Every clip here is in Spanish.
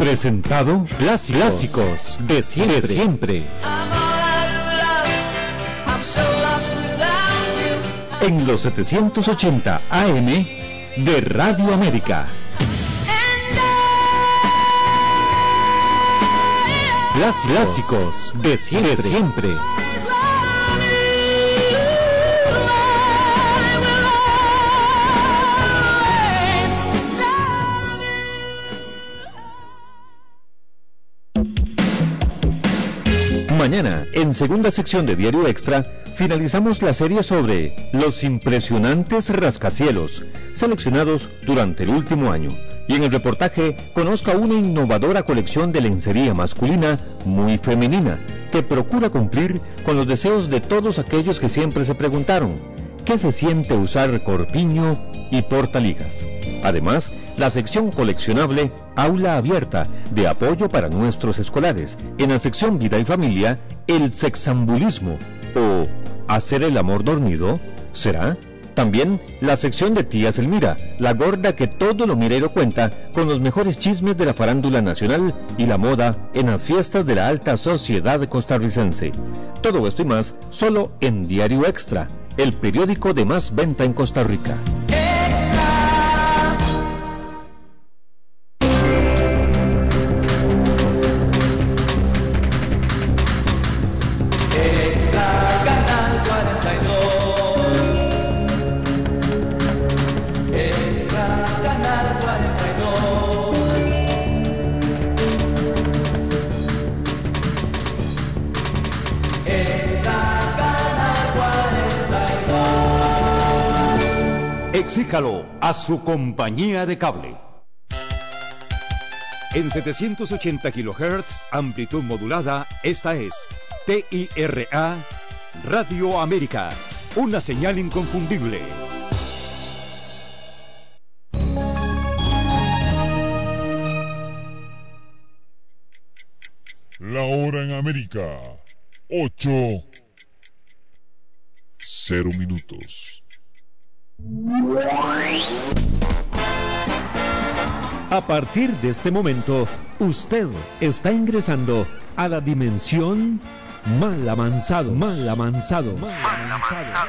Presentado clásicos, de siempre. siempre. En los 780 AM de Radio América. Clásicos, de siempre. Mañana, en segunda sección de Diario Extra, finalizamos la serie sobre los impresionantes rascacielos, seleccionados durante el último año. Y en el reportaje conozca una innovadora colección de lencería masculina muy femenina, que procura cumplir con los deseos de todos aquellos que siempre se preguntaron, ¿qué se siente usar corpiño y portaligas? Además, la sección coleccionable Aula Abierta de apoyo para nuestros escolares. En la sección Vida y Familia, el sexambulismo o hacer el amor dormido, ¿será? También la sección de Tía Elmira, la gorda que todo lo mira y lo cuenta, con los mejores chismes de la farándula nacional y la moda en las fiestas de la alta sociedad costarricense. Todo esto y más solo en Diario Extra, el periódico de más venta en Costa Rica. A su compañía de cable. En 780 kHz, amplitud modulada, esta es TIRA Radio América, una señal inconfundible. La hora en América, 8, 0 minutos. A partir de este momento, usted está ingresando a la dimensión mal avanzado, mal avanzado, mal avanzado.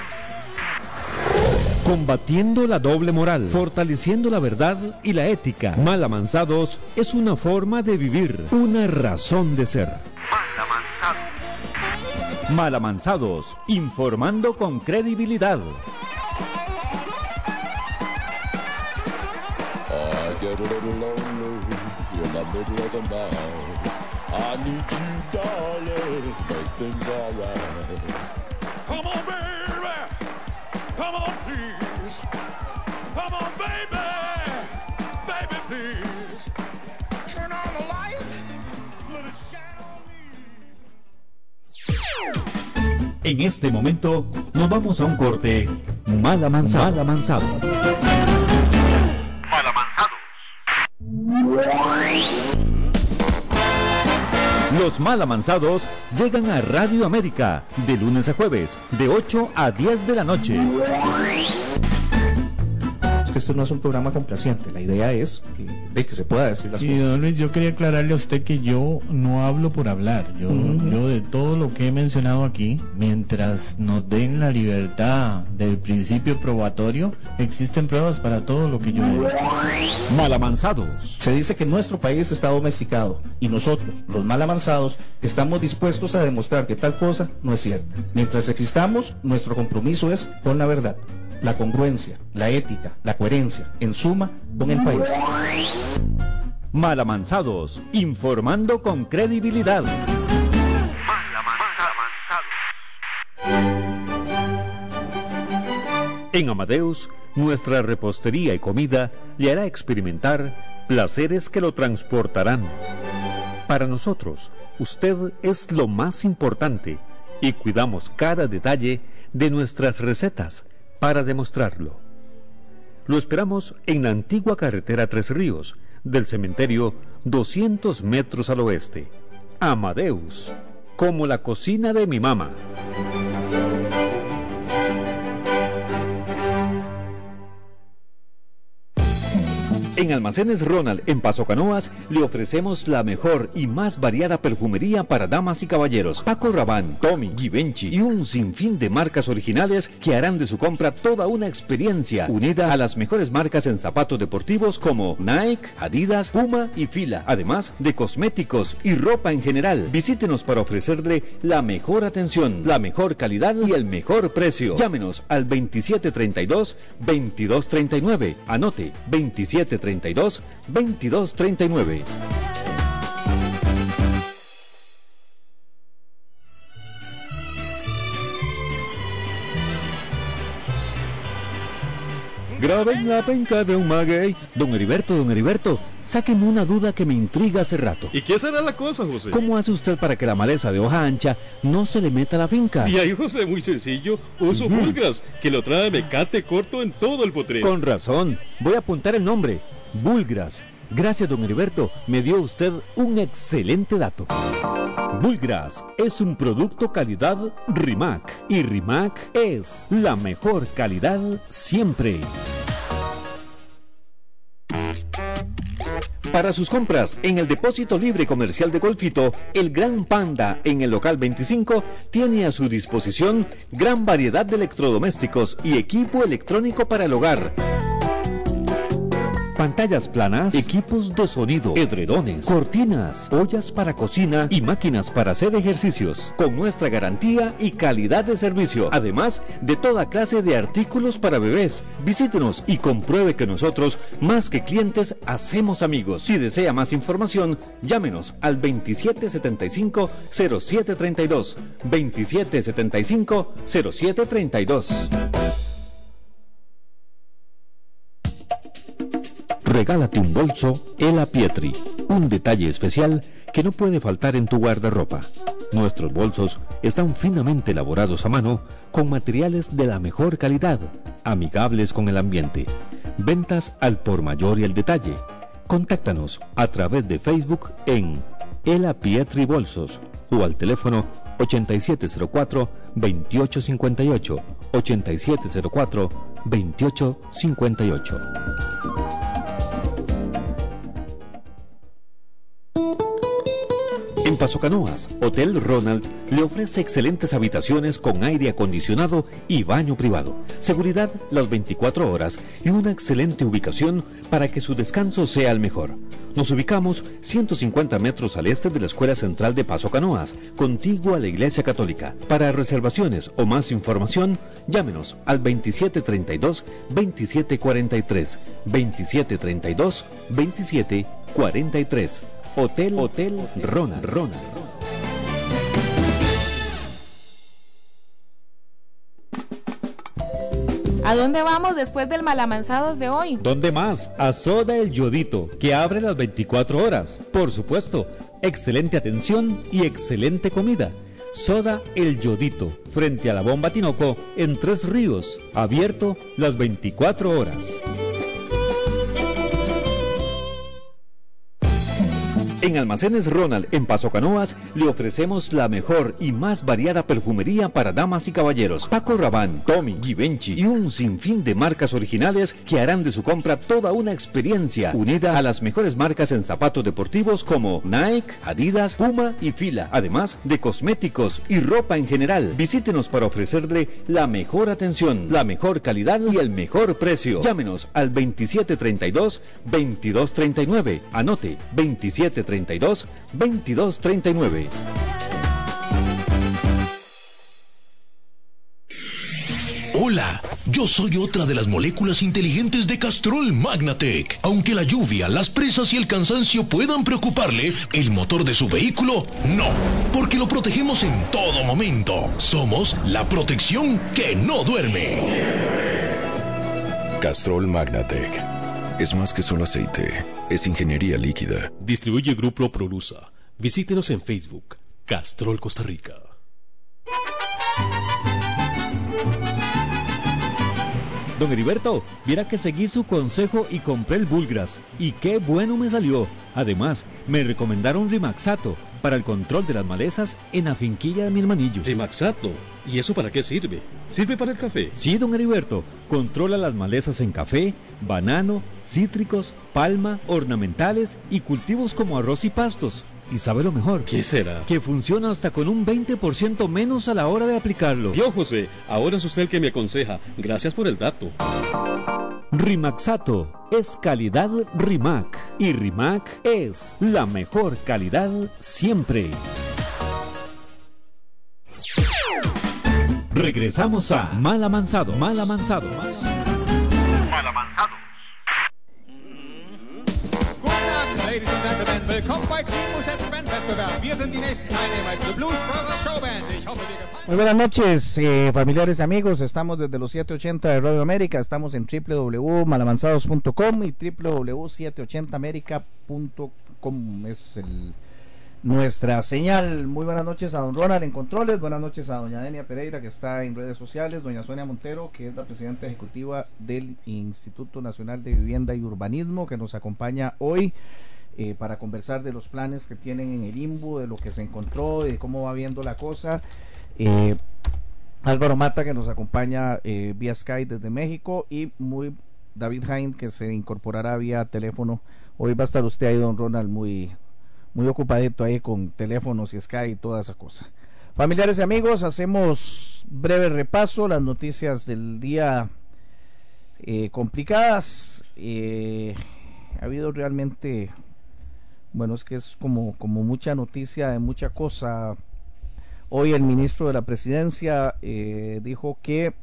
Combatiendo la doble moral, fortaleciendo la verdad y la ética. Mal avanzados es una forma de vivir, una razón de ser. Mal avanzados, informando con credibilidad. Get a little lonely. You're. I need you, darling, make things alright. Come on, baby. Come on, please. Come on, baby. Baby, please. Turn on the light. Let it shine on me. En este momento nos vamos a un corte mal avanzado. Mal avanzado. Los mal amansados llegan a Radio América de lunes a jueves, de 8 a 10 de la noche que esto no es un programa complaciente. La idea es que, de que se pueda decir las y cosas. Don Luis, yo quería aclararle a usted que yo no hablo por hablar. Yo, yo de todo lo que he mencionado aquí, mientras nos den la libertad del principio probatorio, existen pruebas para todo lo que yo he dicho. Malamanzados. Se dice que nuestro país está domesticado y nosotros, los malamanzados, estamos dispuestos a demostrar que tal cosa no es cierta. Mientras existamos, nuestro compromiso es con la verdad la congruencia, la ética, la coherencia, en suma, con el país. Malamanzados, informando con credibilidad. En Amadeus, nuestra repostería y comida le hará experimentar placeres que lo transportarán. Para nosotros, usted es lo más importante y cuidamos cada detalle de nuestras recetas para demostrarlo. Lo esperamos en la antigua carretera Tres Ríos, del cementerio 200 metros al oeste. Amadeus, como la cocina de mi mamá. En Almacenes Ronald, en Paso Canoas, le ofrecemos la mejor y más variada perfumería para damas y caballeros. Paco Rabanne, Tommy, Givenchy y un sinfín de marcas originales que harán de su compra toda una experiencia unida a las mejores marcas en zapatos deportivos como Nike, Adidas, Puma y Fila, además de cosméticos y ropa en general. Visítenos para ofrecerle la mejor atención, la mejor calidad y el mejor precio. Llámenos al 2732-2239. Anote 2732-2239. Graben la penca de un maguey. Don Heriberto, don Heriberto, sáquenme una duda que me intriga hace rato. ¿Y qué será la cosa, José? ¿Cómo hace usted para que la maleza de hoja ancha no se le meta a la finca? Y ahí, José, muy sencillo. Uso uh que lo trae mecate corto en todo el potrero. Con razón. Voy a apuntar el nombre. Bulgras. Gracias, don Heriberto. Me dio usted un excelente dato. Bulgras es un producto calidad RIMAC y RIMAC es la mejor calidad siempre. Para sus compras en el depósito libre comercial de Golfito, el Gran Panda en el local 25 tiene a su disposición gran variedad de electrodomésticos y equipo electrónico para el hogar pantallas planas, equipos de sonido, edredones, cortinas, ollas para cocina y máquinas para hacer ejercicios, con nuestra garantía y calidad de servicio, además de toda clase de artículos para bebés. Visítenos y compruebe que nosotros, más que clientes, hacemos amigos. Si desea más información, llámenos al 2775-0732. 2775-0732. Regálate un bolso Ela Pietri, un detalle especial que no puede faltar en tu guardarropa. Nuestros bolsos están finamente elaborados a mano con materiales de la mejor calidad, amigables con el ambiente. Ventas al por mayor y al detalle. Contáctanos a través de Facebook en Ela Pietri Bolsos o al teléfono 8704 2858 En Paso Canoas, Hotel Ronald le ofrece excelentes habitaciones con aire acondicionado y baño privado, seguridad las 24 horas y una excelente ubicación para que su descanso sea el mejor. Nos ubicamos 150 metros al este de la Escuela Central de Paso Canoas, contiguo a la Iglesia Católica. Para reservaciones o más información, llámenos al 2732-2743, 2732-2743. Hotel Hotel Rona Rona. ¿A dónde vamos después del malamanzados de hoy? ¿Dónde más? A Soda El Yodito, que abre las 24 horas. Por supuesto, excelente atención y excelente comida. Soda El Yodito, frente a la bomba Tinoco, en Tres Ríos, abierto las 24 horas. En Almacenes Ronald, en Paso Canoas, le ofrecemos la mejor y más variada perfumería para damas y caballeros. Paco Rabanne, Tommy, Givenchy y un sinfín de marcas originales que harán de su compra toda una experiencia unida a las mejores marcas en zapatos deportivos como Nike, Adidas, Puma y Fila, además de cosméticos y ropa en general. Visítenos para ofrecerle la mejor atención, la mejor calidad y el mejor precio. Llámenos al 2732 2239. Anote 2732 32 22 39. Hola, yo soy otra de las moléculas inteligentes de Castrol Magnatec. Aunque la lluvia, las presas y el cansancio puedan preocuparle, el motor de su vehículo no, porque lo protegemos en todo momento. Somos la protección que no duerme. Castrol Magnatec es más que solo aceite, es ingeniería líquida. Distribuye Grupo Prolusa. Visítenos en Facebook, Castrol Costa Rica. Don Heriberto, viera que seguí su consejo y compré el Bulgras. Y qué bueno me salió. Además, me recomendaron Rimaxato para el control de las malezas en la finquilla de mi hermanillo. Rimaxato. ¿Y eso para qué sirve? ¿Sirve para el café? Sí, don Heriberto. Controla las malezas en café, banano, cítricos, palma, ornamentales y cultivos como arroz y pastos. Y sabe lo mejor. ¿Qué será? Que funciona hasta con un 20% menos a la hora de aplicarlo. Yo, José, ahora es usted el que me aconseja. Gracias por el dato. Rimaxato es calidad Rimac y Rimac es la mejor calidad siempre. Regresamos a Mal Amansado, Mal Amansado. Mal Amansado. Muy buenas noches, eh, familiares y amigos. Estamos desde los 780 de Radio América. Estamos en www.malavanzados.com y www.780america.com. Es el, nuestra señal. Muy buenas noches a don Ronald en Controles. Buenas noches a doña Denia Pereira, que está en redes sociales. Doña Sonia Montero, que es la presidenta ejecutiva del Instituto Nacional de Vivienda y Urbanismo, que nos acompaña hoy. Eh, para conversar de los planes que tienen en el IMBU, de lo que se encontró, de cómo va viendo la cosa. Eh, Álvaro Mata que nos acompaña eh, vía Skype desde México y muy David Hain que se incorporará vía teléfono. Hoy va a estar usted ahí, don Ronald, muy, muy ocupadito ahí con teléfonos y Skype y toda esa cosa. Familiares y amigos, hacemos breve repaso, las noticias del día complicadas. ha habido realmente bueno, es que es como, como mucha noticia de mucha cosa. Hoy el ministro de la presidencia eh, dijo que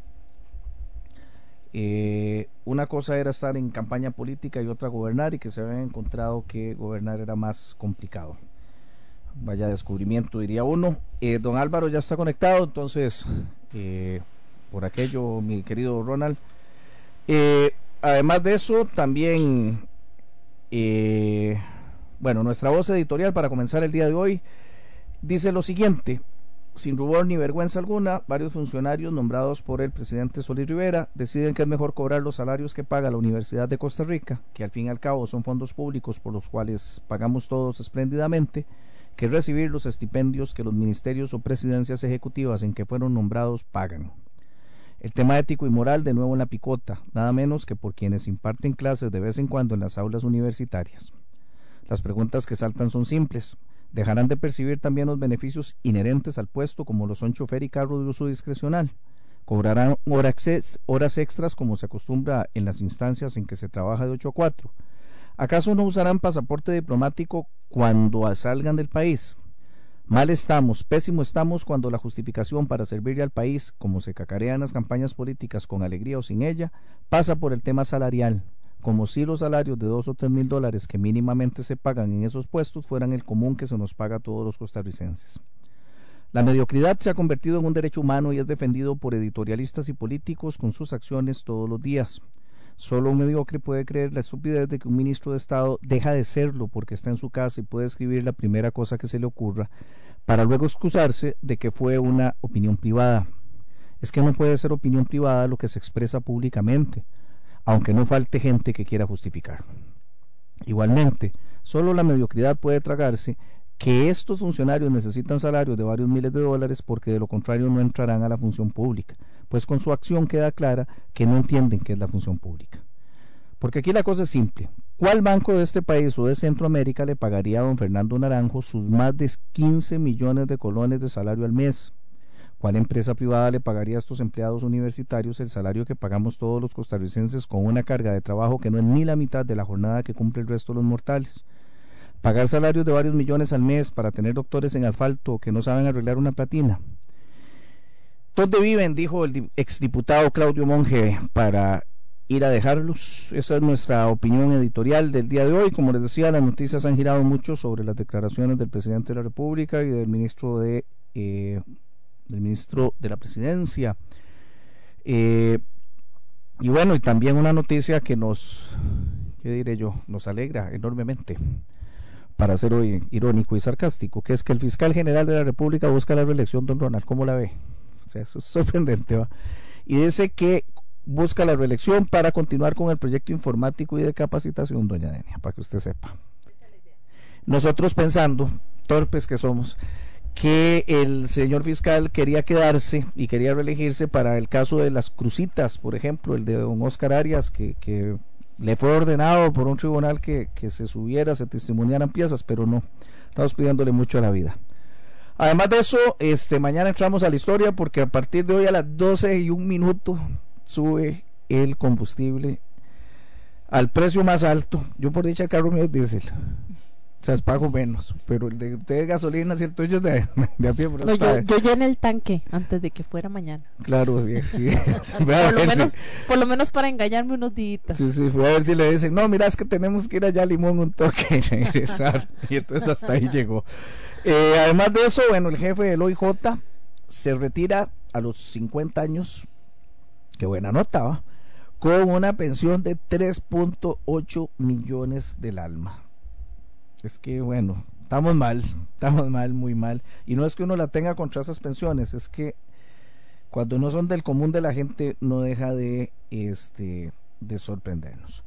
eh, una cosa era estar en campaña política y otra gobernar y que se había encontrado que gobernar era más complicado. Vaya descubrimiento, diría uno. Eh, don Álvaro ya está conectado, entonces, por aquello, mi querido Ronald. además de eso, también... Bueno, nuestra voz editorial para comenzar el día de hoy dice lo siguiente. Sin rubor ni vergüenza alguna, varios funcionarios nombrados por el presidente Solís Rivera deciden que es mejor cobrar los salarios que paga la Universidad de Costa Rica, que al fin y al cabo son fondos públicos por los cuales pagamos todos espléndidamente, que recibir los estipendios que los ministerios o presidencias ejecutivas en que fueron nombrados pagan. El tema ético y moral de nuevo en la picota, nada menos que por quienes imparten clases de vez en cuando en las aulas universitarias. Las preguntas que saltan son simples. ¿Dejarán de percibir también los beneficios inherentes al puesto como lo son chofer y carro de uso discrecional? ¿Cobrarán horas extras como se acostumbra en las instancias en que se trabaja de 8 a 4? ¿Acaso no usarán pasaporte diplomático cuando salgan del país? Mal estamos, pésimo estamos cuando la justificación para servirle al país, como se cacarean las campañas políticas con alegría o sin ella, pasa por el tema salarial, como si los salarios de dos o tres mil dólares que mínimamente se pagan en esos puestos fueran el común que se nos paga a todos los costarricenses. La mediocridad se ha convertido en un derecho humano y es defendido por editorialistas y políticos con sus acciones todos los días. Solo un mediocre puede creer la estupidez de que un ministro de Estado deja de serlo porque está en su casa y puede escribir la primera cosa que se le ocurra, para luego excusarse de que fue una opinión privada. Es que no puede ser opinión privada lo que se expresa públicamente aunque no falte gente que quiera justificar. Igualmente, solo la mediocridad puede tragarse que estos funcionarios necesitan salarios de varios miles de dólares porque de lo contrario no entrarán a la función pública, pues con su acción queda clara que no entienden qué es la función pública. Porque aquí la cosa es simple. ¿Cuál banco de este país o de Centroamérica le pagaría a don Fernando Naranjo sus más de 15 millones de colones de salario al mes? ¿Cuál empresa privada le pagaría a estos empleados universitarios el salario que pagamos todos los costarricenses con una carga de trabajo que no es ni la mitad de la jornada que cumple el resto de los mortales? Pagar salarios de varios millones al mes para tener doctores en asfalto que no saben arreglar una platina. ¿Dónde viven? Dijo el exdiputado Claudio Monge para ir a dejarlos. Esa es nuestra opinión editorial del día de hoy. Como les decía, las noticias han girado mucho sobre las declaraciones del presidente de la República y del ministro de eh, del ministro de la presidencia. Eh, y bueno, y también una noticia que nos, ¿qué diré yo? Nos alegra enormemente, para ser hoy irónico y sarcástico, que es que el fiscal general de la República busca la reelección, don Ronald, ¿cómo la ve? O sea, eso es sorprendente, ¿va? Y dice que busca la reelección para continuar con el proyecto informático y de capacitación, doña Denia, para que usted sepa. Nosotros pensando torpes que somos, que el señor fiscal quería quedarse y quería reelegirse para el caso de las crucitas, por ejemplo, el de don Oscar Arias, que, que le fue ordenado por un tribunal que, que se subiera, se testimoniaran piezas, pero no, estamos pidiéndole mucho a la vida. Además de eso, este, mañana entramos a la historia porque a partir de hoy a las 12 y un minuto sube el combustible al precio más alto. Yo por dicha el carro mío es diésel. O sea, pago menos. Pero el de gasolina, si el tuyo de, de a pie. No, yo, yo llené el tanque antes de que fuera mañana. Claro, sí. sí. por, lo menos, si... por lo menos para engañarme unos días. Sí, sí, fue a ver si le dicen, no, mira, es que tenemos que ir allá a Limón un toque y regresar. y entonces hasta ahí llegó. Eh, además de eso, bueno, el jefe del OIJ se retira a los 50 años. Qué buena nota, ¿va? Con una pensión de 3.8 millones del alma es que bueno, estamos mal, estamos mal, muy mal. Y no es que uno la tenga contra esas pensiones, es que cuando no son del común de la gente no deja de este de sorprendernos.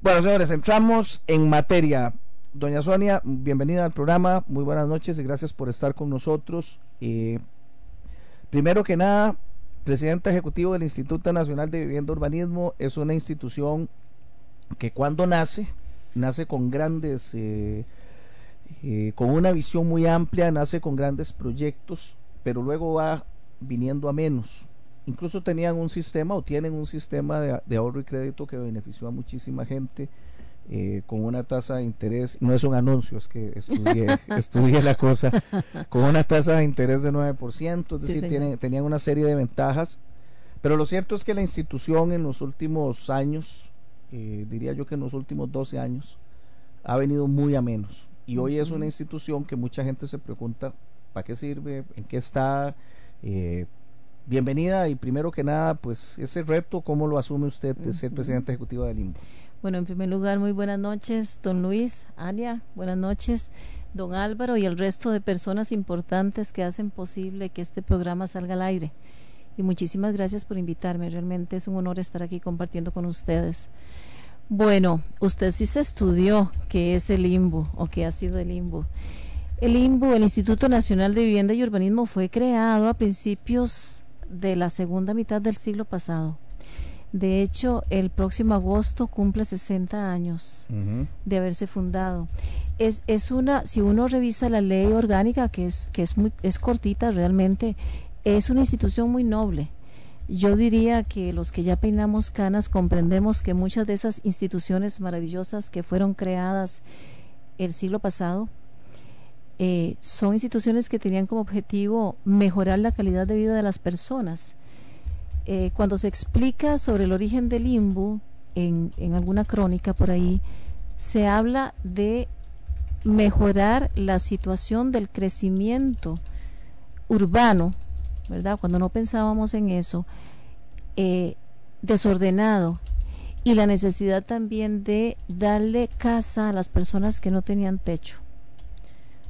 Bueno, señores, entramos en materia. Doña Sonia, bienvenida al programa, muy buenas noches y gracias por estar con nosotros. Eh, primero que nada, presidente ejecutivo del Instituto Nacional de Vivienda Urbanismo es una institución que cuando nace, nace con grandes, eh, eh, con una visión muy amplia, nace con grandes proyectos, pero luego va viniendo a menos. Incluso tenían un sistema o tienen un sistema de, ahorro y crédito que benefició a muchísima gente. Eh, con una tasa de interés, no es un anuncio, es que estudié, estudié la cosa, con una tasa de interés de 9%, es decir, tienen, tenían una serie de ventajas, pero lo cierto es que la institución en los últimos años, eh, diría yo que en los últimos 12 años, ha venido muy a menos. Y hoy es una institución que mucha gente se pregunta, ¿para qué sirve? ¿En qué está? Eh, bienvenida y primero que nada, pues ese reto, ¿cómo lo asume usted de ser presidente ejecutivo del INBO? Bueno, en primer lugar, muy buenas noches, don Luis, Ania, buenas noches, don Álvaro y el resto de personas importantes que hacen posible que este programa salga al aire. Y muchísimas gracias por invitarme, realmente es un honor estar aquí compartiendo con ustedes. Bueno, usted sí se estudió qué es el limbo o qué ha sido el limbo. El limbo, el Instituto Nacional de Vivienda y Urbanismo, fue creado a principios de la segunda mitad del siglo pasado. De hecho, el próximo agosto cumple 60 años de haberse fundado. Es, es una, si uno revisa la ley orgánica, que es, que es muy, es cortita realmente, es una institución muy noble yo diría que los que ya peinamos canas comprendemos que muchas de esas instituciones maravillosas que fueron creadas el siglo pasado eh, son instituciones que tenían como objetivo mejorar la calidad de vida de las personas. Eh, cuando se explica sobre el origen del limbo en, en alguna crónica por ahí, se habla de mejorar la situación del crecimiento urbano ¿verdad? Cuando no pensábamos en eso, eh, desordenado y la necesidad también de darle casa a las personas que no tenían techo,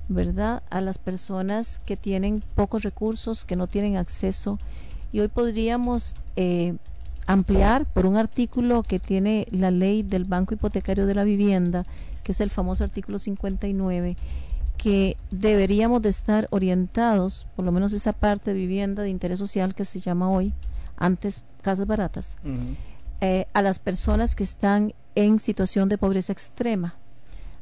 ¿verdad? A las personas que tienen pocos recursos, que no tienen acceso. Y hoy podríamos eh, ampliar por un artículo que tiene la ley del Banco Hipotecario de la Vivienda, que es el famoso artículo 59, que deberíamos de estar orientados, por lo menos esa parte de vivienda de interés social que se llama hoy, antes casas baratas, eh, a las personas que están en situación de pobreza extrema,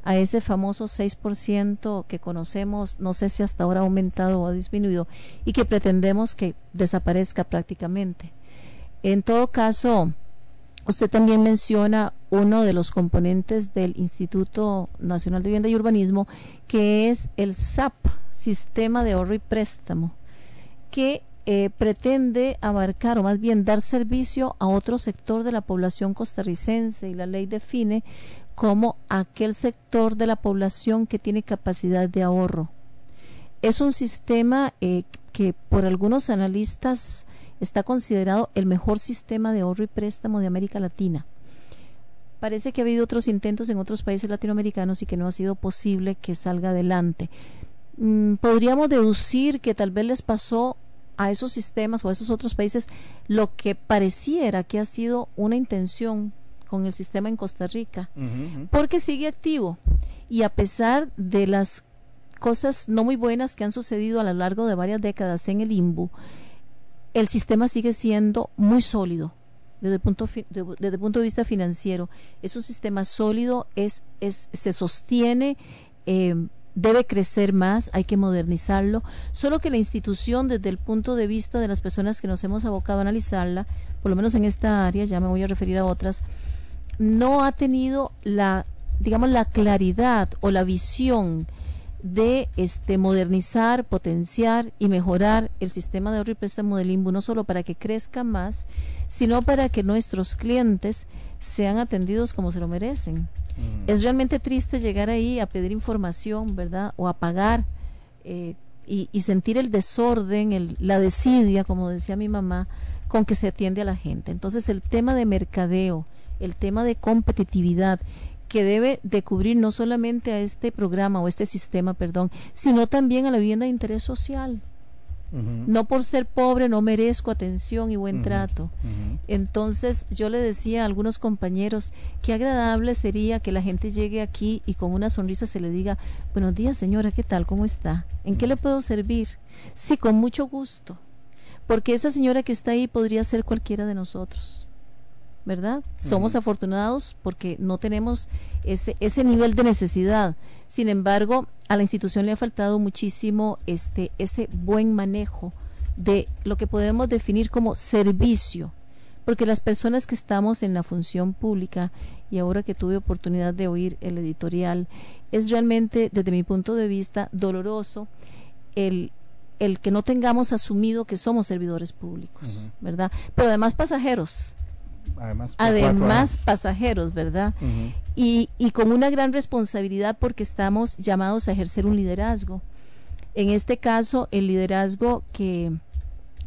a ese famoso 6% que conocemos, no sé si hasta ahora ha aumentado o ha disminuido, y que pretendemos que desaparezca prácticamente. En todo caso, Usted también menciona uno de los componentes del Instituto Nacional de Vivienda y Urbanismo, que es el SAP, Sistema de Ahorro y Préstamo, que eh, pretende abarcar o más bien dar servicio a otro sector de la población costarricense y la ley define como aquel sector de la población que tiene capacidad de ahorro. Es un sistema eh, que por algunos analistas está considerado el mejor sistema de ahorro y préstamo de América Latina. Parece que ha habido otros intentos en otros países latinoamericanos y que no ha sido posible que salga adelante. Mm, podríamos deducir que tal vez les pasó a esos sistemas o a esos otros países lo que pareciera que ha sido una intención con el sistema en Costa Rica, porque sigue activo y a pesar de las cosas no muy buenas que han sucedido a lo largo de varias décadas en el IMBU, el sistema sigue siendo muy sólido desde el punto, desde el punto de vista financiero. Es un sistema sólido, es, es, se sostiene, eh, debe crecer más, hay que modernizarlo, solo que la institución desde el punto de vista de las personas que nos hemos abocado a analizarla, por lo menos en esta área, ya me voy a referir a otras, no ha tenido la, digamos, la claridad o la visión de este modernizar, potenciar y mejorar el sistema de ahorro y préstamo del INBU, no solo para que crezca más, sino para que nuestros clientes sean atendidos como se lo merecen. Es realmente triste llegar ahí a pedir información, ¿verdad? O a pagar eh, y, y, sentir el desorden, el, la desidia, como decía mi mamá, con que se atiende a la gente. Entonces el tema de mercadeo, el tema de competitividad que debe de cubrir no solamente a este programa o este sistema, perdón, sino también a la vivienda de interés social. No por ser pobre no merezco atención y buen trato. Entonces yo le decía a algunos compañeros qué agradable sería que la gente llegue aquí y con una sonrisa se le diga, buenos días señora, ¿qué tal? ¿Cómo está? ¿En qué le puedo servir? Sí, con mucho gusto. Porque esa señora que está ahí podría ser cualquiera de nosotros. ¿Verdad? Somos afortunados porque no tenemos ese, ese nivel de necesidad. Sin embargo, a la institución le ha faltado muchísimo este, ese buen manejo de lo que podemos definir como servicio, porque las personas que estamos en la función pública, y ahora que tuve oportunidad de oír el editorial, es realmente, desde mi punto de vista, doloroso el, el que no tengamos asumido que somos servidores públicos, ¿verdad? Pero además pasajeros, además, pasajeros, ¿verdad? y, y con una gran responsabilidad porque estamos llamados a ejercer un liderazgo. En este caso, el liderazgo que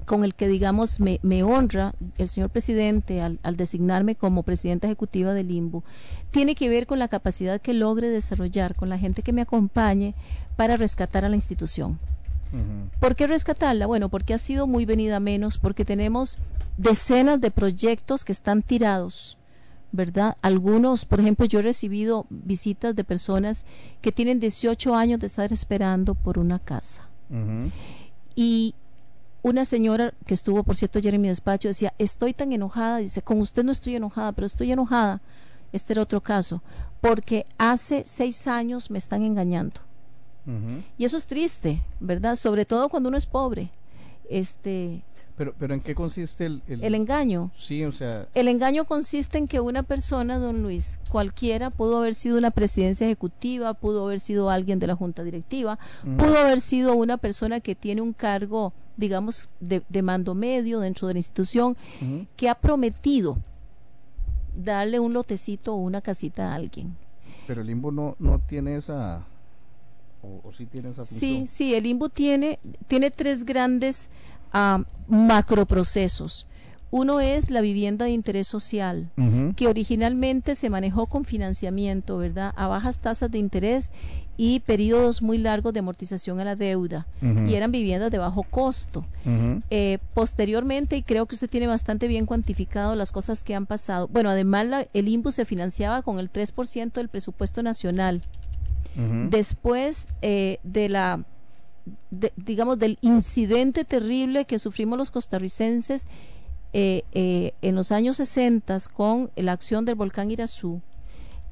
con el que digamos me, me honra el señor presidente al, al, designarme como presidenta ejecutiva del IMBU tiene que ver con la capacidad que logre desarrollar con la gente que me acompañe para rescatar a la institución. ¿Por qué rescatarla? Bueno, porque ha sido muy venida menos, porque tenemos decenas de proyectos que están tirados, ¿verdad? Algunos, por ejemplo, yo he recibido visitas de personas que tienen 18 años de estar esperando por una casa. Y una señora que estuvo, por cierto, ayer en mi despacho decía, estoy tan enojada, dice, con usted no estoy enojada, pero estoy enojada, este era otro caso, porque hace seis años me están engañando. Y eso es triste, ¿verdad? Sobre todo cuando uno es pobre. Este, pero, pero ¿en qué consiste el, el, engaño? Sí, o sea... El engaño consiste en que una persona, don Luis, cualquiera, pudo haber sido una presidencia ejecutiva, pudo haber sido alguien de la junta directiva, pudo haber sido una persona que tiene un cargo, digamos, de, de mando medio dentro de la institución, que ha prometido darle un lotecito o una casita a alguien. Pero el limbo no, no tiene esa o, sí tiene esa función? Sí, sí, el INBU tiene, tiene tres grandes uh, macroprocesos. Uno es la vivienda de interés social, que originalmente se manejó con financiamiento, ¿verdad? A bajas tasas de interés y periodos muy largos de amortización a la deuda. Y eran viviendas de bajo costo. eh, posteriormente, y creo que usted tiene bastante bien cuantificado las cosas que han pasado. Bueno, además la, el INBU se financiaba con el 3% del presupuesto nacional. Después eh, de la, digamos, del incidente terrible que sufrimos los costarricenses eh, eh, en los años 60 con la acción del volcán Irazú,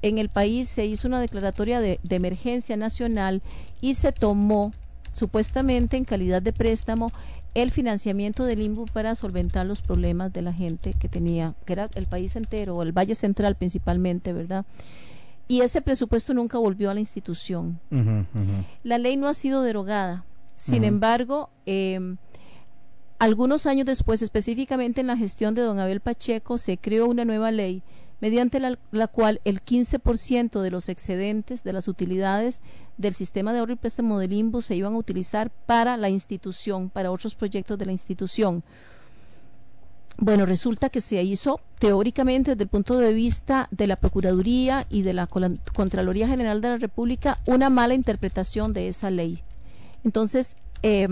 en el país se hizo una declaratoria de, emergencia nacional y se tomó supuestamente en calidad de préstamo el financiamiento del INBU para solventar los problemas de la gente que tenía, que era el país entero, o el Valle Central principalmente, ¿verdad? Y ese presupuesto nunca volvió a la institución. La ley no ha sido derogada. Sin embargo, eh, algunos años después, específicamente en la gestión de don Abel Pacheco, se creó una nueva ley mediante la, la cual el 15% de los excedentes de las utilidades del sistema de ahorro y préstamo del INBU se iban a utilizar para la institución, para otros proyectos de la institución. Bueno, resulta que se hizo teóricamente desde el punto de vista de la Procuraduría y de la Contraloría General de la República una mala interpretación de esa ley. Entonces, eh,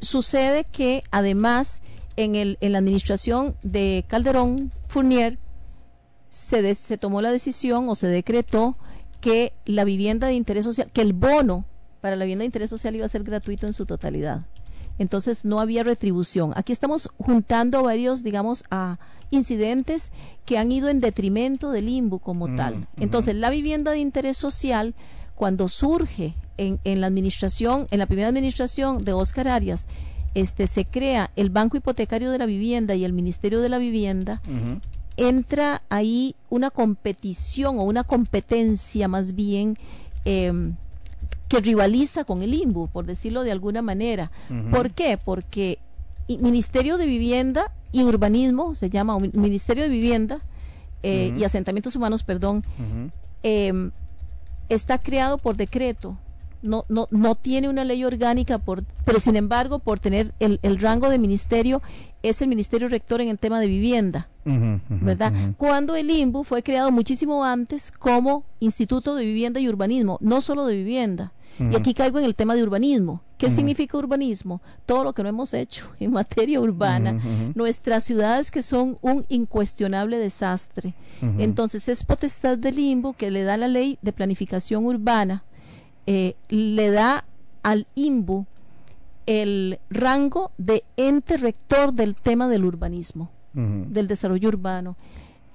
sucede que además en, el, en la administración de Calderón Fournier se, se tomó la decisión o se decretó que la vivienda de interés social, que el bono para la vivienda de interés social iba a ser gratuito en su totalidad. Entonces no había retribución. Aquí estamos juntando varios, digamos, a incidentes que han ido en detrimento del limbo como Mm, tal. Entonces la vivienda de interés social, cuando surge en, en la administración, en la primera administración de Oscar Arias, este, se crea el Banco Hipotecario de la Vivienda y el Ministerio de la Vivienda, entra ahí una competición o una competencia más bien em, que rivaliza con el INBU, por decirlo de alguna manera. Ujú. ¿Por qué? Porque i- Ministerio de Vivienda y Urbanismo, se llama o Ministerio de Vivienda eh, y Asentamientos Humanos, perdón, em, está creado por decreto. No, no, no tiene una ley orgánica, por, pero sin embargo, por tener el, el rango de ministerio, es el ministerio rector en el tema de vivienda. ¿verdad? Cuando el INBU fue creado muchísimo antes como Instituto de Vivienda y Urbanismo, no solo de vivienda. Y aquí caigo en el tema de urbanismo. ¿Qué significa urbanismo? Todo lo que no hemos hecho en materia urbana. Nuestras ciudades que son un incuestionable desastre. Entonces es potestad del INBU que le da la ley de planificación urbana, eh, le da al INBU el rango de ente rector del tema del urbanismo del desarrollo urbano.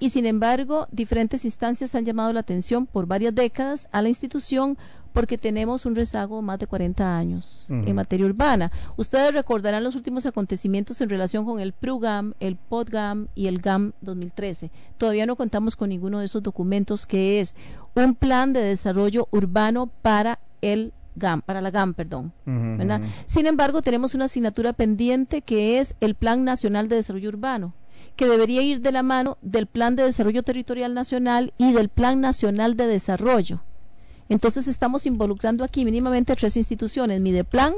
Y sin embargo, diferentes instancias han llamado la atención por varias décadas a la institución porque tenemos un rezago de más de 40 años en materia urbana. Ustedes recordarán los últimos acontecimientos en relación con el PRUGAM, el PODGAM y el GAM 2013. Todavía no contamos con ninguno de esos documentos que es un plan de desarrollo urbano para el GAM, para la GAM, perdón. ¿verdad? Sin embargo, tenemos una asignatura pendiente que es el Plan Nacional de Desarrollo Urbano, que debería ir de la mano del Plan de Desarrollo Territorial Nacional y del Plan Nacional de Desarrollo. Entonces estamos involucrando aquí mínimamente tres instituciones, Mideplan,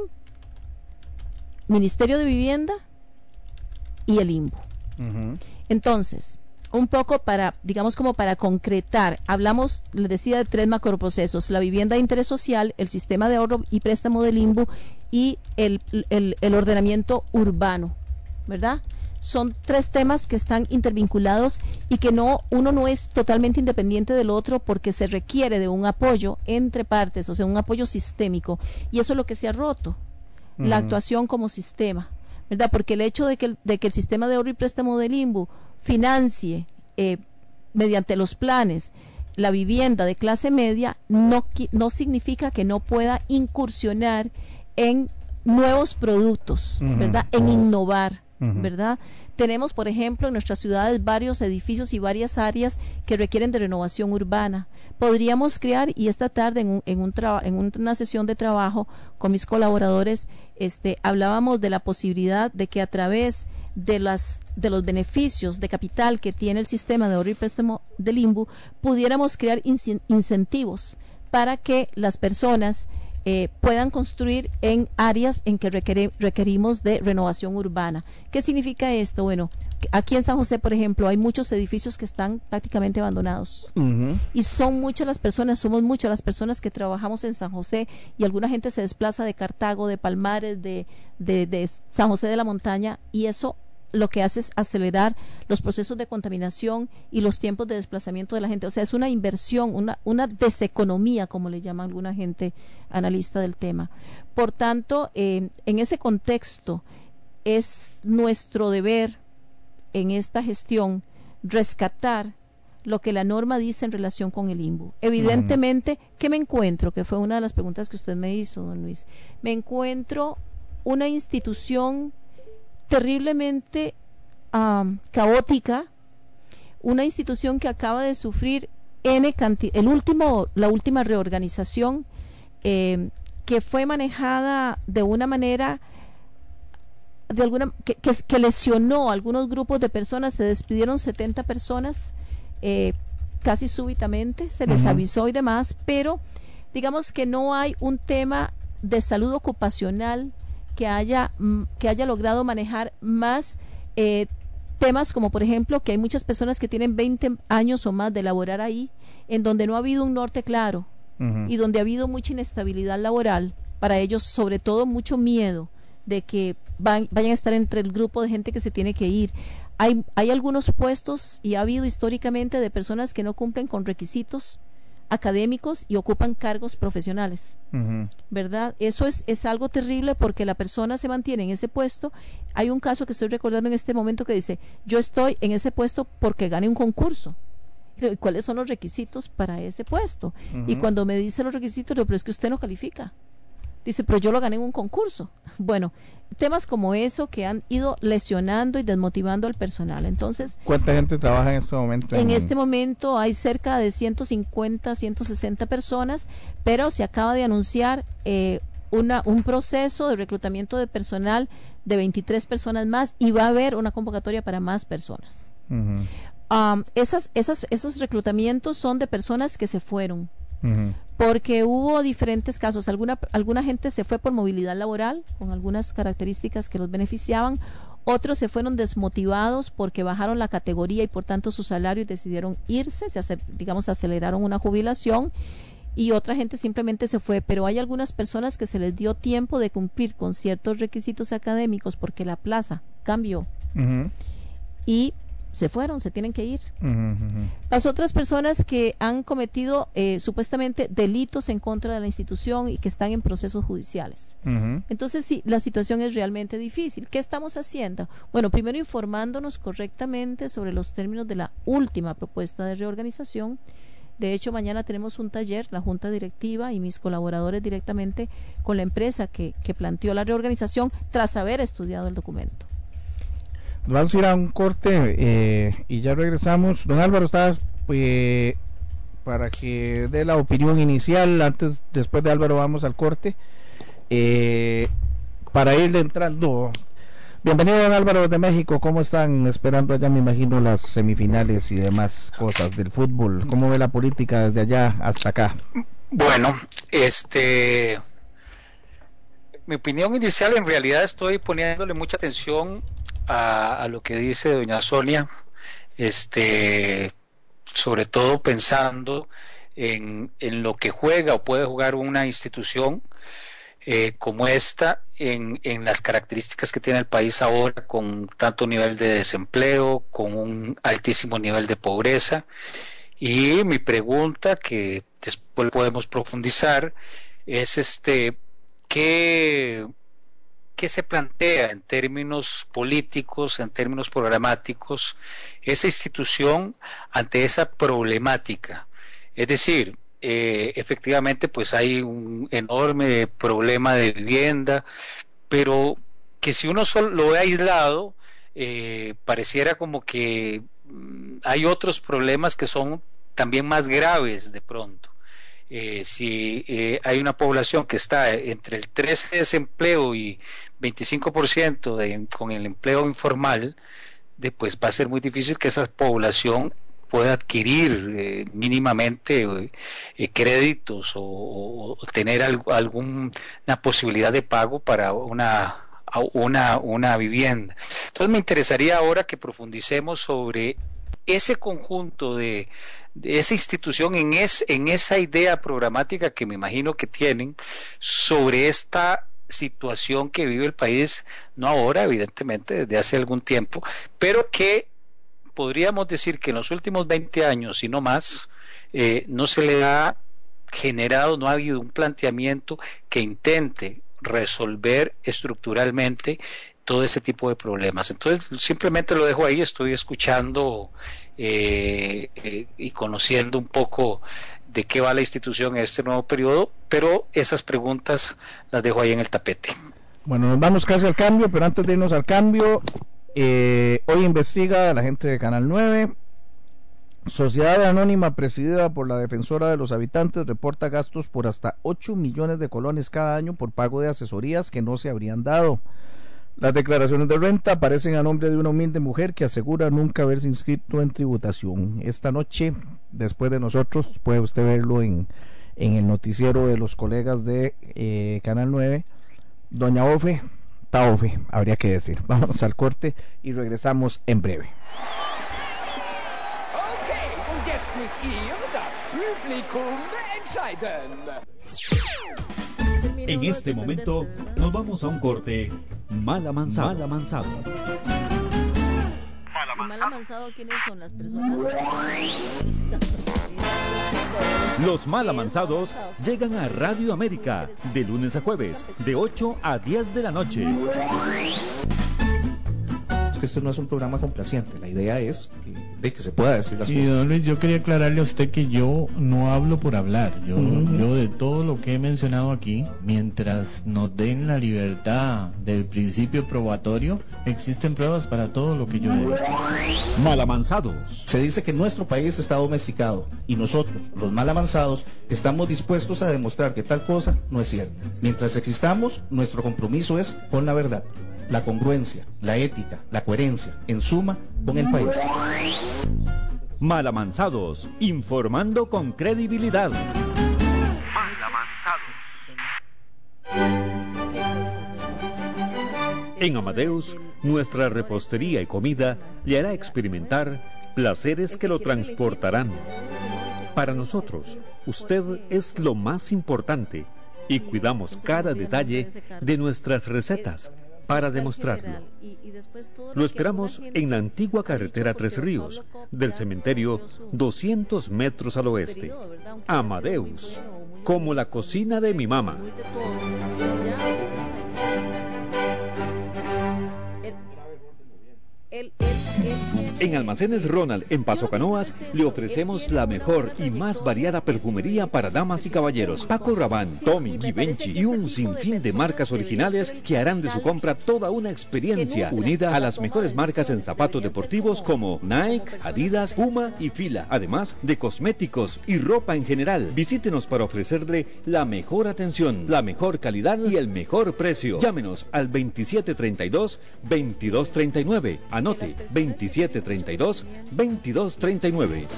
Ministerio de Vivienda y el INBU. Entonces, un poco para, digamos como para concretar, hablamos, les decía, de tres macroprocesos, la vivienda de interés social, el sistema de ahorro y préstamo del INBU y el, el- el ordenamiento urbano, ¿verdad? Son tres temas que están intervinculados y que no, uno no es totalmente independiente del otro porque se requiere de un apoyo entre partes, o sea, un apoyo sistémico. Y eso es lo que se ha roto, la actuación como sistema. ¿verdad? Porque el hecho de que el, de que el sistema de ahorro y préstamo del INBU financie eh, mediante los planes la vivienda de clase media no, no significa que no pueda incursionar en nuevos productos. ¿verdad? En innovar, ¿verdad? Tenemos, por ejemplo, en nuestras ciudades varios edificios y varias áreas que requieren de renovación urbana. Podríamos crear, y esta tarde en, un, en, un en una sesión de trabajo con mis colaboradores, este, hablábamos de la posibilidad de que a través de, las, de los beneficios de capital que tiene el sistema de ahorro y préstamo del INBU, pudiéramos crear incen- incentivos para que las personas eh, puedan construir en áreas en que requere- requerimos de renovación urbana. ¿Qué significa esto? Bueno, aquí en San José, por ejemplo, hay muchos edificios que están prácticamente abandonados. Y son muchas las personas, somos muchas las personas que trabajamos en San José y alguna gente se desplaza de Cartago, de Palmares, de, de, de San José de la Montaña y eso lo que hace es acelerar los procesos de contaminación y los tiempos de desplazamiento de la gente. O sea, es una inversión, una, una deseconomía, como le llama alguna gente analista del tema. Por tanto, eh, en ese contexto es nuestro deber en esta gestión rescatar lo que la norma dice en relación con el INBU. Evidentemente, ¿qué me encuentro? Que fue una de las preguntas que usted me hizo, don Luis. Me encuentro una institución terriblemente caótica, una institución que acaba de sufrir N canti- el último, la última reorganización eh, que fue manejada de una manera de alguna que, que, que lesionó a algunos grupos de personas, se despidieron 70 personas eh, casi súbitamente, se les avisó y demás, pero digamos que no hay un tema de salud ocupacional que haya, mm, que haya logrado manejar más eh, temas como por ejemplo que hay muchas personas que tienen 20 años o más de laborar ahí, en donde no ha habido un norte claro y donde ha habido mucha inestabilidad laboral, para ellos sobre todo mucho miedo de que van- vayan a estar entre el grupo de gente que se tiene que ir. Hay, hay algunos puestos y ha habido históricamente de personas que no cumplen con requisitos académicos y ocupan cargos profesionales. ¿Verdad? Eso es, es algo terrible porque la persona se mantiene en ese puesto. Hay un caso que estoy recordando en este momento que dice, yo estoy en ese puesto porque gané un concurso. ¿Y cuáles son los requisitos para ese puesto? Y cuando me dice los requisitos, digo, pero es que usted no califica. Dice, pero yo lo gané en un concurso. Bueno, temas como eso que han ido lesionando y desmotivando al personal. Entonces, ¿cuánta gente trabaja en este momento? En, este momento hay cerca de 150, 160 personas, pero se acaba de anunciar eh, una, un proceso de reclutamiento de personal de 23 personas más y va a haber una convocatoria para más personas. esas, esas, esos reclutamientos son de personas que se fueron porque hubo diferentes casos. Alguna, alguna gente se fue por movilidad laboral, con algunas características que los beneficiaban. Otros se fueron desmotivados porque bajaron la categoría y por tanto su salario y decidieron irse, se digamos, aceleraron una jubilación y otra gente simplemente se fue, pero hay algunas personas que se les dio tiempo de cumplir con ciertos requisitos académicos porque la plaza cambió. Y se fueron, se tienen que ir. Las otras personas que han cometido eh, supuestamente delitos en contra de la institución y que están en procesos judiciales. Entonces, sí, la situación es realmente difícil. ¿Qué estamos haciendo? Bueno, primero informándonos correctamente sobre los términos de la última propuesta de reorganización. De hecho, mañana tenemos un taller, la Junta Directiva y mis colaboradores directamente con la empresa que, que planteó la reorganización tras haber estudiado el documento. Vamos a ir a un corte eh, y ya regresamos. Don Álvaro, está eh, para que dé la opinión inicial. Antes, después de Álvaro, vamos al corte. Eh, para irle entrando. Bienvenido, don Álvaro de México. ¿Cómo están esperando allá, me imagino, las semifinales y demás cosas del fútbol? ¿Cómo ve la política desde allá hasta acá? Bueno, este. Mi opinión inicial, en realidad estoy poniéndole mucha atención a, lo que dice doña Sonia, este, sobre todo pensando en, en lo que juega o puede jugar una institución eh, como esta en, en, las características que tiene el país ahora, con tanto nivel de desempleo, con un altísimo nivel de pobreza. Y mi pregunta, que después podemos profundizar, es este, ¿qué ¿Qué se plantea en términos políticos, en términos programáticos, esa institución ante esa problemática? Es decir, eh, efectivamente, pues hay un enorme problema de vivienda, pero que si uno solo lo ve aislado, eh, pareciera como que mm, hay otros problemas que son también más graves de pronto. Eh, si eh, hay una población que está entre el 13 de desempleo y 25% de, con el empleo informal, pues va a ser muy difícil que esa población pueda adquirir eh, mínimamente créditos o, tener alguna posibilidad de pago para una, una, una vivienda. Entonces me interesaría ahora que profundicemos sobre ese conjunto de, esa institución en, es, en esa idea programática que me imagino que tienen sobre esta situación que vive el país, no ahora, evidentemente, desde hace algún tiempo, pero que podríamos decir que en los últimos 20 años y no más, eh, no se le ha generado, no ha habido un planteamiento que intente resolver estructuralmente todo ese tipo de problemas. Entonces, simplemente lo dejo ahí, estoy escuchando eh, eh, y conociendo un poco de qué va la institución en este nuevo periodo, pero esas preguntas las dejo ahí en el tapete. Bueno, nos vamos casi al cambio, pero antes de irnos al cambio, eh, hoy investiga la gente de Canal 9. Sociedad Anónima presidida por la Defensora de los Habitantes reporta gastos por hasta 8 millones de colones cada año por pago de asesorías que no se habrían dado. Las declaraciones de renta aparecen a nombre de una humilde mujer que asegura nunca haberse inscrito en tributación. Esta noche, después de nosotros, puede usted verlo en, en el noticiero de los colegas de eh, Canal 9. Doña Ofe, Taofe, habría que decir. Vamos al corte y regresamos en breve. En este momento nos vamos a un corte Mal amansado. Mal amansado. Mal amansado, ¿quiénes son las personas? Los mal amansados llegan a Radio América de lunes a jueves, de 8 a 10 de la noche. Este no es un programa complaciente, la idea es que, de que se pueda decir las Y cosas. don Luis, yo quería aclararle a usted que yo no hablo por hablar. Yo, Ujú. yo de todo lo que he mencionado aquí, mientras nos den la libertad del principio probatorio, existen pruebas para todo lo que yo he dicho. Malamanzados. Se dice que nuestro país está domesticado y nosotros, los mal avanzados, estamos dispuestos a demostrar que tal cosa no es cierta. Mientras existamos, nuestro compromiso es con la verdad, la congruencia, la ética, la coherencia, en suma, con el país. Malamanzados, informando con credibilidad. En Amadeus, nuestra repostería y comida le hará experimentar placeres que lo transportarán. Para nosotros, usted es lo más importante y cuidamos cada detalle de nuestras recetas para demostrarlo. Lo esperamos en la antigua carretera Tres Ríos, del cementerio 200 metros al oeste. Amadeus, como la cocina de mi mamá. En Almacenes Ronald, en Paso Canoas, le ofrecemos la mejor y más variada perfumería para damas y caballeros. Paco Rabanne, Tommy, Givenchy y un sinfín de marcas originales que harán de su compra toda una experiencia unida a las mejores marcas en zapatos deportivos como Nike, Adidas, Puma y Fila, además de cosméticos y ropa en general. Visítenos para ofrecerle la mejor atención, la mejor calidad y el mejor precio. Llámenos al 2732-2239. Anote 2732-2239.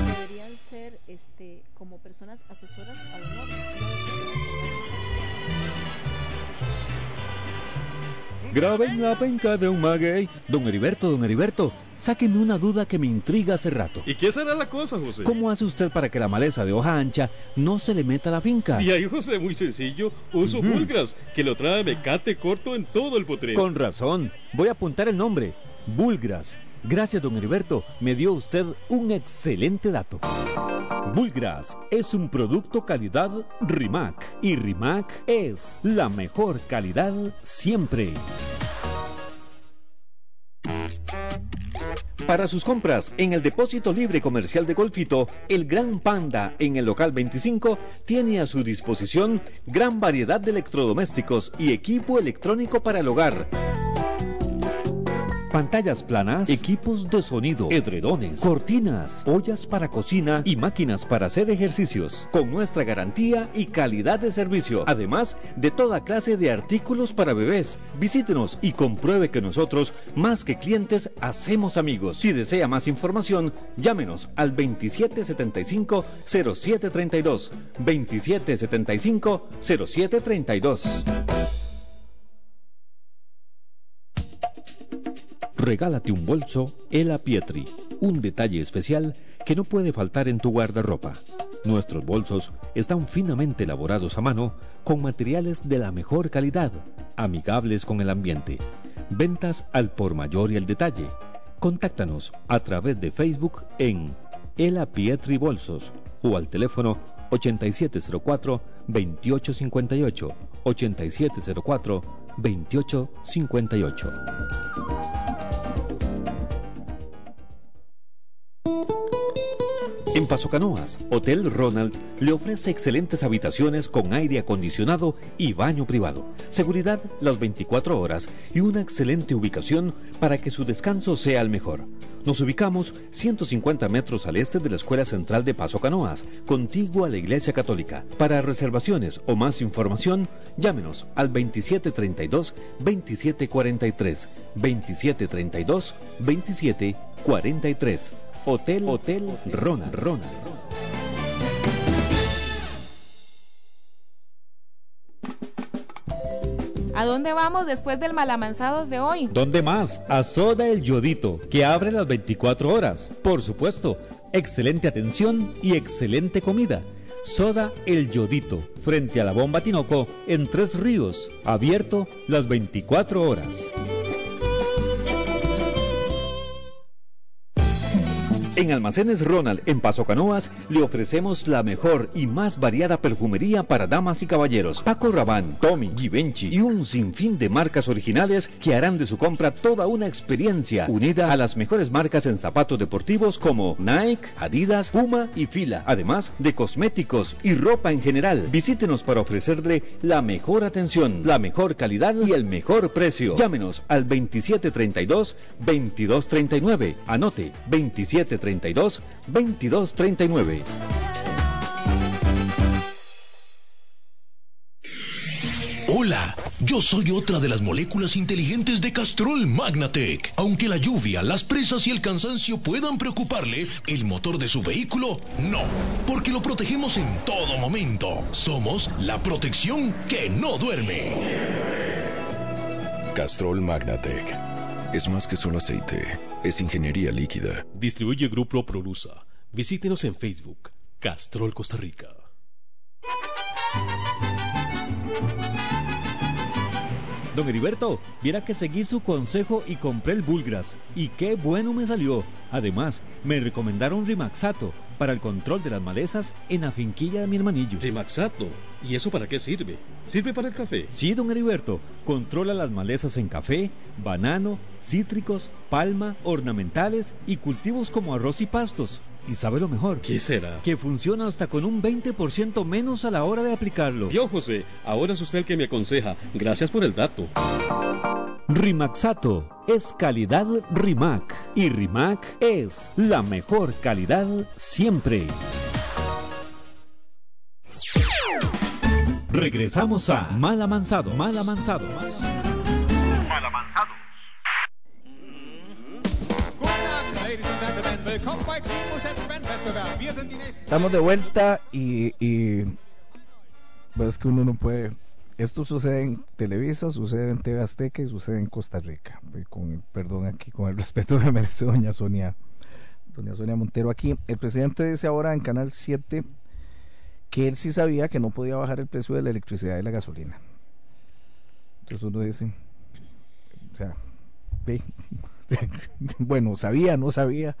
Deberían ser este, como personas asesoras al. Graben la penca de un maguey. Don Heriberto, don Heriberto, sáqueme una duda que me intriga hace rato. ¿Y qué será la cosa, José? ¿Cómo hace usted para que la maleza de hoja ancha no se le meta a la finca? Y ahí, José, muy sencillo. Uso. Bulgras, que lo trae mecate corto en todo el potrero. Con razón. Voy a apuntar el nombre. Bulgras. Gracias, don Heriberto. Me dio usted un excelente dato. Bulgras es un producto calidad Rimac. Y Rimac es la mejor calidad siempre. Para sus compras en el depósito libre comercial de Golfito, el Gran Panda en el local 25 tiene a su disposición gran variedad de electrodomésticos y equipo electrónico para el hogar. Pantallas planas, equipos de sonido, edredones, cortinas, ollas para cocina y máquinas para hacer ejercicios, con nuestra garantía y calidad de servicio, además de toda clase de artículos para bebés. Visítenos y compruebe que nosotros, más que clientes, hacemos amigos. Si desea más información, llámenos al 2775-0732. 2775-0732. Regálate un bolso Ela Pietri, un detalle especial que no puede faltar en tu guardarropa. Nuestros bolsos están finamente elaborados a mano con materiales de la mejor calidad, amigables con el ambiente. Ventas al por mayor y al detalle. Contáctanos a través de Facebook en Ela Pietri Bolsos o al teléfono 8704 2858 En Paso Canoas, Hotel Ronald le ofrece excelentes habitaciones con aire acondicionado y baño privado, seguridad las 24 horas y una excelente ubicación para que su descanso sea el mejor. Nos ubicamos 150 metros al este de la Escuela Central de Paso Canoas, contiguo a la Iglesia Católica. Para reservaciones o más información, llámenos al 2732-2743, 2732-2743. Hotel Hotel Rona Rona. ¿A dónde vamos después del malamanzados de hoy? ¿Dónde más? A Soda El Yodito, que abre las 24 horas. Por supuesto, excelente atención y excelente comida. Soda El Yodito, frente a la bomba Tinoco, en Tres Ríos, abierto las 24 horas. En Almacenes Ronald, en Paso Canoas, le ofrecemos la mejor y más variada perfumería para damas y caballeros. Paco Rabanne, Tommy, Givenchy y un sinfín de marcas originales que harán de su compra toda una experiencia unida a las mejores marcas en zapatos deportivos como Nike, Adidas, Puma y Fila, además de cosméticos y ropa en general. Visítenos para ofrecerle la mejor atención, la mejor calidad y el mejor precio. Llámenos al 2732 2239. Anote 2732 32 22 39. Hola, yo soy otra de las moléculas inteligentes de Castrol Magnatec. Aunque la lluvia, las presas y el cansancio puedan preocuparle, el motor de su vehículo no, porque lo protegemos en todo momento. Somos la protección que no duerme. Castrol Magnatec. Es más que solo aceite, es ingeniería líquida. Distribuye Grupo Prolusa. Visítenos en Facebook, Castrol Costa Rica. Don Heriberto, viera que seguí su consejo y compré el Bulgras. Y qué bueno me salió. Además, me recomendaron Rimaxato para el control de las malezas en la finquilla de mi hermanillo. Rimaxato. ¿Y eso para qué sirve? ¿Sirve para el café? Sí, don Heriberto. Controla las malezas en café, banano, cítricos, palma, ornamentales y cultivos como arroz y pastos. ¿Y sabe lo mejor? ¿Qué será? Que funciona hasta con un 20% menos a la hora de aplicarlo. Yo, José, ahora es usted el que me aconseja. Gracias por el dato. Rimaxato es calidad Rimac y Rimac es la mejor calidad siempre. Regresamos a Mala Manzado, Mala Manzado. Mala Manzado. Estamos de vuelta y, y pues que uno no puede. Esto sucede en Televisa, sucede en TV Azteca y sucede en Costa Rica. Perdón aquí, con el respeto que merece doña Sonia, doña Sonia Montero aquí. El presidente dice ahora en Canal 7 que él sí sabía que no podía bajar el precio de la electricidad y la gasolina. Entonces uno dice, o sea, bueno, sabía, no sabía.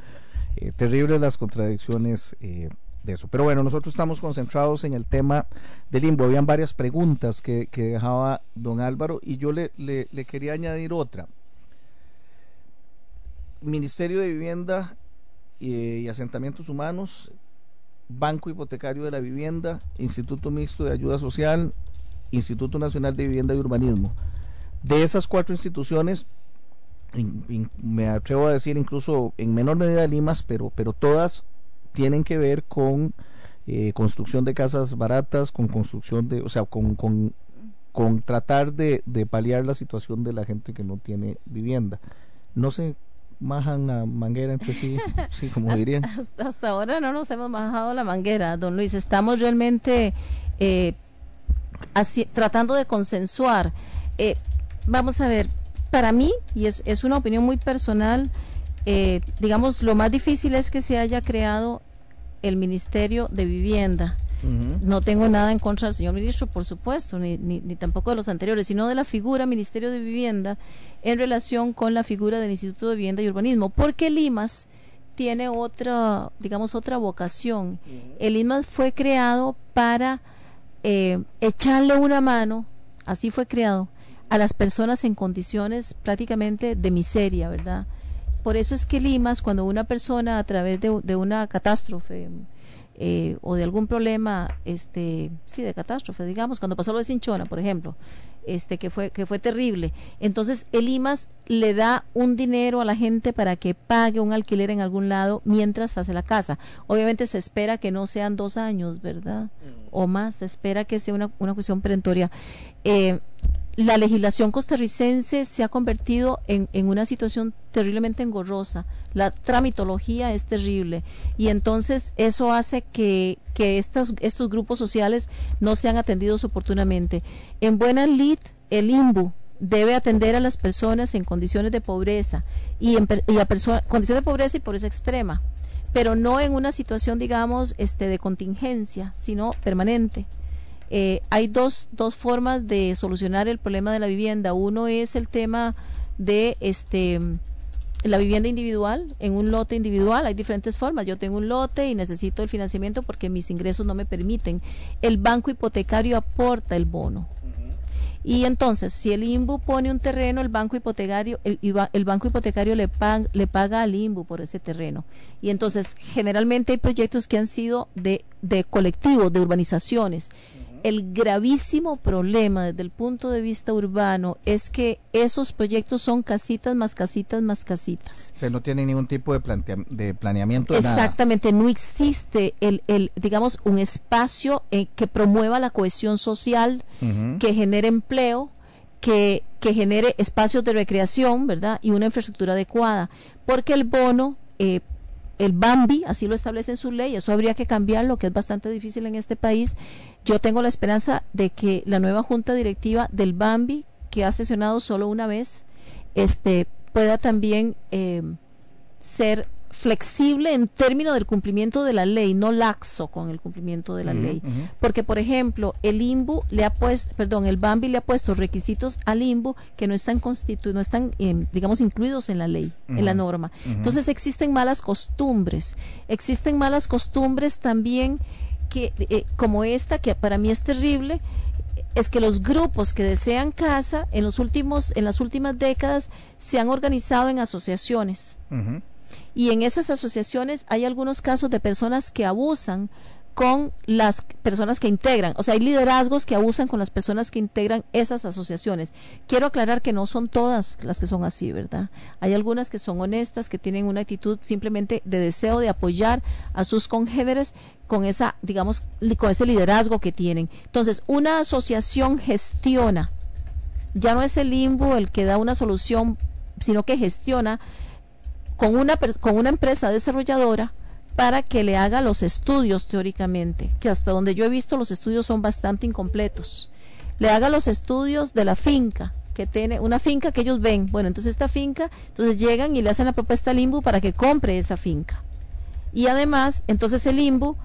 Eh, terribles las contradicciones eh, de eso. Pero bueno, nosotros estamos concentrados en el tema del limbo. Habían varias preguntas que, dejaba don Álvaro y yo le, quería añadir otra. Ministerio de Vivienda y, y Asentamientos Humanos, Banco Hipotecario de la Vivienda, Instituto Mixto de Ayuda Social, Instituto Nacional de Vivienda y Urbanismo. De esas cuatro instituciones, me atrevo a decir incluso en menor medida Limas, pero, pero todas tienen que ver con eh, construcción de casas baratas, con construcción de, o sea, con, con, con tratar de, de, paliar la situación de la gente que no tiene vivienda. No se majan la manguera entre sí, sí como hasta, dirían. Hasta, hasta, ahora no nos hemos majado la manguera, don Luis. Estamos realmente eh, así, tratando de consensuar. Eh, vamos a ver, para mí, y es, es una opinión muy personal, eh, digamos, lo más difícil es que se haya creado el Ministerio de Vivienda. Uh -huh. No tengo nada en contra del señor ministro, por supuesto, ni, ni, ni, tampoco de los anteriores, sino de la figura Ministerio de Vivienda en relación con la figura del Instituto de Vivienda y Urbanismo, porque Limas tiene otra, digamos, otra vocación. Uh -huh. El Limas fue creado para eh, echarle una mano, así fue creado, a las personas en condiciones prácticamente de miseria, ¿verdad? Por eso es que Limas, cuando una persona a través de, de una catástrofe eh, o de algún problema, este, sí, de catástrofe, digamos, cuando pasó lo de Cinchona, por ejemplo, este, que fue, que fue terrible, entonces el Limas le da un dinero a la gente para que pague un alquiler en algún lado mientras hace la casa. Obviamente se espera que no sean dos años, ¿verdad? O más, se espera que sea una, una cuestión perentoria. Eh, la legislación costarricense se ha convertido en, en, una situación terriblemente engorrosa. La tramitología es terrible y entonces eso hace que, que estas, estos grupos sociales no sean atendidos oportunamente. En buena lid, el IMBU debe atender a las personas en condiciones de pobreza y, en, y a condiciones de pobreza y pobreza extrema, pero no en una situación, digamos, este, de contingencia, sino permanente. Eh, hay dos, dos formas de solucionar el problema de la vivienda. Uno es el tema de este la vivienda individual, en un lote individual, hay diferentes formas. Yo tengo un lote y necesito el financiamiento porque mis ingresos no me permiten. El banco hipotecario aporta el bono. Y entonces, si el IMBU pone un terreno, el banco hipotecario, el, el banco hipotecario le, le paga al IMBU por ese terreno. Y entonces, generalmente hay proyectos que han sido de, de colectivos, de urbanizaciones el gravísimo problema desde el punto de vista urbano es que esos proyectos son casitas más casitas más casitas. O sea, no tienen ningún tipo de, de planeamiento. Exactamente, no existe el, el, digamos, un espacio eh, que promueva la cohesión social, que genere empleo, que, que genere espacios de recreación, ¿verdad? Y una infraestructura adecuada. Porque el bono eh, el Bambi, así lo establece en su ley, eso habría que cambiarlo, que es bastante difícil en este país. Yo tengo la esperanza de que la nueva junta directiva del Bambi, que ha sesionado solo una vez, este, pueda también eh, ser flexible en términos del cumplimiento de la ley, no laxo con el cumplimiento de la ley. Porque, por ejemplo, el IMBU le ha puesto, perdón, el BAMBI le ha puesto requisitos al IMBU que no están constitu no están, em, digamos, incluidos en la ley, en la norma. Entonces existen malas costumbres. Existen malas costumbres también que, eh, como esta, que para mí es terrible, es que los grupos que desean casa en los últimos en las últimas décadas se han organizado en asociaciones y en esas asociaciones hay algunos casos de personas que abusan con las personas que integran, o sea, hay liderazgos que abusan con las personas que integran esas asociaciones. Quiero aclarar que no son todas las que son así, ¿verdad? Hay algunas que son honestas, que tienen una actitud simplemente de deseo de apoyar a sus congéneres con esa, digamos, con ese liderazgo que tienen. Entonces, una asociación gestiona, ya no es el limbo el que da una solución, sino que gestiona con una, con una empresa desarrolladora para que le haga los estudios teóricamente, que hasta donde yo he visto los estudios son bastante incompletos. Le haga los estudios de la finca, que tiene una finca que ellos ven. Bueno, entonces esta finca, entonces llegan y le hacen la propuesta al IMBU para que compre esa finca. Y además, entonces el IMBU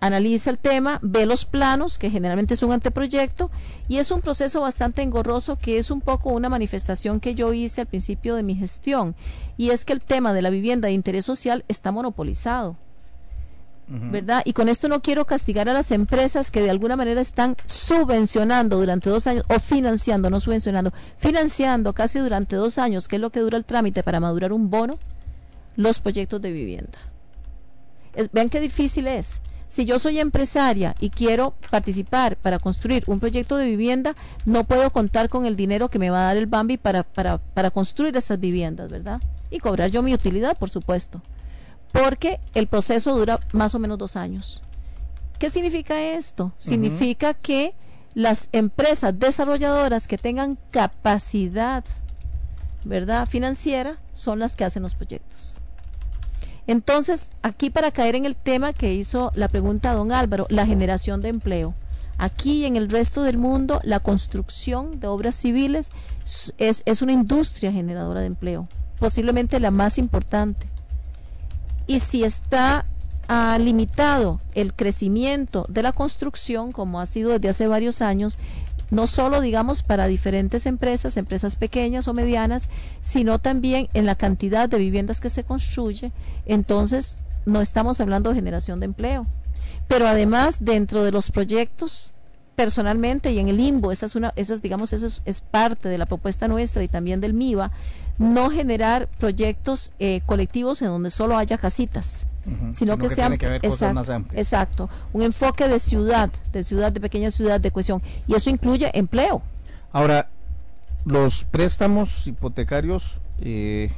analiza el tema, ve los planos, que generalmente es un anteproyecto, y es un proceso bastante engorroso que es un poco una manifestación que yo hice al principio de mi gestión, y es que el tema de la vivienda de interés social está monopolizado. ¿Verdad? Y con esto no quiero castigar a las empresas que de alguna manera están subvencionando durante dos años, o financiando, no subvencionando, financiando casi durante dos años, que es lo que dura el trámite para madurar un bono, los proyectos de vivienda. vean qué difícil es si yo soy empresaria y quiero participar para construir un proyecto de vivienda, no puedo contar con el dinero que me va a dar el Bambi para, para, para construir esas viviendas, ¿verdad? Y cobrar yo mi utilidad, por supuesto. Porque el proceso dura más o menos dos años. ¿Qué significa esto? Significa que las empresas desarrolladoras que tengan capacidad, ¿verdad? Financiera son las que hacen los proyectos. Entonces, aquí para caer en el tema que hizo la pregunta don Álvaro, la generación de empleo. Aquí y en el resto del mundo, la construcción de obras civiles es, es una industria generadora de empleo, posiblemente la más importante. Y si está ha limitado el crecimiento de la construcción, como ha sido desde hace varios años, no solo, digamos, para diferentes empresas, empresas pequeñas o medianas, sino también en la cantidad de viviendas que se construye. Entonces, no estamos hablando de generación de empleo. Pero además, dentro de los proyectos, personalmente y en el limbo, esa es una, esa digamos, eso es, parte de la propuesta nuestra y también del MIVA, no generar proyectos eh, colectivos en donde solo haya casitas sino, que, sean exacto, un enfoque de ciudad, de ciudad, de pequeña ciudad, de cohesión, y eso incluye empleo. Ahora, los préstamos hipotecarios eh,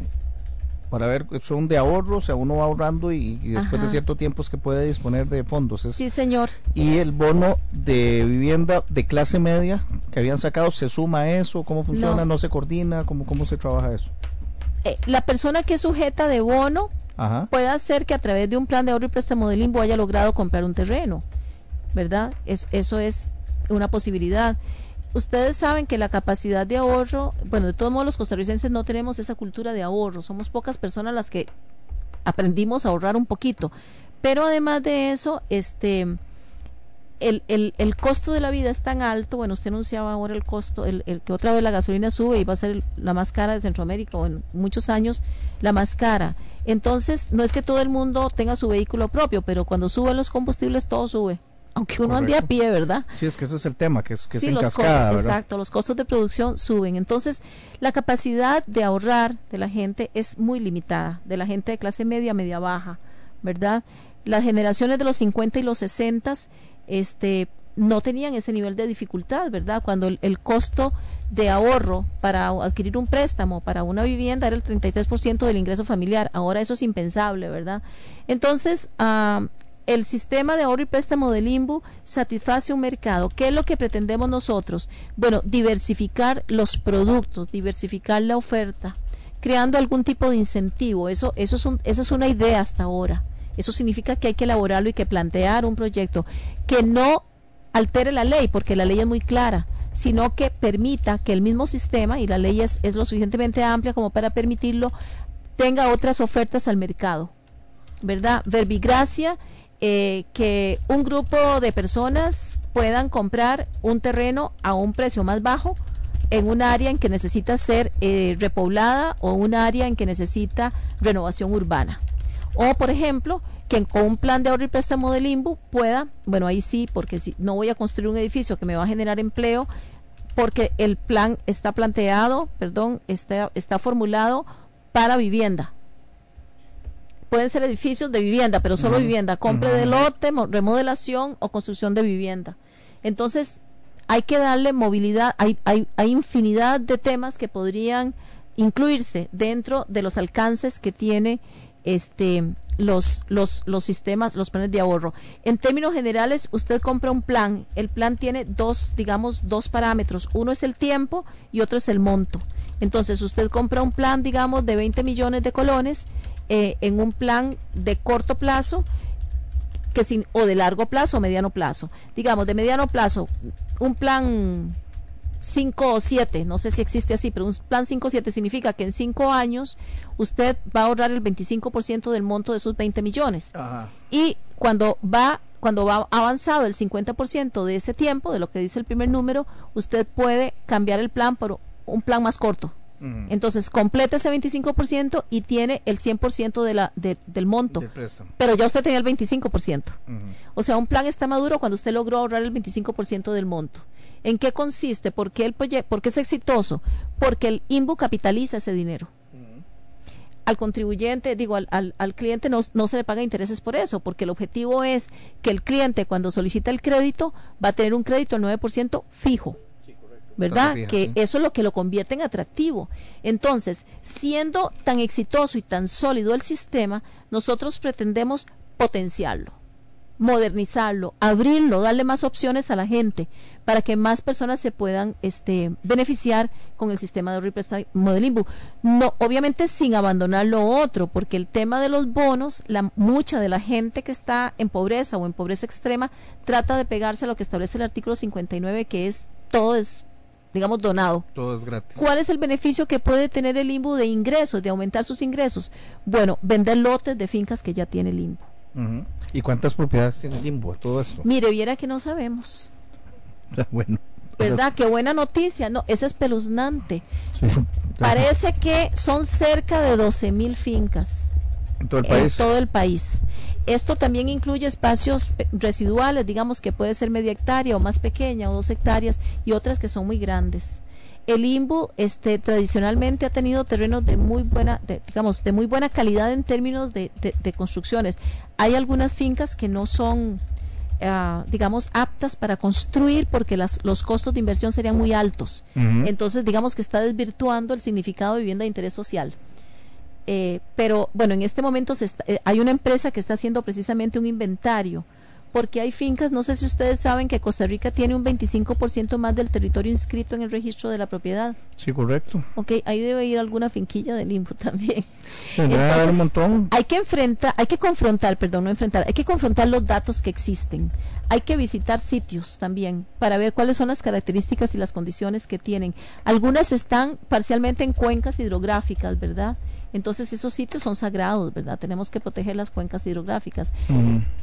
para ver son de ahorro, o sea, uno va ahorrando y, después de cierto tiempo es que puede disponer de fondos. sí, señor. Y el bono de vivienda de clase media que habían sacado, ¿se suma a eso? ¿Cómo funciona? ¿No, se coordina? ¿Cómo, cómo se trabaja eso? Eh, la persona que es sujeta de bono puede hacer que a través de un plan de ahorro y préstamo de limbo haya logrado comprar un terreno, ¿verdad? eso es una posibilidad. Ustedes saben que la capacidad de ahorro, bueno, de todos modos los costarricenses no tenemos esa cultura de ahorro, somos pocas personas las que aprendimos a ahorrar un poquito, pero además de eso, este el, el, el, costo de la vida es tan alto, bueno, usted anunciaba ahora el costo, el, el, que otra vez la gasolina sube y va a ser la más cara de Centroamérica o en muchos años la más cara. Entonces, no es que todo el mundo tenga su vehículo propio, pero cuando suben los combustibles todo sube. Aunque uno ande a pie, ¿verdad? Sí, es que ese es el tema, que es que sí, es los cascada, costos, Exacto, los costos de producción suben. Entonces, la capacidad de ahorrar de la gente es muy limitada, de la gente de clase media, media baja, ¿verdad? Las generaciones de los 50 y los 60 este, no tenían ese nivel de dificultad, ¿verdad? Cuando el, costo de ahorro para adquirir un préstamo para una vivienda era el 33% del ingreso familiar. Ahora eso es impensable, ¿verdad? Entonces, uh, el sistema de ahorro y préstamo del IMBU satisface un mercado. ¿Qué es lo que pretendemos nosotros? Bueno, diversificar los productos, diversificar la oferta, creando algún tipo de incentivo. Eso, eso es un, es una idea hasta ahora. Eso significa que hay que elaborarlo y que plantear un proyecto que no altere la ley, porque la ley es muy clara, sino que permita que el mismo sistema, y la ley es, es lo suficientemente amplia como para permitirlo, tenga otras ofertas al mercado. ¿Verdad? Verbigracia eh, que un grupo de personas puedan comprar un terreno a un precio más bajo en un área en que necesita ser eh, repoblada o un área en que necesita renovación urbana. O, por ejemplo, que con un plan de ahorro y préstamo del IMBU pueda, bueno, ahí sí, porque si no voy a construir un edificio que me va a generar empleo, porque el plan está planteado, perdón, está, está formulado para vivienda, pueden ser edificios de vivienda, pero solo vivienda, compra de lote, remodelación o construcción de vivienda. Entonces, hay que darle movilidad, hay, hay, hay infinidad de temas que podrían incluirse dentro de los alcances que tiene este los, los, los sistemas, los planes de ahorro. En términos generales, usted compra un plan. El plan tiene dos, digamos, dos parámetros. Uno es el tiempo y otro es el monto. Entonces, usted compra un plan, digamos, de 20 millones de colones eh, en un plan de corto plazo que sin, o de largo plazo o mediano plazo. Digamos, de mediano plazo, un plan 5 o 7, no sé si existe así, pero un plan 5 o 7 significa que en 5 años usted va a ahorrar el 25% del monto de sus 20 millones. Ajá. Y cuando va cuando va avanzado el 50% de ese tiempo, de lo que dice el primer número, usted puede cambiar el plan por un plan más corto. Uh -huh. Entonces, completa ese 25% y tiene el 100% de la, de, del monto. Pero ya usted tenía el 25%. Uh -huh. O sea, un plan está maduro cuando usted logró ahorrar el 25% del monto. ¿En qué consiste? ¿Por qué, el ¿Por qué es exitoso? Porque el INBU capitaliza ese dinero. Al contribuyente, digo, al, al, al cliente no, no, se le paga intereses por eso, porque el objetivo es que el cliente cuando solicita el crédito va a tener un crédito al 9% fijo. ¿Verdad? Que sí. eso es lo que lo convierte en atractivo. Entonces, siendo tan exitoso y tan sólido el sistema, nosotros pretendemos potenciarlo, modernizarlo, abrirlo, darle más opciones a la gente para que más personas se puedan este, beneficiar con el sistema de préstamo del INBU. No, obviamente sin abandonar lo otro, porque el tema de los bonos, la, mucha de la gente que está en pobreza o en pobreza extrema trata de pegarse a lo que establece el artículo 59, que es todo es digamos, donado. Todo es gratis. ¿Cuál es el beneficio que puede tener el INBU de ingresos, de aumentar sus ingresos? Bueno, vender lotes de fincas que ya tiene el. Uh -huh. ¿Y cuántas propiedades tiene el? Todo esto. Mire, viera que no sabemos. bueno. ¿Verdad? Qué buena noticia. No, es espeluznante. Sí. Parece que son cerca de 12 mil fincas. En todo el país. En todo el país. Esto también incluye espacios residuales, digamos que puede ser media hectárea o más pequeña o dos hectáreas y otras que son muy grandes. El INBU este, tradicionalmente ha tenido terrenos de muy buena, de, digamos, de muy buena calidad en términos de, de, de construcciones. Hay algunas fincas que no son, uh, digamos, aptas para construir porque las, los costos de inversión serían muy altos. Uh -huh. Entonces, digamos que está desvirtuando el significado de vivienda de interés social. Eh, pero bueno, en este momento se está, eh, hay una empresa que está haciendo precisamente un inventario, porque hay fincas, no sé si ustedes saben que Costa Rica tiene un 25% más del territorio inscrito en el registro de la propiedad. Sí, correcto. Ok, ahí debe ir alguna finquilla de limbo también. Entonces, un montón. Hay que enfrentar, hay que confrontar, perdón, no enfrentar, hay que confrontar los datos que existen. Hay que visitar sitios también para ver cuáles son las características y las condiciones que tienen. Algunas están parcialmente en cuencas hidrográficas, ¿verdad? Entonces esos sitios son sagrados, ¿verdad? Tenemos que proteger las cuencas hidrográficas.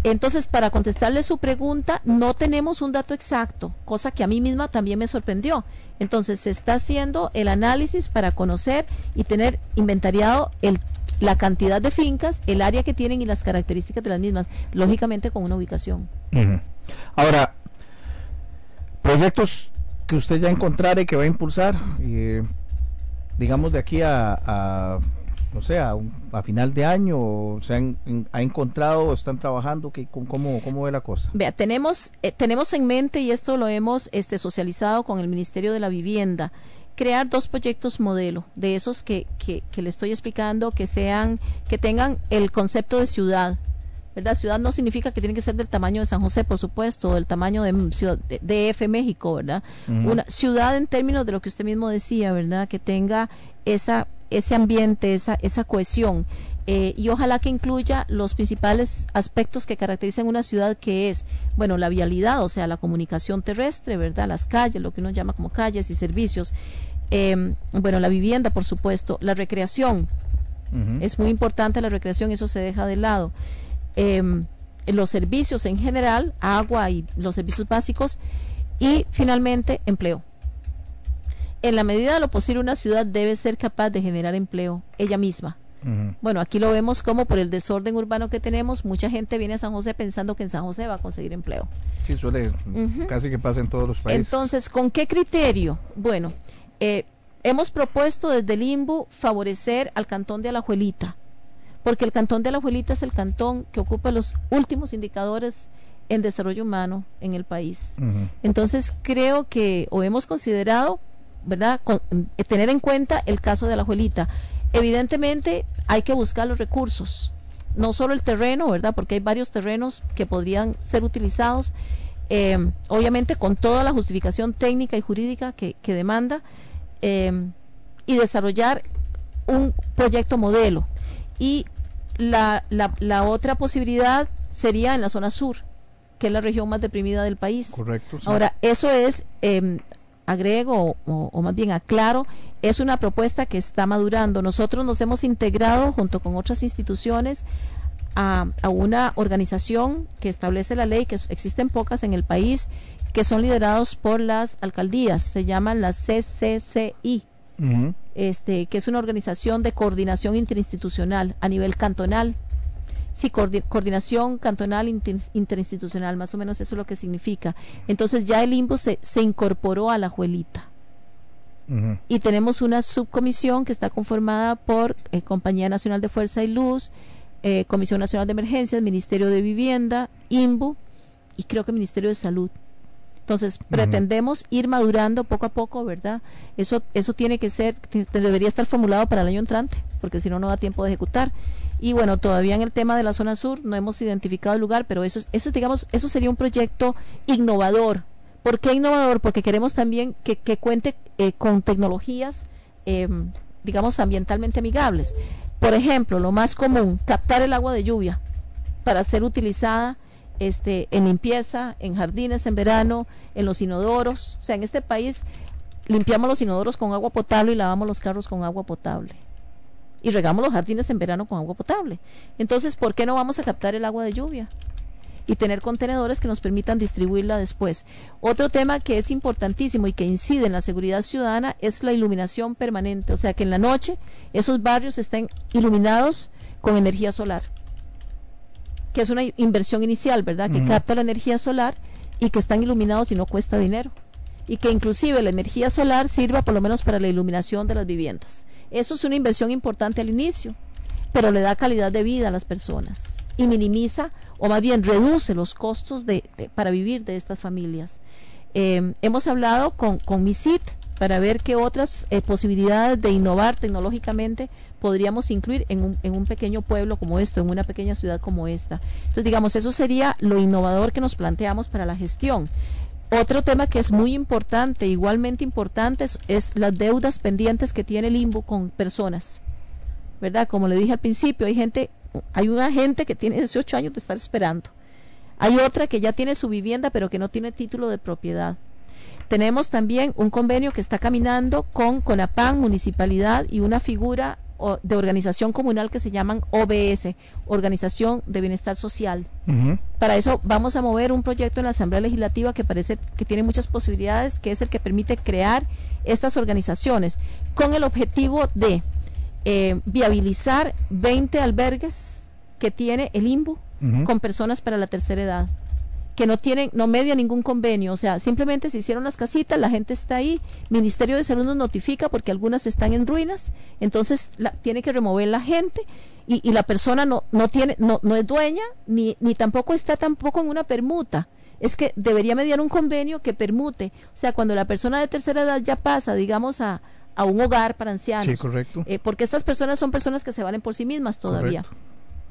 Entonces, para contestarle su pregunta, no tenemos un dato exacto, cosa que a mí misma también me sorprendió. Entonces, se está haciendo el análisis para conocer y tener inventariado el la cantidad de fincas, el área que tienen y las características de las mismas, lógicamente con una ubicación. Ahora, proyectos que usted ya encontrara y que va a impulsar, eh, digamos de aquí a, no sé, a, final de año, o se han, ha encontrado, están trabajando, que, ¿cómo, ¿cómo ve la cosa? Vea, tenemos, eh, tenemos en mente, y esto lo hemos este, socializado con el Ministerio de la Vivienda, crear dos proyectos modelo, de esos que, que, que le estoy explicando, que sean, que tengan el concepto de ciudad, ¿verdad? Ciudad no significa que tiene que ser del tamaño de San José, por supuesto, o del tamaño de, ciudad, de DF México, ¿verdad? Una ciudad en términos de lo que usted mismo decía, ¿verdad? Que tenga esa ese ambiente, esa, esa cohesión. Eh, y ojalá que incluya los principales aspectos que caracterizan una ciudad que es, bueno, la vialidad, o sea, la comunicación terrestre, ¿verdad? Las calles, lo que uno llama como calles y servicios. Em, bueno, la vivienda, por supuesto, la recreación. Es muy importante la recreación, eso se deja de lado. Em, los servicios en general, agua y los servicios básicos. Y finalmente, empleo en la medida de lo posible una ciudad debe ser capaz de generar empleo ella misma. Bueno, aquí lo vemos como por el desorden urbano que tenemos, mucha gente viene a San José pensando que en San José va a conseguir empleo. Sí, suele, casi que pasa en todos los países. Entonces, ¿con qué criterio? Bueno, eh, hemos propuesto desde el IMBU favorecer al cantón de Alajuelita, porque el cantón de Alajuelita es el cantón que ocupa los últimos indicadores en desarrollo humano en el país. Entonces, creo que, o hemos considerado ¿verdad? Eh, tener en cuenta el caso de la abuelita. Evidentemente hay que buscar los recursos, no solo el terreno, ¿verdad? Porque hay varios terrenos que podrían ser utilizados, eh, obviamente con toda la justificación técnica y jurídica que, demanda, eh, y desarrollar un proyecto modelo. Y la, la, otra posibilidad sería en la zona sur, que es la región más deprimida del país. Correcto. Ahora, eso es agrego o, más bien aclaro, es una propuesta que está madurando. Nosotros nos hemos integrado junto con otras instituciones a, una organización que establece la ley, que existen pocas en el país, que son liderados por las alcaldías, se llaman las CCCI. este, que es una organización de coordinación interinstitucional a nivel cantonal Sí, coordinación cantonal interinstitucional, más o menos eso es lo que significa. Entonces ya el IMBO se, se incorporó a la Juelita. Y tenemos una subcomisión que está conformada por eh, Compañía Nacional de Fuerza y Luz, eh, Comisión Nacional de Emergencias, Ministerio de Vivienda, IMBU y creo que Ministerio de Salud. Entonces, pretendemos ir madurando poco a poco, ¿verdad? Eso, eso tiene que ser, debería estar formulado para el año entrante, porque si no, no da tiempo de ejecutar. Y bueno, todavía en el tema de la zona sur no hemos identificado el lugar, pero eso, eso digamos, eso sería un proyecto innovador. ¿Por qué innovador? Porque queremos también que, que cuente eh, con tecnologías, em, digamos, ambientalmente amigables. Por ejemplo, lo más común, captar el agua de lluvia para ser utilizada este, en limpieza, en jardines en verano, en los inodoros. O sea, en este país limpiamos los inodoros con agua potable y lavamos los carros con agua potable. Y regamos los jardines en verano con agua potable. Entonces, ¿por qué no vamos a captar el agua de lluvia? Y tener contenedores que nos permitan distribuirla después. Otro tema que es importantísimo y que incide en la seguridad ciudadana es la iluminación permanente. O sea, que en la noche esos barrios estén iluminados con energía solar que es una inversión inicial, ¿verdad? Que capta la energía solar y que están iluminados y no cuesta dinero. Y que inclusive la energía solar sirva por lo menos para la iluminación de las viviendas. Eso es una inversión importante al inicio, pero le da calidad de vida a las personas y minimiza o más bien reduce los costos de, para vivir de estas familias. Eh, hemos hablado con, con MISIT para ver qué otras eh, posibilidades de innovar tecnológicamente podríamos incluir en un, en un pequeño pueblo como esto, en una pequeña ciudad como esta. Entonces, digamos, eso sería lo innovador que nos planteamos para la gestión. Otro tema que es muy importante, igualmente importante, es, las deudas pendientes que tiene el con personas. ¿Verdad? Como le dije al principio, hay gente, hay una gente que tiene 18 años de estar esperando. Hay otra que ya tiene su vivienda pero que no tiene título de propiedad. Tenemos también un convenio que está caminando con CONAPAN, Municipalidad y una figura de organización comunal que se llaman OBS, Organización de Bienestar Social. Para eso vamos a mover un proyecto en la Asamblea Legislativa que parece que tiene muchas posibilidades, que es el que permite crear estas organizaciones con el objetivo de eh, viabilizar 20 albergues que tiene el IMBU con personas para la tercera edad que no tienen, no media ningún convenio, o sea, simplemente se hicieron las casitas, la gente está ahí, Ministerio de Salud nos notifica porque algunas están en ruinas, entonces la, tiene que remover la gente y, y la persona no, no tiene, no, no es dueña, ni, ni tampoco está tampoco en una permuta. Es que debería mediar un convenio que permute, o sea, cuando la persona de tercera edad ya pasa, digamos, a, a un hogar para ancianos. Sí, correcto. Eh, porque estas personas son personas que se valen por sí mismas todavía. Correcto.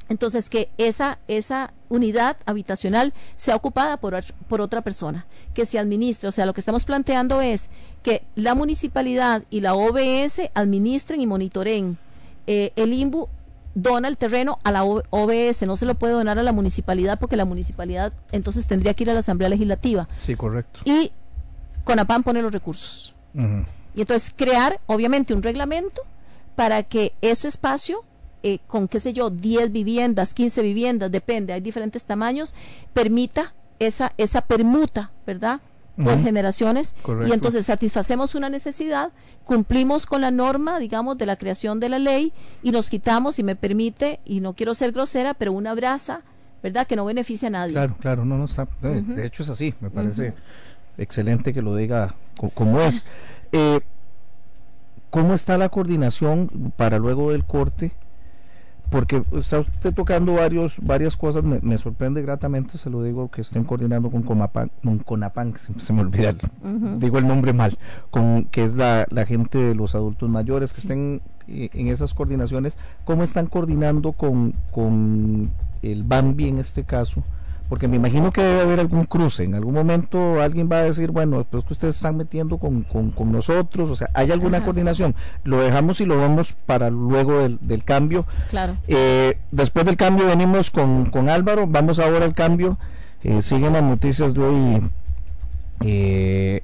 Entonces, que esa, esa unidad habitacional sea ocupada por, por otra persona, que se administre. O sea, lo que estamos planteando es que la municipalidad y la OBS administren y monitoreen. Eh, el IMBU dona el terreno a la OBS, no se lo puede donar a la municipalidad porque la municipalidad entonces tendría que ir a la Asamblea Legislativa. Sí, correcto. Y CONAPAN pone los recursos. Y entonces crear, obviamente, un reglamento para que ese espacio eh, con, qué sé yo, 10 viviendas, 15 viviendas, depende, hay diferentes tamaños, permita esa, esa permuta, ¿verdad? por generaciones y entonces satisfacemos una necesidad, cumplimos con la norma, digamos, de la creación de la ley y nos quitamos, si me permite, y no quiero ser grosera, pero una brasa, ¿verdad?, que no beneficia a nadie. Claro, claro, no, no está, de, hecho es así, me parece excelente que lo diga como es. Eh, ¿Cómo está la coordinación para luego del corte? Porque está usted tocando varios, varias cosas, me, sorprende gratamente, se lo digo, que estén coordinando con Conapan, con Conapan se, me olvida, digo el nombre mal, con que es la, la gente de los adultos mayores, que estén eh, en esas coordinaciones, ¿cómo están coordinando con, con el Bambi en este caso? Porque me imagino que debe haber algún cruce. En algún momento alguien va a decir, bueno, pues que ustedes están metiendo con, con, nosotros, o sea, ¿hay alguna coordinación? Lo dejamos y lo vamos para luego del, del cambio. Claro. Eh, después del cambio venimos con, con Álvaro, vamos ahora al cambio. Eh, siguen las noticias de hoy eh,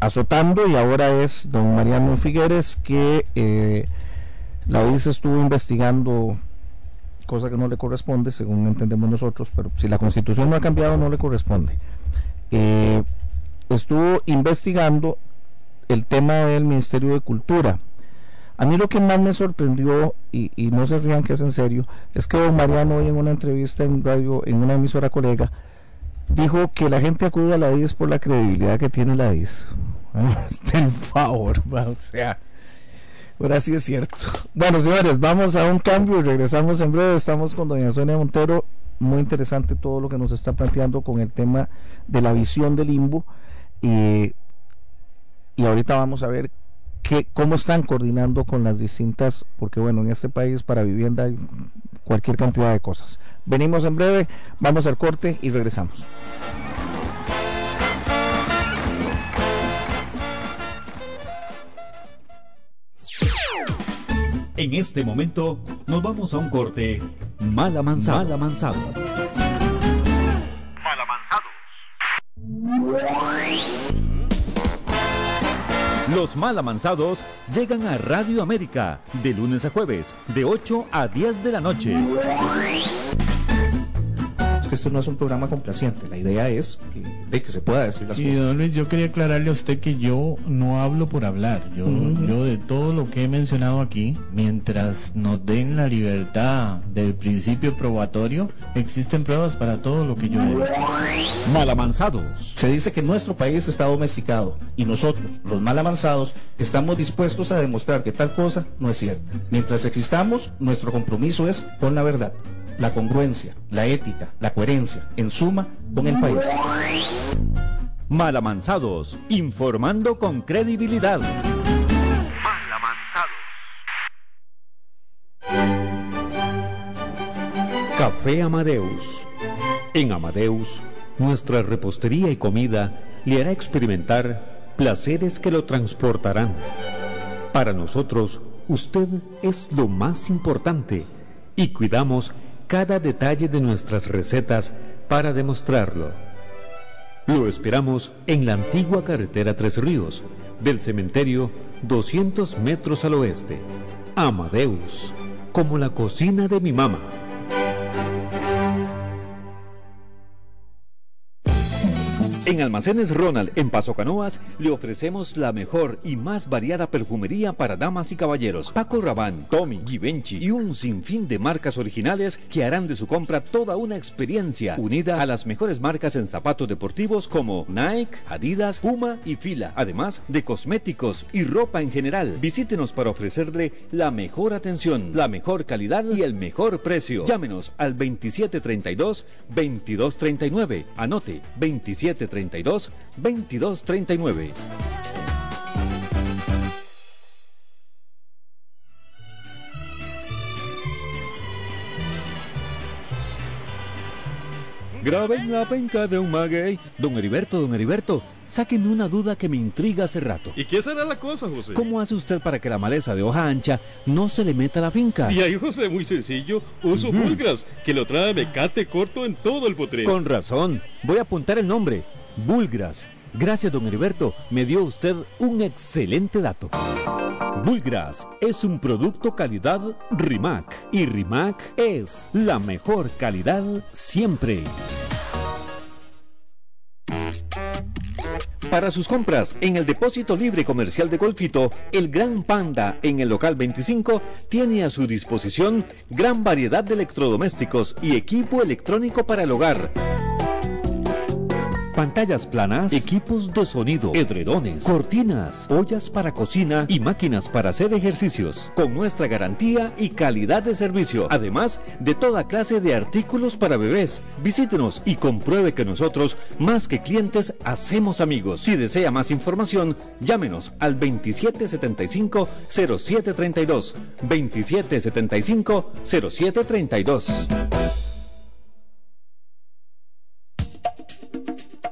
azotando y ahora es don Mariano Figueres que la UIS estuvo investigando cosa que no le corresponde, según entendemos nosotros, pero si la constitución no ha cambiado, no le corresponde. Eh, estuvo investigando el tema del Ministerio de Cultura. A mí lo que más me sorprendió, y, no se rían que es en serio, es que don Mariano hoy en una entrevista en radio, en una emisora colega, dijo que la gente acude a la DIS por la credibilidad que tiene la DIS. en favor, o sea Ahora sí es cierto. Bueno, señores, vamos a un cambio y regresamos en breve. Estamos con doña Sonia Montero. Muy interesante todo lo que nos está planteando con el tema de la visión del limbo. Y, y ahorita vamos a ver qué, cómo están coordinando con las distintas, porque bueno, en este país para vivienda hay cualquier cantidad de cosas. Venimos en breve, vamos al corte y regresamos. En este momento nos vamos a un corte mal avanzado. Mal avanzado. Los mal amansados llegan a Radio América de lunes a jueves, de 8 a 10 de la noche esto no es un programa complaciente. La idea es que, de que se pueda decir las y cosas. Luis, yo quería aclararle a usted que yo no hablo por hablar. Yo, yo de todo lo que he mencionado aquí, mientras nos den la libertad del principio probatorio, existen pruebas para todo lo que yo digo. Malamanzados. Se dice que nuestro país está domesticado y nosotros, los mal avanzados, estamos dispuestos a demostrar que tal cosa no es cierta. Mientras existamos, nuestro compromiso es con la verdad la congruencia, la ética, la coherencia, en suma, con el país. Malamanzados, informando con credibilidad. Café Amadeus. En Amadeus, nuestra repostería y comida le hará experimentar placeres que lo transportarán. Para nosotros, usted es lo más importante y cuidamos cada detalle de nuestras recetas para demostrarlo. Lo esperamos en la antigua carretera Tres Ríos, del cementerio 200 metros al oeste. Amadeus, como la cocina de mi mamá. En Almacenes Ronald, en Paso Canoas, le ofrecemos la mejor y más variada perfumería para damas y caballeros. Paco Rabanne, Tommy, Givenchy y un sinfín de marcas originales que harán de su compra toda una experiencia unida a las mejores marcas en zapatos deportivos como Nike, Adidas, Puma y Fila, además de cosméticos y ropa en general. Visítenos para ofrecerle la mejor atención, la mejor calidad y el mejor precio. Llámenos al 2732 2239. Anote 2732 22 2239. Graben la penca de un maguey. Don Heriberto, don Heriberto, sáquenme una duda que me intriga hace rato. ¿Y qué será la cosa, José? ¿Cómo hace usted para que la maleza de hoja ancha no se le meta a la finca? Y ahí, José, muy sencillo. Uso. Bulgras, que lo trae mecate corto en todo el potrero. Con razón. Voy a apuntar el nombre. Bulgras. Gracias, don Heriberto. Me dio usted un excelente dato. Bulgras es un producto calidad Rimac. Y Rimac es la mejor calidad siempre. Para sus compras en el depósito libre comercial de Golfito, el Gran Panda en el local 25 tiene a su disposición gran variedad de electrodomésticos y equipo electrónico para el hogar. Pantallas planas, equipos de sonido, edredones, cortinas, ollas para cocina y máquinas para hacer ejercicios, con nuestra garantía y calidad de servicio, además de toda clase de artículos para bebés. Visítenos y compruebe que nosotros, más que clientes, hacemos amigos. Si desea más información, llámenos al 2775-0732. 2775-0732.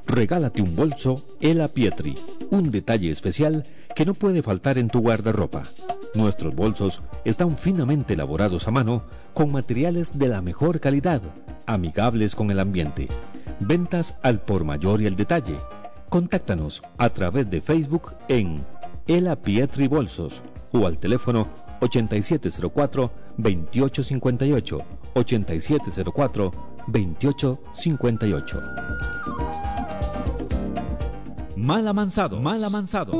Regálate un bolso Ela Pietri, un detalle especial que no puede faltar en tu guardarropa. Nuestros bolsos están finamente elaborados a mano con materiales de la mejor calidad, amigables con el ambiente. Ventas al por mayor y al detalle. Contáctanos a través de Facebook en Ela Pietri Bolsos o al teléfono 8704 2858 8704 2858. Mal amansado, mal amansado.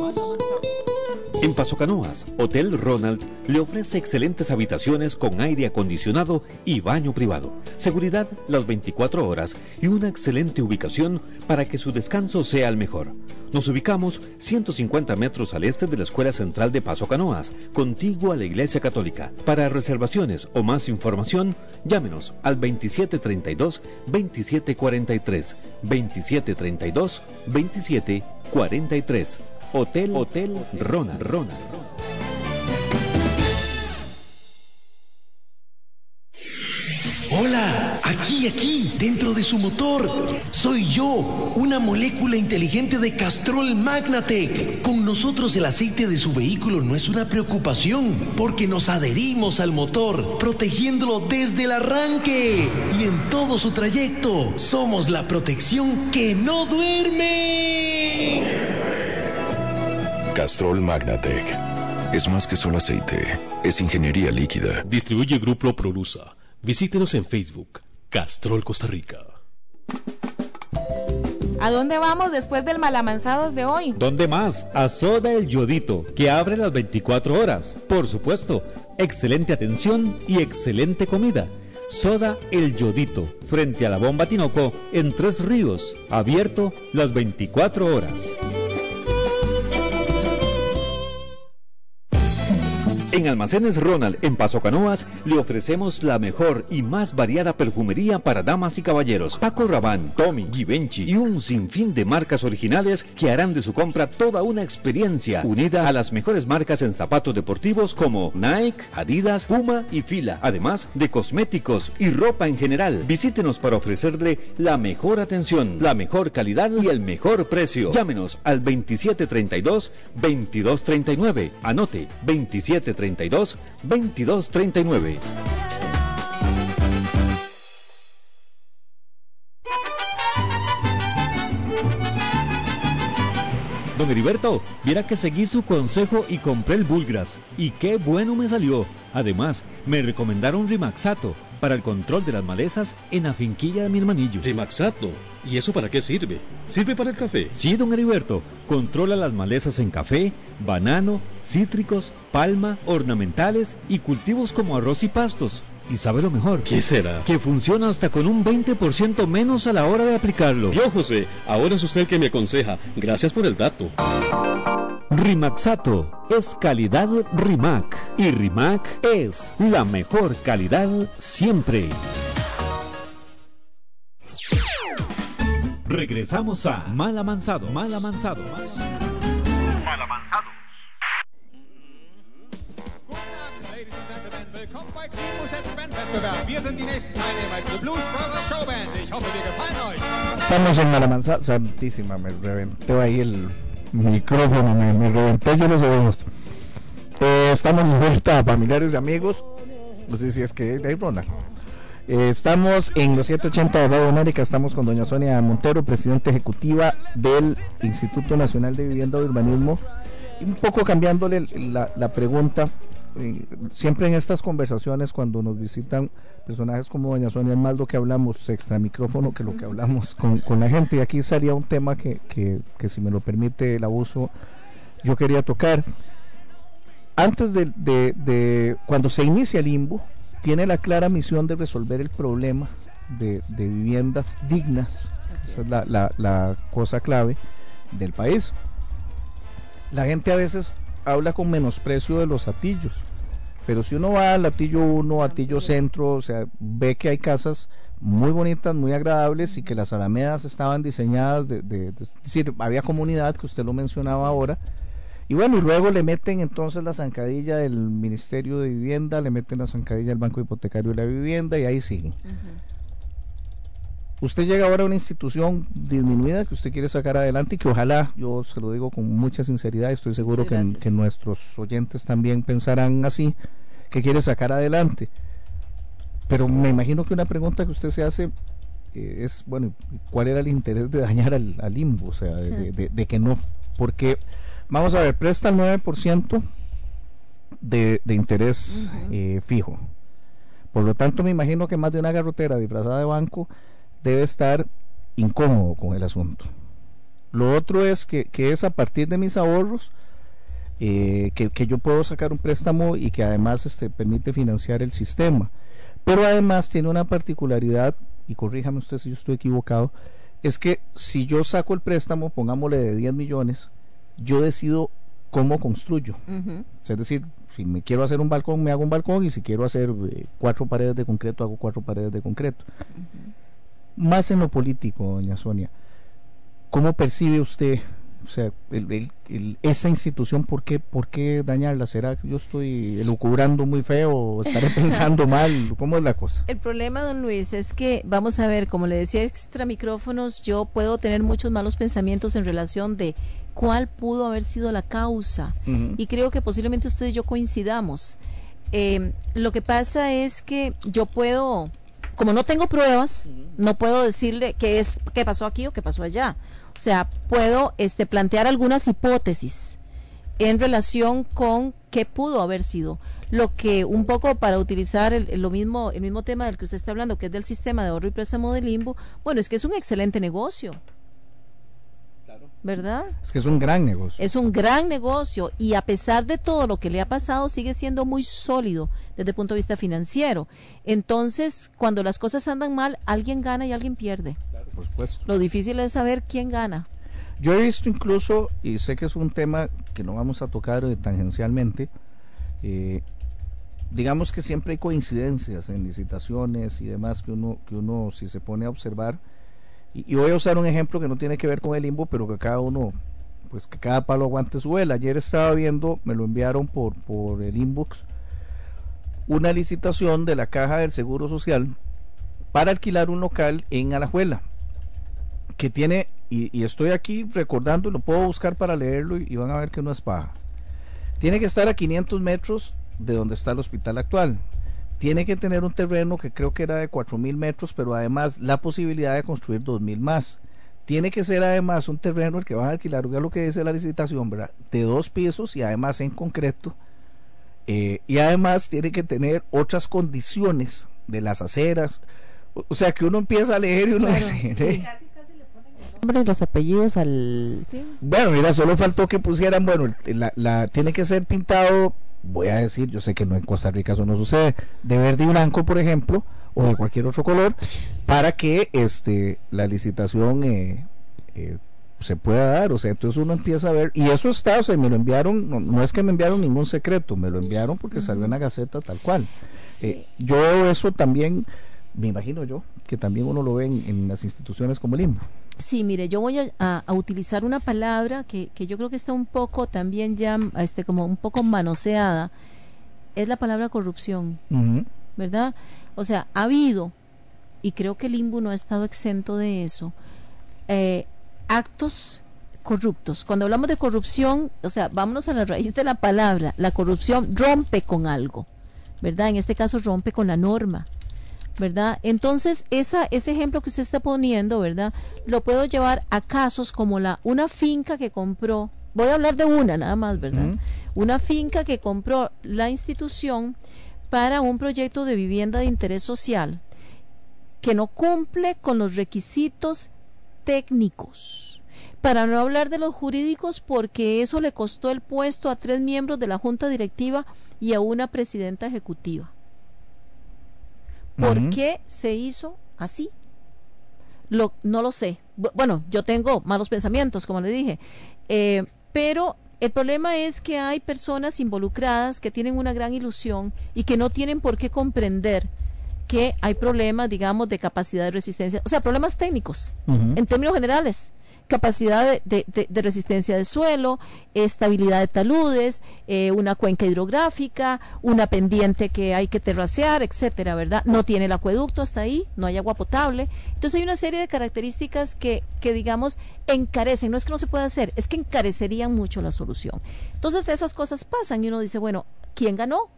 En Paso Canoas, Hotel Ronald le ofrece excelentes habitaciones con aire acondicionado y baño privado, seguridad las 24 horas y una excelente ubicación para que su descanso sea el mejor. Nos ubicamos 150 metros al este de la Escuela Central de Paso Canoas, contiguo a la Iglesia Católica. Para reservaciones o más información, llámenos al 2732-2743, 2732-2743. Hotel Hotel Ronald Ronald. Hola, aquí, aquí, dentro de su motor. Soy yo, una molécula inteligente de Castrol Magnatec. Con nosotros el aceite de su vehículo no es una preocupación, porque nos adherimos al motor, protegiéndolo desde el arranque. Y en todo su trayecto, somos la protección que no duerme. Castrol Magnatec. Es más que solo aceite, es ingeniería líquida. Distribuye Grupo Prolusa. Visítenos en Facebook, Castrol Costa Rica. ¿A dónde vamos después del malamanzados de hoy? ¿Dónde más? A Soda El Yodito, que abre las 24 horas. Por supuesto, excelente atención y excelente comida. Soda El Yodito, frente a la bomba Tinoco, en Tres Ríos, abierto las 24 horas. En Almacenes Ronald, en Paso Canoas, le ofrecemos la mejor y más variada perfumería para damas y caballeros. Paco Rabanne, Tommy, Givenchy y un sinfín de marcas originales que harán de su compra toda una experiencia unida a las mejores marcas en zapatos deportivos como Nike, Adidas, Puma y Fila, además de cosméticos y ropa en general. Visítenos para ofrecerle la mejor atención, la mejor calidad y el mejor precio. Llámenos al 2732 2239. Anote 2732 2239. Don Heriberto, viera que seguí su consejo y compré el Bulgras. Y qué bueno me salió. Además, me recomendaron Rimaxato para el control de las malezas en la finquilla de mi hermanillo. Rimaxato. ¿Y eso para qué sirve? ¿Sirve para el café? Sí, don Heriberto. Controla las malezas en café, banano, cítricos, palma, ornamentales y cultivos como arroz y pastos. Y sabe lo mejor. ¿Qué será? Que funciona hasta con un 20% menos a la hora de aplicarlo. Yo, José, ahora es usted el que me aconseja. Gracias por el dato. Rimaxato es calidad Rimac y Rimac es la mejor calidad siempre. Regresamos a Mal Amansado, Mal Amansado. Mal Amansado. Klimus Bandwettbewerb. Wir sind die nächsten Teilnehmer, Blues Brothers. Ich hoffe, wir gefallen euch. Estamos en Malamanzado, santísima, me reventé ahí el micrófono, me, me reventé yo los oídos. Eh, estamos de vuelta, familiares y amigos. No sé si es que hay Ronald. Eh, estamos en los 780 de Radio América, estamos con doña Sonia Montero, presidenta ejecutiva del Instituto Nacional de Vivienda y Urbanismo. Un poco cambiándole la, la pregunta, eh, siempre en estas conversaciones cuando nos visitan personajes como doña Sonia es más lo que hablamos extra micrófono que lo que hablamos con, con la gente y aquí salía un tema que, que, que, si me lo permite el abuso yo quería tocar. Antes de, de, de cuando se inicia el limbo tiene la clara misión de resolver el problema de, de viviendas dignas. Esa es. la, la, la cosa clave del país. La gente a veces habla con menosprecio de los atillos. Pero si uno va al Atillo 1, Atillo Centro, o sea, ve que hay casas muy bonitas, muy agradables y que las alamedas estaban diseñadas, de, de, de, es decir, había comunidad, que usted lo mencionaba ahora. Y bueno, y luego le meten entonces la zancadilla del Ministerio de Vivienda, le meten la zancadilla del Banco Hipotecario de la Vivienda y ahí siguen. Uh -huh. Usted llega ahora a una institución disminuida que usted quiere sacar adelante y que ojalá, yo se lo digo con mucha sinceridad, estoy seguro que, que, nuestros oyentes también pensarán así, que quiere sacar adelante. Pero me imagino que una pregunta que usted se hace eh, es, bueno, ¿cuál era el interés de dañar al, al limbo? O sea, de, de, de, de, que no, porque, vamos a ver, presta el 9% de, de interés uh -huh. eh, fijo. Por lo tanto, me imagino que más de una garrotera disfrazada de banco debe estar incómodo con el asunto. Lo otro es que, que es a partir de mis ahorros eh, que, que, yo puedo sacar un préstamo y que además este, permite financiar el sistema. Pero además tiene una particularidad, y corríjame usted si yo estoy equivocado, es que si yo saco el préstamo, pongámosle de 10 millones, yo decido cómo construyo. Uh -huh. Es decir, si me quiero hacer un balcón, me hago un balcón, y si quiero hacer eh, cuatro paredes de concreto, hago cuatro paredes de concreto. Uh -huh más en lo político, doña Sonia, ¿cómo percibe usted o sea, el, el, el, esa institución, ¿por qué, ¿por qué dañarla? ¿Será que yo estoy elucubrando muy feo o estaré pensando mal? ¿Cómo es la cosa? El problema, don Luis, es que, vamos a ver, como le decía extra micrófonos, yo puedo tener muchos malos pensamientos en relación de cuál pudo haber sido la causa. Uh -huh. Y creo que posiblemente usted y yo coincidamos. Eh, lo que pasa es que yo puedo como no tengo pruebas, no puedo decirle qué es qué pasó aquí o qué pasó allá. O sea, puedo este plantear algunas hipótesis en relación con qué pudo haber sido. Lo que un poco para utilizar el, lo mismo el mismo tema del que usted está hablando, que es del sistema de ahorro y préstamo de limbo, bueno, es que es un excelente negocio. ¿Verdad? Es que es un gran negocio. Es un gran negocio y a pesar de todo lo que le ha pasado sigue siendo muy sólido desde el punto de vista financiero. Entonces, cuando las cosas andan mal, alguien gana y alguien pierde. Claro, por supuesto. Lo difícil es saber quién gana. Yo he visto incluso, y sé que es un tema que no vamos a tocar eh, tangencialmente, eh, digamos que siempre hay coincidencias en licitaciones y demás que uno, que uno si se pone a observar, y, voy a usar un ejemplo que no tiene que ver con el limbo, pero que cada uno, pues que cada palo aguante su vela. Ayer estaba viendo, me lo enviaron por, por el inbox, una licitación de la Caja del Seguro Social para alquilar un local en Alajuela, que tiene, y, y estoy aquí recordando, lo puedo buscar para leerlo y, y van a ver que no es paja. Tiene que estar a 500 metros de donde está el hospital actual tiene que tener un terreno que creo que era de 4.000 metros, pero además la posibilidad de construir 2.000 más. tiene que ser además un terreno el que van a alquilar, oiga lo que dice la licitación, ¿verdad? De dos pisos y además en concreto. Eh, y además tiene que tener otras condiciones de las aceras. O, sea que uno empieza a leer y uno dice, ¿eh? nombre y los apellidos al... Bueno, mira, solo faltó que pusieran, bueno, la, la, tiene que ser pintado, voy a decir, yo sé que no en Costa Rica eso no sucede, de verde y blanco, por ejemplo, o de cualquier otro color, para que este la licitación eh, eh, se pueda dar, o sea, entonces uno empieza a ver, y eso está, o sea, me lo enviaron, no, es que me enviaron ningún secreto, me lo enviaron porque salió en la gaceta tal cual. Eh, yo eso también, me imagino yo, que también uno lo ve en, las instituciones como el INBO. Sí, mire, yo voy a, utilizar una palabra que, que, yo creo que está un poco también ya, este, como un poco manoseada, es la palabra corrupción, ¿verdad? O sea, ha habido, y creo que el INBU no ha estado exento de eso, eh, actos corruptos. Cuando hablamos de corrupción, o sea, vámonos a la raíz de la palabra. La corrupción rompe con algo, ¿verdad? En este caso rompe con la norma, ¿verdad? Entonces, esa, ese ejemplo que usted está poniendo, ¿verdad? Lo puedo llevar a casos como la una finca que compró, voy a hablar de una nada más, ¿verdad? Una finca que compró la institución para un proyecto de vivienda de interés social que no cumple con los requisitos técnicos. Para no hablar de los jurídicos, porque eso le costó el puesto a tres miembros de la Junta Directiva y a una presidenta ejecutiva. ¿Por qué se hizo así? Lo, no lo sé. Bueno, yo tengo malos pensamientos, como le dije, eh, pero el problema es que hay personas involucradas que tienen una gran ilusión y que no tienen por qué comprender que hay problemas, digamos, de capacidad de resistencia, o sea, problemas técnicos, en términos generales capacidad de, resistencia de suelo, estabilidad de taludes, eh, una cuenca hidrográfica, una pendiente que hay que terracear, etcétera, ¿verdad? No tiene el acueducto hasta ahí, no hay agua potable. Entonces hay una serie de características que, que digamos, encarecen. No es que no se pueda hacer, es que encarecerían mucho la solución. Entonces esas cosas pasan y uno dice, bueno, ¿quién ganó?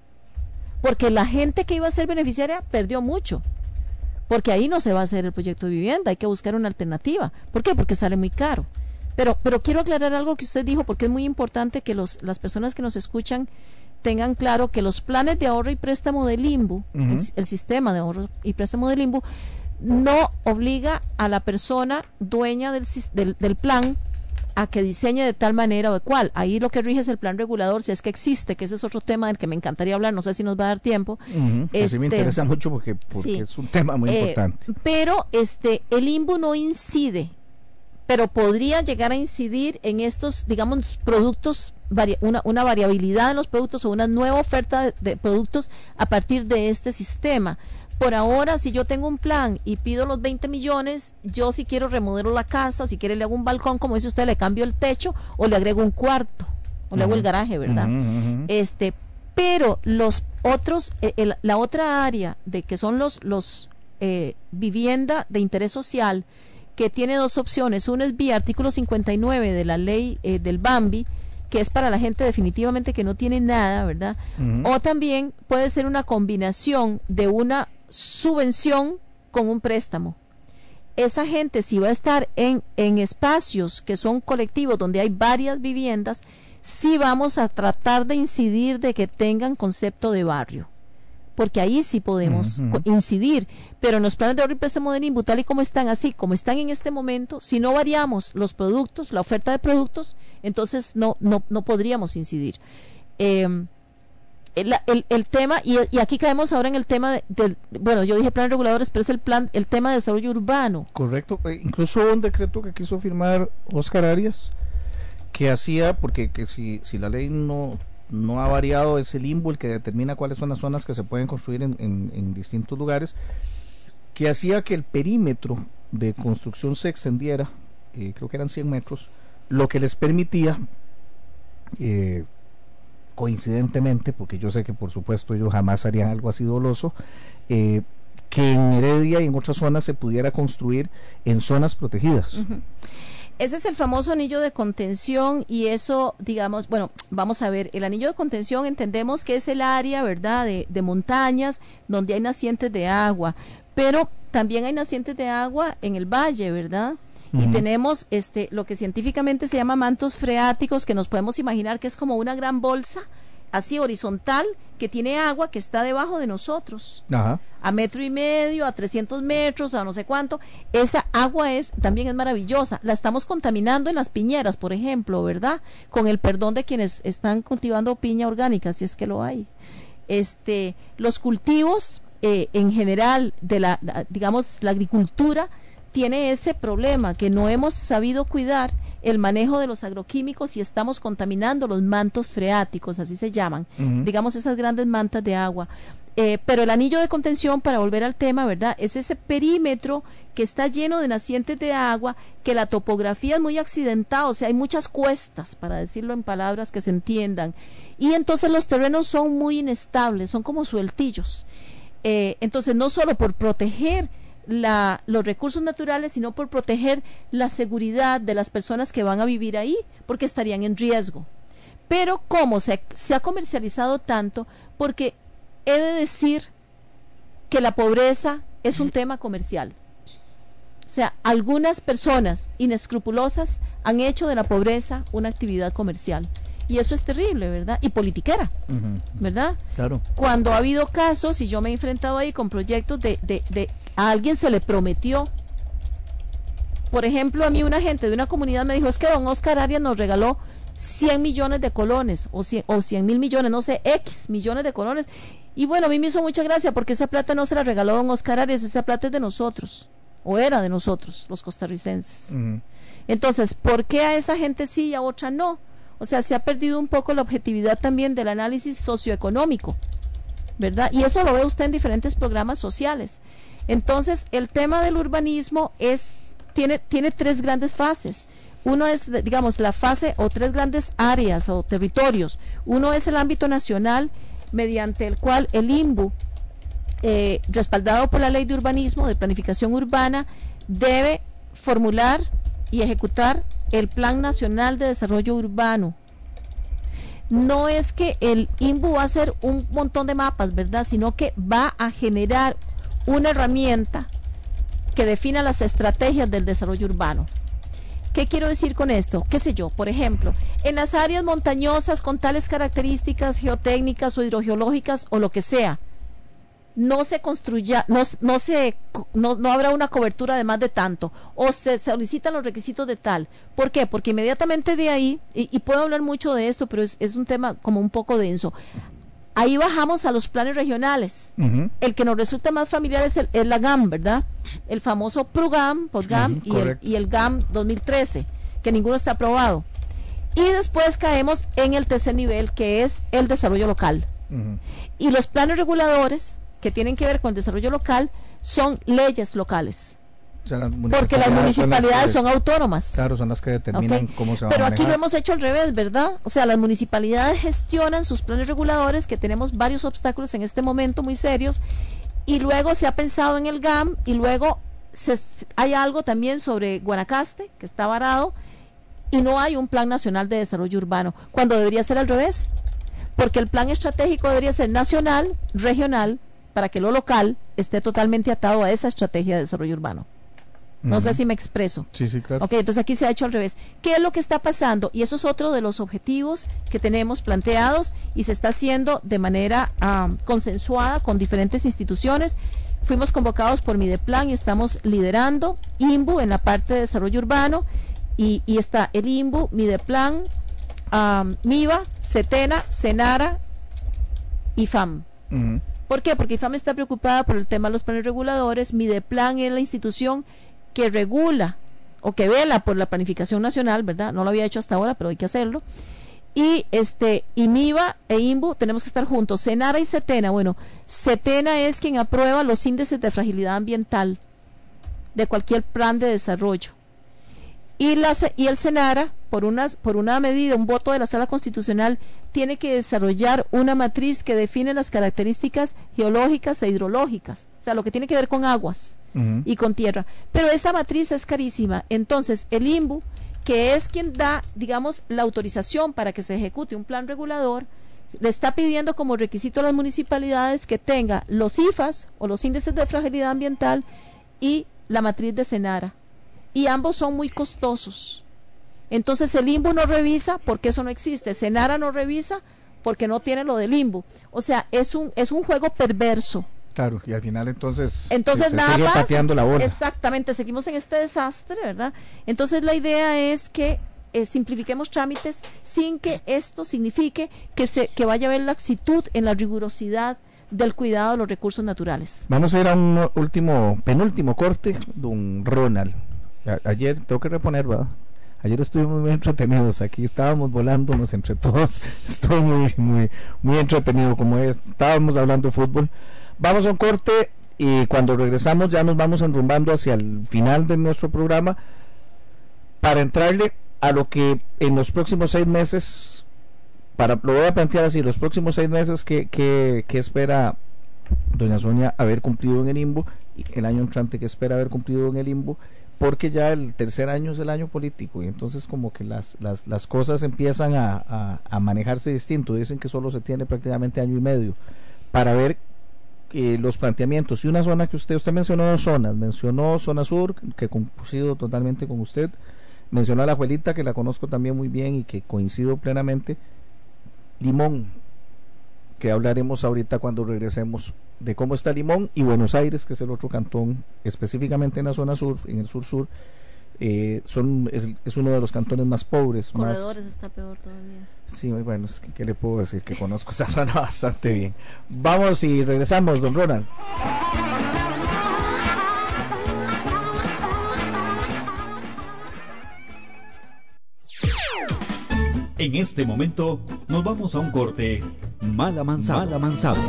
Porque la gente que iba a ser beneficiaria perdió mucho. Porque ahí no se va a hacer el proyecto de vivienda, hay que buscar una alternativa. ¿Por qué? Porque sale muy caro. Pero, pero quiero aclarar algo que usted dijo, porque es muy importante que los, las personas que nos escuchan tengan claro que los planes de ahorro y préstamo del limbo, el, sistema de ahorro y préstamo del limbo, no obliga a la persona dueña del, del, del plan a que diseñe de tal manera o de cual. Ahí lo que rige es el plan regulador, si es que existe, que ese es otro tema del que me encantaría hablar, no sé si nos va a dar tiempo. este, me interesa mucho porque, es un tema muy eh, importante. Pero este el IMBU no incide, pero podría llegar a incidir en estos, digamos, productos, una, una variabilidad en los productos o una nueva oferta de productos a partir de este sistema por ahora, si yo tengo un plan y pido los 20 millones, yo si quiero remodelo la casa, si quiere le hago un balcón, como dice usted, le cambio el techo o le agrego un cuarto o le hago el garaje, ¿verdad? Este, pero los otros, eh, la otra área de que son los, los eh, vivienda de interés social, que tiene dos opciones. Una es vía artículo 59 de la ley eh, del Bambi, que es para la gente definitivamente que no tiene nada, ¿verdad? O también puede ser una combinación de una subvención con un préstamo. Esa gente, si va a estar en, en espacios que son colectivos, donde hay varias viviendas, sí vamos a tratar de incidir de que tengan concepto de barrio porque ahí sí podemos incidir, pero en los planes de ahorro y préstamo de NIMBU, tal y como están, así como están en este momento, si no variamos los productos, la oferta de productos, entonces no, no, no podríamos incidir. Eh, el, el, tema, y, aquí caemos ahora en el tema del, bueno, yo dije planes reguladores, pero es el plan, el tema de desarrollo urbano. Correcto, eh, incluso un decreto que quiso firmar Oscar Arias, que hacía, porque que si, si la ley no, no ha variado, ese limbo el que determina cuáles son las zonas que se pueden construir en, en, distintos lugares, que hacía que el perímetro de construcción se extendiera, eh, creo que eran 100 metros, lo que les permitía eh, coincidentemente, porque yo sé que por supuesto ellos jamás harían algo así doloso, eh, que en Heredia y en otras zonas se pudiera construir en zonas protegidas. Ese es el famoso anillo de contención y eso, digamos, bueno, vamos a ver, el anillo de contención entendemos que es el área, ¿verdad?, de, de montañas donde hay nacientes de agua, pero también hay nacientes de agua en el valle, ¿verdad? Y tenemos este lo que científicamente se llama mantos freáticos que nos podemos imaginar que es como una gran bolsa así horizontal que tiene agua que está debajo de nosotros Ajá. a metro y medio, a 300 metros, a no sé cuánto. Esa agua es también es maravillosa. La estamos contaminando en las piñeras, por ejemplo, ¿verdad? Con el perdón de quienes están cultivando piña orgánica, si es que lo hay. Este, los cultivos eh, en general de la- digamos, la agricultura tiene ese problema que no hemos sabido cuidar el manejo de los agroquímicos y estamos contaminando los mantos freáticos, así se llaman, digamos esas grandes mantas de agua. Eh, pero el anillo de contención, para volver al tema, ¿verdad? Es ese perímetro que está lleno de nacientes de agua, que la topografía es muy accidentada, o sea, hay muchas cuestas, para decirlo en palabras que se entiendan. Y entonces los terrenos son muy inestables, son como sueltillos. Eh, entonces, no solo por proteger la, los recursos naturales, sino por proteger la seguridad de las personas que van a vivir ahí, porque estarían en riesgo. Pero como se, se ha comercializado tanto, porque he de decir que la pobreza es un tema comercial. O sea, algunas personas inescrupulosas han hecho de la pobreza una actividad comercial. Y eso es terrible, ¿verdad? Y politiquera, ¿verdad? Claro. Cuando ha habido casos, y yo me he enfrentado ahí con proyectos de, de, de a alguien se le prometió. Por ejemplo, a mí una gente de una comunidad me dijo, es que don Oscar Arias nos regaló 100 millones de colones, o 100, o 100 mil millones, no sé, X millones de colones. Y bueno, a mí me hizo mucha gracia porque esa plata no se la regaló don Oscar Arias, esa plata es de nosotros, o era de nosotros, los costarricenses. Entonces, ¿por qué a esa gente sí y a otra no? O sea, se ha perdido un poco la objetividad también del análisis socioeconómico, ¿verdad? Y eso lo ve usted en diferentes programas sociales. Entonces, el tema del urbanismo es tiene tiene tres grandes fases. Uno es, digamos, la fase o tres grandes áreas o territorios. Uno es el ámbito nacional, mediante el cual el INBU, eh, respaldado por la ley de urbanismo, de planificación urbana, debe formular y ejecutar el Plan Nacional de Desarrollo Urbano. No es que el INBU va a hacer un montón de mapas, ¿verdad? Sino que va a generar una herramienta que defina las estrategias del desarrollo urbano. ¿Qué quiero decir con esto? ¿Qué sé yo? Por ejemplo, en las áreas montañosas con tales características geotécnicas o hidrogeológicas o lo que sea, no se construya, no, no se, no, no habrá una cobertura de más de tanto, o se solicitan los requisitos de tal. ¿Por qué? Porque inmediatamente de ahí, y, y puedo hablar mucho de esto, pero es, es un tema como un poco denso. Ahí bajamos a los planes regionales. El que nos resulta más familiar es, el, es la GAM, ¿verdad? El famoso PRUGAM, PODGAM Ujú, y, el, y el GAM 2013, que ninguno está aprobado. Y después caemos en el tercer nivel, que es el desarrollo local. Y los planes reguladores que tienen que ver con el desarrollo local son leyes locales. O sea, las Porque las municipalidades son, que- autónomas. Claro, son las que determinan cómo se va Pero a aquí lo hemos hecho al revés, ¿verdad? O sea, las municipalidades gestionan sus planes reguladores, que tenemos varios obstáculos en este momento muy serios, y luego se ha pensado en el GAM, y luego se- hay algo también sobre Guanacaste, que está varado, y no hay un plan nacional de desarrollo urbano, cuando debería ser al revés, porque el plan estratégico debería ser nacional, regional, para que lo local esté totalmente atado a esa estrategia de desarrollo urbano. No sé si me expreso. Sí, sí, claro. Ok, entonces aquí se ha hecho al revés. ¿Qué es lo que está pasando? Y eso es otro de los objetivos que tenemos planteados y se está haciendo de manera ah, consensuada con diferentes instituciones. Fuimos convocados por Mideplan y estamos liderando INBU en la parte de desarrollo urbano y, y está el INBU, Mideplan, ah, MIVA, CETENA, CENARA y FAM. Ujú. ¿Por qué? Porque IFAM está preocupada por el tema de los planes reguladores. Mideplan es la institución que regula o que vela por la planificación nacional, ¿verdad? No lo había hecho hasta ahora, pero hay que hacerlo. Y este y MIVA e INBU tenemos que estar juntos. Senara y CETENA, bueno, CETENA es quien aprueba los índices de fragilidad ambiental de cualquier plan de desarrollo. Y, la, y el Senara, por, unas, por una medida, un voto de la Sala Constitucional, tiene que desarrollar una matriz que define las características geológicas e hidrológicas, o sea, lo que tiene que ver con aguas y con tierra. Pero esa matriz es carísima. Entonces, el INBU, que es quien da, digamos, la autorización para que se ejecute un plan regulador, le está pidiendo como requisito a las municipalidades que tenga los IFAS o los índices de fragilidad ambiental y la matriz de Senara. Y ambos son muy costosos. Entonces el limbo no revisa porque eso no existe, Senara no revisa porque no tiene lo del limbo. O sea, es un, es un juego perverso. Claro, y al final entonces, entonces nada sigue más, pateando la bola. Exactamente, seguimos en este desastre, ¿verdad? Entonces la idea es que eh, simplifiquemos trámites sin que esto signifique que, se, que vaya a haber laxitud en la rigurosidad del cuidado de los recursos naturales. Vamos a ir a un último, penúltimo corte, don Ronald. Ayer, tengo que reponer, ¿verdad? Ayer estuvimos muy entretenidos. Aquí, estábamos volándonos entre todos, estuvo muy, muy, muy entretenido como es, estábamos hablando de fútbol. Vamos a un corte y cuando regresamos ya nos vamos enrumbando hacia el final de nuestro programa para entrarle a lo que en los próximos seis meses, para lo voy a plantear así, los próximos seis meses que, que, que espera doña Sonia haber cumplido en el limbo y el año entrante que espera haber cumplido en el limbo porque ya el tercer año es el año político y entonces como que las, las, las cosas empiezan a, a, a manejarse distinto. Dicen que solo se tiene prácticamente año y medio para ver eh, los planteamientos. Y una zona que usted usted mencionó dos zonas mencionó zona sur que coincido totalmente con usted mencionó a la abuelita que la conozco también muy bien y que coincido plenamente Limón que hablaremos ahorita cuando regresemos de cómo está Limón y Buenos Aires, que es el otro cantón, específicamente en la zona sur, en el sur-sur, eh, son, es, es uno de los cantones más pobres. más- Corredores está peor todavía. Sí, muy bueno, es que, ¿qué le puedo decir? Que conozco esa zona bastante bien. Vamos y regresamos, don Ronald. En este momento nos vamos a un corte mal amanzado. Mal amanzado.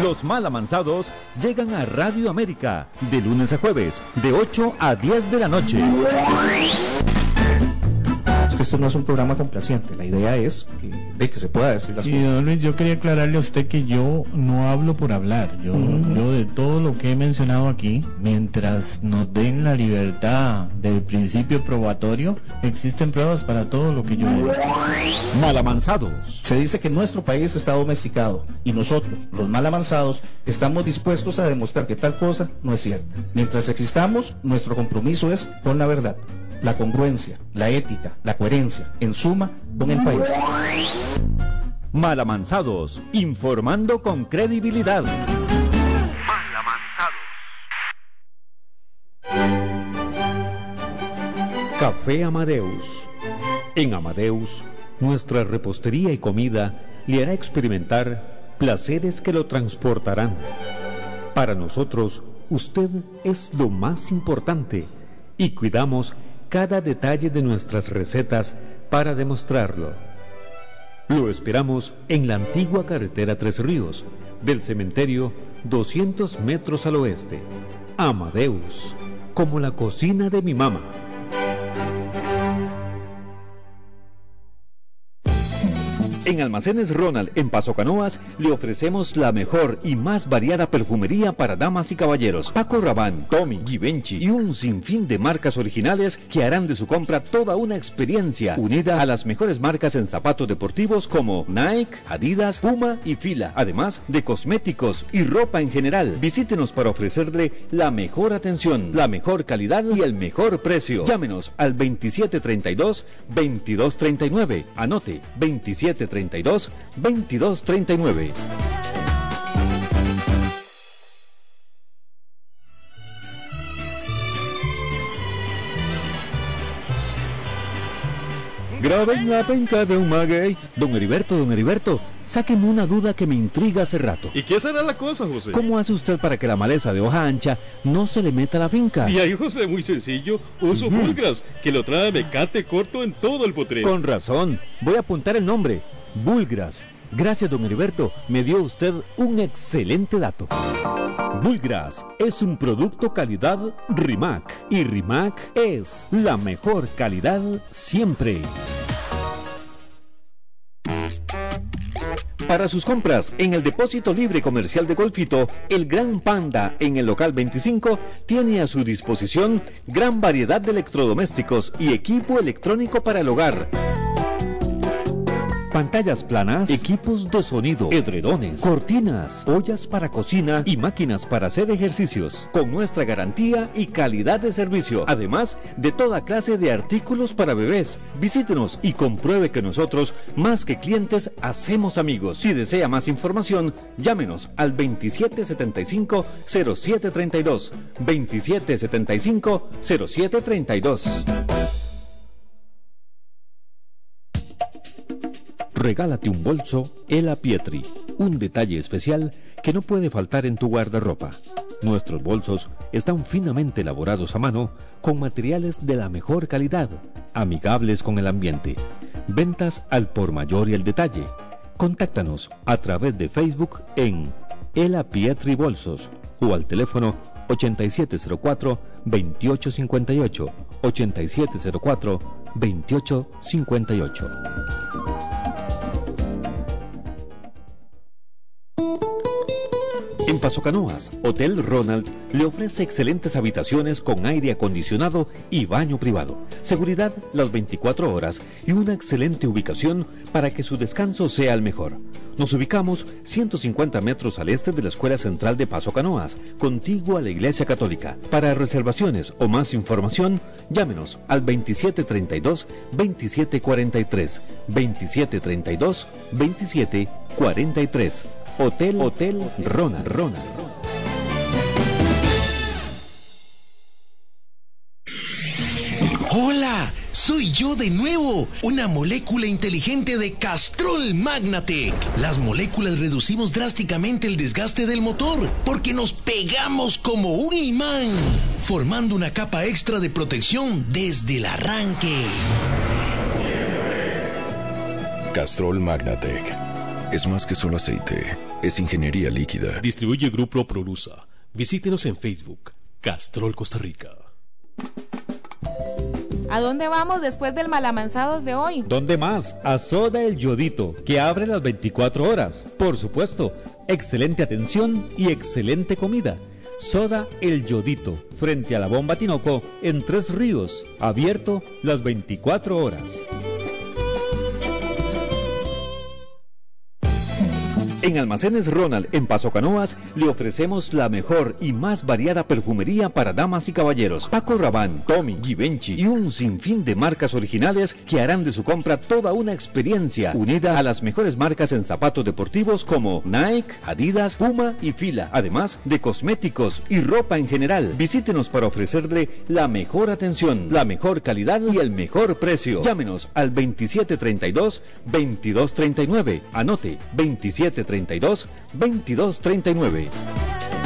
Los mal amansados llegan a Radio América de lunes a jueves, de 8 a 10 de la noche. Esto no es un programa complaciente, la idea es que, de que se pueda decir las Y cosas. don Luis, yo quería aclararle a usted que yo no hablo por hablar. Yo, yo de todo lo que he mencionado aquí, mientras nos den la libertad del principio probatorio, existen pruebas para todo lo que yo digo. Malamanzados. Se dice que nuestro país está domesticado y nosotros, los mal avanzados, estamos dispuestos a demostrar que tal cosa no es cierta. Mientras existamos, nuestro compromiso es con la verdad, la congruencia, la ética, la coherencia, en suma, con el país. Malamanzados, informando con credibilidad. Café Amadeus. En Amadeus, nuestra repostería y comida le hará experimentar placeres que lo transportarán. Para nosotros, usted es lo más importante y cuidamos cada detalle de nuestras recetas para demostrarlo. Lo esperamos en la antigua carretera Tres Ríos, del cementerio 200 metros al oeste. Amadeus, como la cocina de mi mamá. En Almacenes Ronald, en Paso Canoas, le ofrecemos la mejor y más variada perfumería para damas y caballeros. Paco Rabanne, Tommy, Givenchy y un sinfín de marcas originales que harán de su compra toda una experiencia unida a las mejores marcas en zapatos deportivos como Nike, Adidas, Puma y Fila, además de cosméticos y ropa en general. Visítenos para ofrecerle la mejor atención, la mejor calidad y el mejor precio. Llámenos al 2732-2239. Anote 2732-2239. Graben la penca de un maguey. Don Heriberto, don Heriberto, sáqueme una duda que me intriga hace rato. ¿Y qué será la cosa, José? ¿Cómo hace usted para que la maleza de hoja ancha no se le meta a la finca? Y ahí, José, muy sencillo. Uso Ujú. Bulgras, que lo trae mecate corto en todo el potrero. Con razón. Voy a apuntar el nombre. Bulgras. Gracias, don Heriberto. Me dio usted un excelente dato. Bulgras es un producto calidad Rimac. Y Rimac es la mejor calidad siempre. Para sus compras en el depósito libre comercial de Golfito, el Gran Panda en el local 25 tiene a su disposición gran variedad de electrodomésticos y equipo electrónico para el hogar. Pantallas planas, equipos de sonido, edredones, cortinas, ollas para cocina y máquinas para hacer ejercicios, con nuestra garantía y calidad de servicio, además de toda clase de artículos para bebés. Visítenos y compruebe que nosotros, más que clientes, hacemos amigos. Si desea más información, llámenos al 2775-0732. 2775-0732. Regálate un bolso Ela Pietri, un detalle especial que no puede faltar en tu guardarropa. Nuestros bolsos están finamente elaborados a mano con materiales de la mejor calidad, amigables con el ambiente. Ventas al por mayor y el detalle. Contáctanos a través de Facebook en Ela Pietri Bolsos o al teléfono 8704 2858 En Paso Canoas, Hotel Ronald le ofrece excelentes habitaciones con aire acondicionado y baño privado, seguridad las 24 horas y una excelente ubicación para que su descanso sea el mejor. Nos ubicamos 150 metros al este de la Escuela Central de Paso Canoas, contiguo a la Iglesia Católica. Para reservaciones o más información, llámenos al 2732-2743, 2732-2743. Hotel Hotel Rona Rona. Hola, soy yo de nuevo, una molécula inteligente de Castrol Magnatec. Las moléculas reducimos drásticamente el desgaste del motor porque nos pegamos como un imán, formando una capa extra de protección desde el arranque. Castrol Magnatec. Es más que solo aceite, es ingeniería líquida. Distribuye Grupo Prolusa. Visítenos en Facebook, Castrol Costa Rica. ¿A dónde vamos después del malamanzados de hoy? ¿Dónde más? A Soda El Yodito, que abre las 24 horas. Por supuesto, excelente atención y excelente comida. Soda El Yodito, frente a la bomba Tinoco, en Tres Ríos, abierto las 24 horas. En Almacenes Ronald, en Paso Canoas, le ofrecemos la mejor y más variada perfumería para damas y caballeros. Paco Rabanne, Tommy, Givenchy y un sinfín de marcas originales que harán de su compra toda una experiencia unida a las mejores marcas en zapatos deportivos como Nike, Adidas, Puma y Fila, además de cosméticos y ropa en general. Visítenos para ofrecerle la mejor atención, la mejor calidad y el mejor precio. Llámenos al 2732-2239. Anote 2732 32 22 39.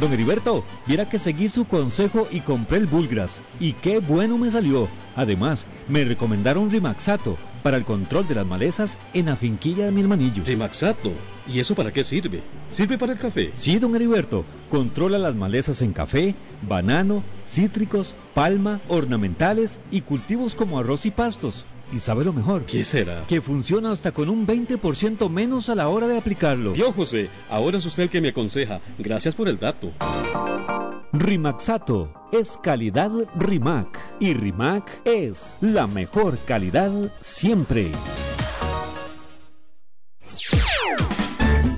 Don Heriberto, viera que seguí su consejo y compré el Bulgras. Y qué bueno me salió. Además, me recomendaron Rimaxato para el control de las malezas en la finquilla de mi hermanillo. Rimaxato. ¿Y eso para qué sirve? ¿Sirve para el café? Sí, don Heriberto. Controla las malezas en café, banano, cítricos, palma, ornamentales y cultivos como arroz y pastos. ¿Y sabe lo mejor? ¿Qué será? Que funciona hasta con un 20% menos a la hora de aplicarlo. Yo, José, ahora es usted el que me aconseja. Gracias por el dato. Rimaxato es calidad Rimac y Rimac es la mejor calidad siempre.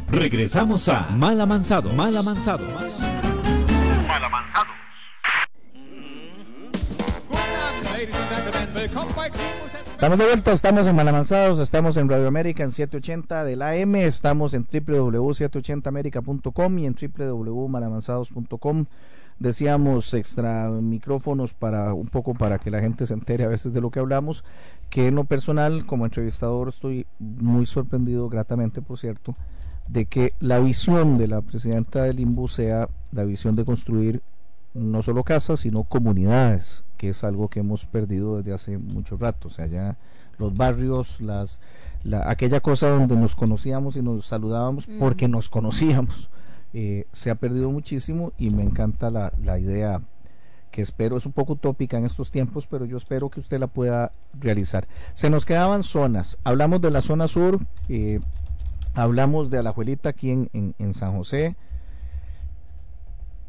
Regresamos a Mal Amansado, Mal Amansado. Mal Amansado. Estamos de vuelta, estamos en Malamanzados, estamos en Radio América en 780 del AM, estamos en www.780america.com y en www.malamanzados.com. Decíamos extra micrófonos para un poco para que la gente se entere a veces de lo que hablamos, que en lo personal como entrevistador estoy muy sorprendido, gratamente por cierto, de que la visión de la presidenta del INBU sea la visión de construir no solo casas, sino comunidades, que es algo que hemos perdido desde hace mucho rato. O sea, ya los barrios, las, aquella cosa donde nos conocíamos y nos saludábamos porque nos conocíamos, eh, se ha perdido muchísimo y me encanta la, la idea que espero es un poco utópica en estos tiempos, pero yo espero que usted la pueda realizar. Se nos quedaban zonas, hablamos de la zona sur, eh, hablamos de Alajuelita aquí en, en, en San José,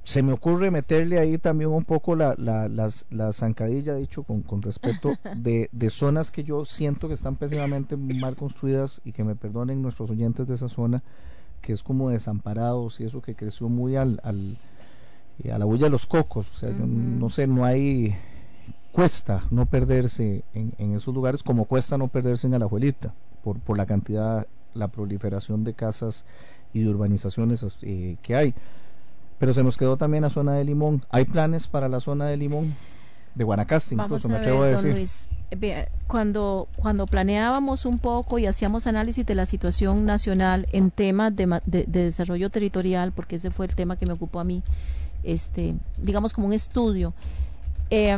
se me ocurre meterle ahí también un poco la, la, las, la zancadilla, dicho con, con respeto, de, de zonas que yo siento que están pésimamente mal construidas y que me perdonen nuestros oyentes de esa zona, que es como desamparados y eso que creció muy al, al a la bulla de los cocos, o sea, no sé, no hay cuesta no perderse en, en, esos lugares como cuesta no perderse en Alajuelita por, por la cantidad, la proliferación de casas y de urbanizaciones eh, que hay. Pero se nos quedó también la zona de Limón. ¿Hay planes para la zona de Limón? De Guanacaste, incluso me atrevo a decir. Luis, cuando, cuando planeábamos un poco y hacíamos análisis de la situación nacional en temas de, de, desarrollo territorial, porque ese fue el tema que me ocupó a mí, este, digamos como un estudio, eh,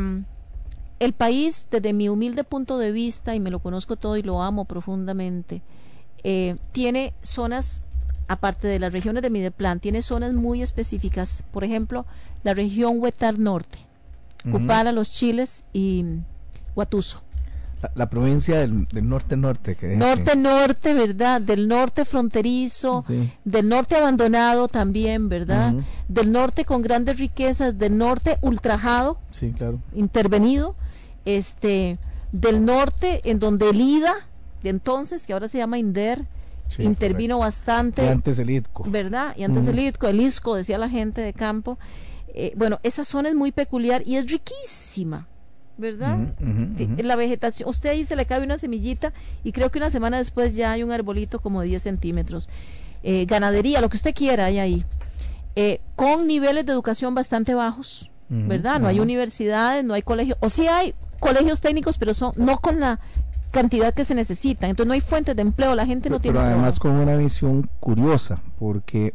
el país, desde mi humilde punto de vista, y me lo conozco todo y lo amo profundamente, eh, tiene zonas, aparte de las regiones de Mideplan, tiene zonas muy específicas. Por ejemplo, la región Huetar Norte, Cupara, Los Chiles y Huatuso. La, provincia del, norte-norte. Norte-norte, ¿verdad? Del norte fronterizo, del norte abandonado también, ¿verdad? Del norte con grandes riquezas, del norte ultrajado, sí, claro. intervenido este del norte, en donde el IDA, de entonces, que ahora se llama INDER, intervino bastante. Y antes el ITCO. ¿Verdad? Y antes el ITCO, el ISCO, decía la gente de campo. Eh, bueno, esa zona es muy peculiar y es riquísima. ¿verdad? La vegetación, usted ahí se le cae una semillita y creo que una semana después ya hay un arbolito como de 10 centímetros. Eh, ganadería, lo que usted quiera hay ahí. Eh, con niveles de educación bastante bajos, ¿verdad? No hay universidades, no hay colegios, o sí hay, colegios técnicos, pero son no con la cantidad que se necesita. Entonces no hay fuentes de empleo, la gente no tiene Pero además con una visión curiosa, porque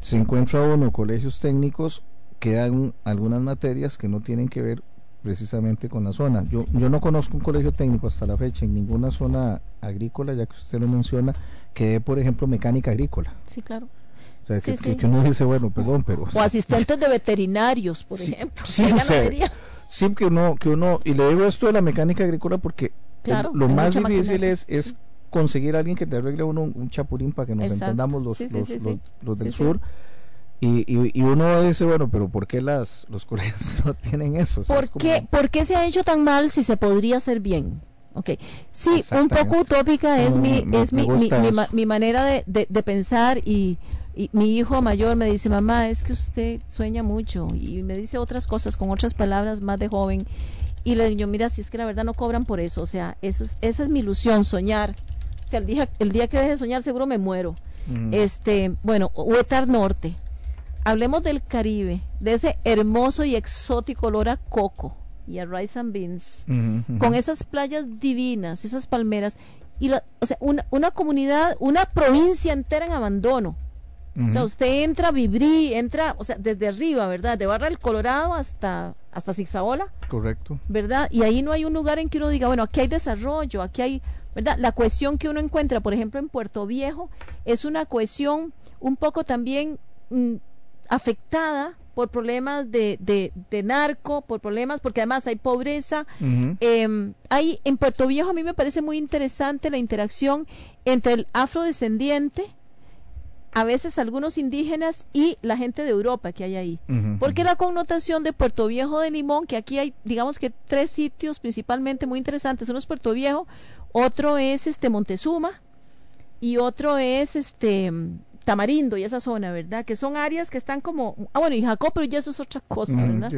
se encuentra uno colegios técnicos que dan algunas materias que no tienen que ver precisamente con la zona. Yo, yo no conozco un colegio técnico hasta la fecha en ninguna zona agrícola, ya que usted lo menciona, que dé, por ejemplo, mecánica agrícola. Sí, claro. O sea, que, uno dice, bueno, perdón, pero... O, asistentes de veterinarios, por ejemplo. Sí, o sea, sí que uno, que uno, y le digo esto de la mecánica agrícola porque lo más difícil es, es conseguir a alguien que te arregle uno un chapulín para que nos entendamos los, los, del sur. Y, y, uno dice, bueno, pero ¿por qué las, los colegios no tienen eso? ¿Por, qué, ¿Por qué se ha hecho tan mal si se podría hacer bien? Okay. Sí, un poco utópica es, mi, es mi, mi, mi, manera de, de, de, pensar y y mi hijo mayor me dice, mamá, es que usted sueña mucho y me dice otras cosas con otras palabras más de joven. Y le digo, mira, si es que la verdad no cobran por eso, o sea, eso es, esa es mi ilusión, soñar. O sea, el día, el día que deje de soñar seguro me muero. Este, bueno, Huetar Norte. Hablemos del Caribe, de ese hermoso y exótico olor a coco y a rice and beans, con esas playas divinas, esas palmeras, y la, o sea, una, una comunidad, una provincia entera en abandono o sea, usted entra a Vibrí, entra, o sea, desde arriba, ¿verdad? De Barra del Colorado hasta, hasta. Correcto. ¿Verdad? Y ahí no hay un lugar en que uno diga, bueno, aquí hay desarrollo, aquí hay, ¿verdad? La cohesión que uno encuentra, por ejemplo, en Puerto Viejo, es una cohesión un poco también mm, afectada por problemas de, de, de, narco, por problemas, porque además hay pobreza. Em, hay, en Puerto Viejo a mí me parece muy interesante la interacción entre el afrodescendiente, a veces algunos indígenas y la gente de Europa que hay ahí. Porque la connotación de Puerto Viejo de Limón, que aquí hay, digamos que tres sitios principalmente muy interesantes. Uno es Puerto Viejo, otro es este Montezuma y otro es este Tamarindo y esa zona, ¿verdad? Que son áreas que están como, ah bueno, y Jacob, pero ya eso es otra cosa, ¿verdad?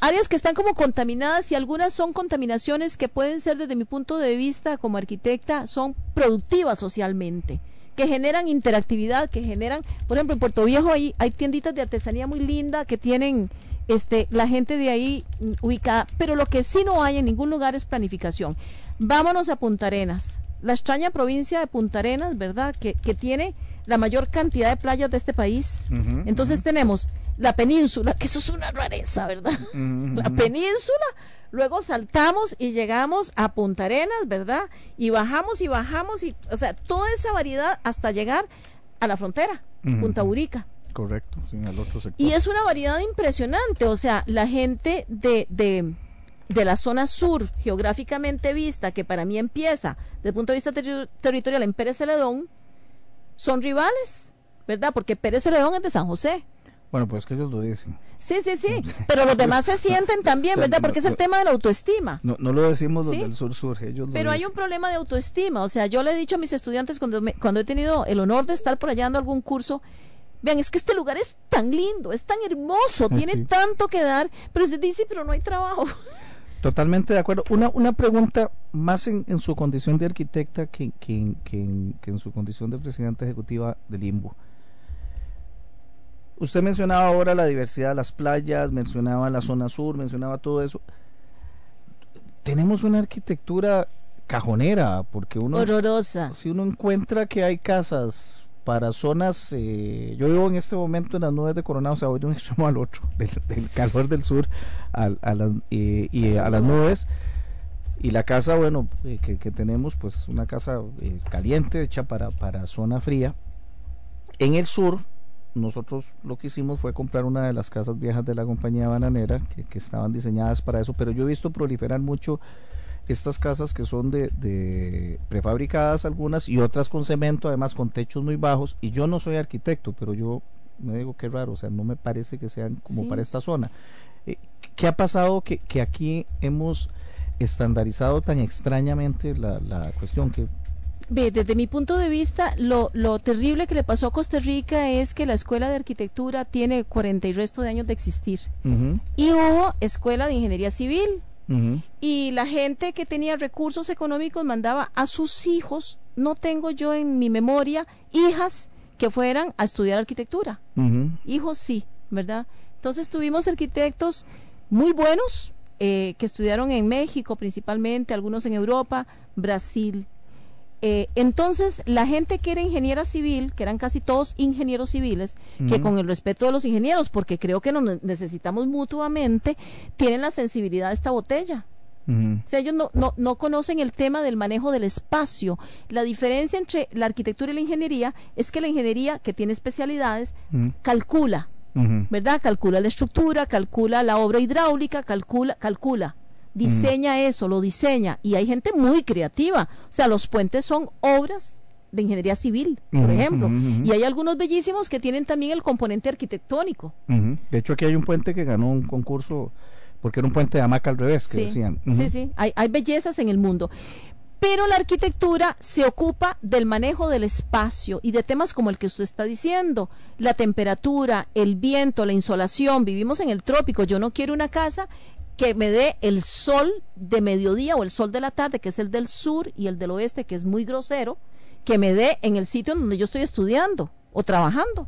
Áreas que están como contaminadas y algunas son contaminaciones que pueden ser desde mi punto de vista como arquitecta, son productivas socialmente que generan interactividad, que generan, por ejemplo, en Puerto Viejo hay, hay tienditas de artesanía muy linda que tienen este, la gente de ahí ubicada, pero lo que sí no hay en ningún lugar es planificación. Vámonos a Punta Arenas, la extraña provincia de Punta Arenas, ¿verdad? Que, que tiene la mayor cantidad de playas de este país. Entonces tenemos la península, que eso es una rareza, ¿verdad? La península, luego saltamos y llegamos a Punta Arenas, ¿verdad? Y bajamos y bajamos, y, o sea, toda esa variedad hasta llegar a la frontera, Punta Urica. Correcto, sin el otro sector. Y es una variedad impresionante, o sea, la gente de, de, de la zona sur, geográficamente vista, que para mí empieza, desde el punto de vista territorial, en Pérez Celedón, son rivales, ¿verdad? Porque Pérez Celedón es de San José Bueno, pues que ellos lo dicen. Sí, sí, sí, pero los demás se sienten también, ¿verdad? Porque es el tema de la autoestima. No, no lo decimos los del sur surge, ellos Pero hay un problema de autoestima, o sea, yo le he dicho a mis estudiantes cuando, cuando he tenido el honor de estar por allá dando algún curso, vean, es que este lugar es tan lindo, es tan hermoso, tiene tanto que dar, pero usted dice, pero no hay trabajo. Totalmente de acuerdo. Una, una pregunta más en, en su condición de arquitecta que, que, que, que en su condición de presidenta ejecutiva del Limbo. Usted mencionaba ahora la diversidad de las playas, mencionaba la zona sur, mencionaba todo eso. Tenemos una arquitectura cajonera, porque uno... Horrorosa. Si uno encuentra que hay casas para zonas, eh, yo vivo en este momento en las nubes de Coronado, o sea, voy de un extremo al otro, del, calor del sur a, a las, y a las nubes. Y la casa, bueno, eh, que, que, tenemos, pues una casa eh, caliente, hecha para, para zona fría. En el sur, nosotros lo que hicimos fue comprar una de las casas viejas de la compañía bananera, que, que estaban diseñadas para eso, pero yo he visto proliferar mucho estas casas que son de, de, prefabricadas algunas y otras con cemento, además con techos muy bajos. Y yo no soy arquitecto, pero yo me digo que raro, o sea, no me parece que sean como para esta zona. Eh, ¿Qué ha pasado que, que, aquí hemos estandarizado tan extrañamente la, la cuestión que... Ve, desde mi punto de vista, lo, lo, terrible que le pasó a Costa Rica es que la Escuela de Arquitectura tiene 40 y resto de años de existir. Uh -huh. Y hubo Escuela de Ingeniería Civil, Uh -huh. Y la gente que tenía recursos económicos mandaba a sus hijos, no tengo yo en mi memoria, hijas que fueran a estudiar arquitectura. Uh -huh. Hijos sí, ¿verdad? Entonces tuvimos arquitectos muy buenos eh, que estudiaron en México principalmente, algunos en Europa, Brasil. Eh, entonces, la gente que era ingeniera civil, que eran casi todos ingenieros civiles, uh -huh. que con el respeto de los ingenieros, porque creo que nos necesitamos mutuamente, tienen la sensibilidad de esta botella. Uh -huh. O sea, ellos no, no, no, conocen el tema del manejo del espacio. La diferencia entre la arquitectura y la ingeniería es que la ingeniería, que tiene especialidades, uh -huh. calcula, ¿verdad? Calcula la estructura, calcula la obra hidráulica, calcula, calcula diseña mm. eso, lo diseña y hay gente muy creativa. O sea, los puentes son obras de ingeniería civil, por ejemplo, y hay algunos bellísimos que tienen también el componente arquitectónico. De hecho, aquí hay un puente que ganó un concurso porque era un puente de hamaca al revés, que sí, decían. Sí, sí, hay, hay bellezas en el mundo. Pero la arquitectura se ocupa del manejo del espacio y de temas como el que usted está diciendo, la temperatura, el viento, la insolación. Vivimos en el trópico. Yo no quiero una casa que me dé el sol de mediodía o el sol de la tarde, que es el del sur, y el del oeste, que es muy grosero, que me dé en el sitio donde yo estoy estudiando o trabajando,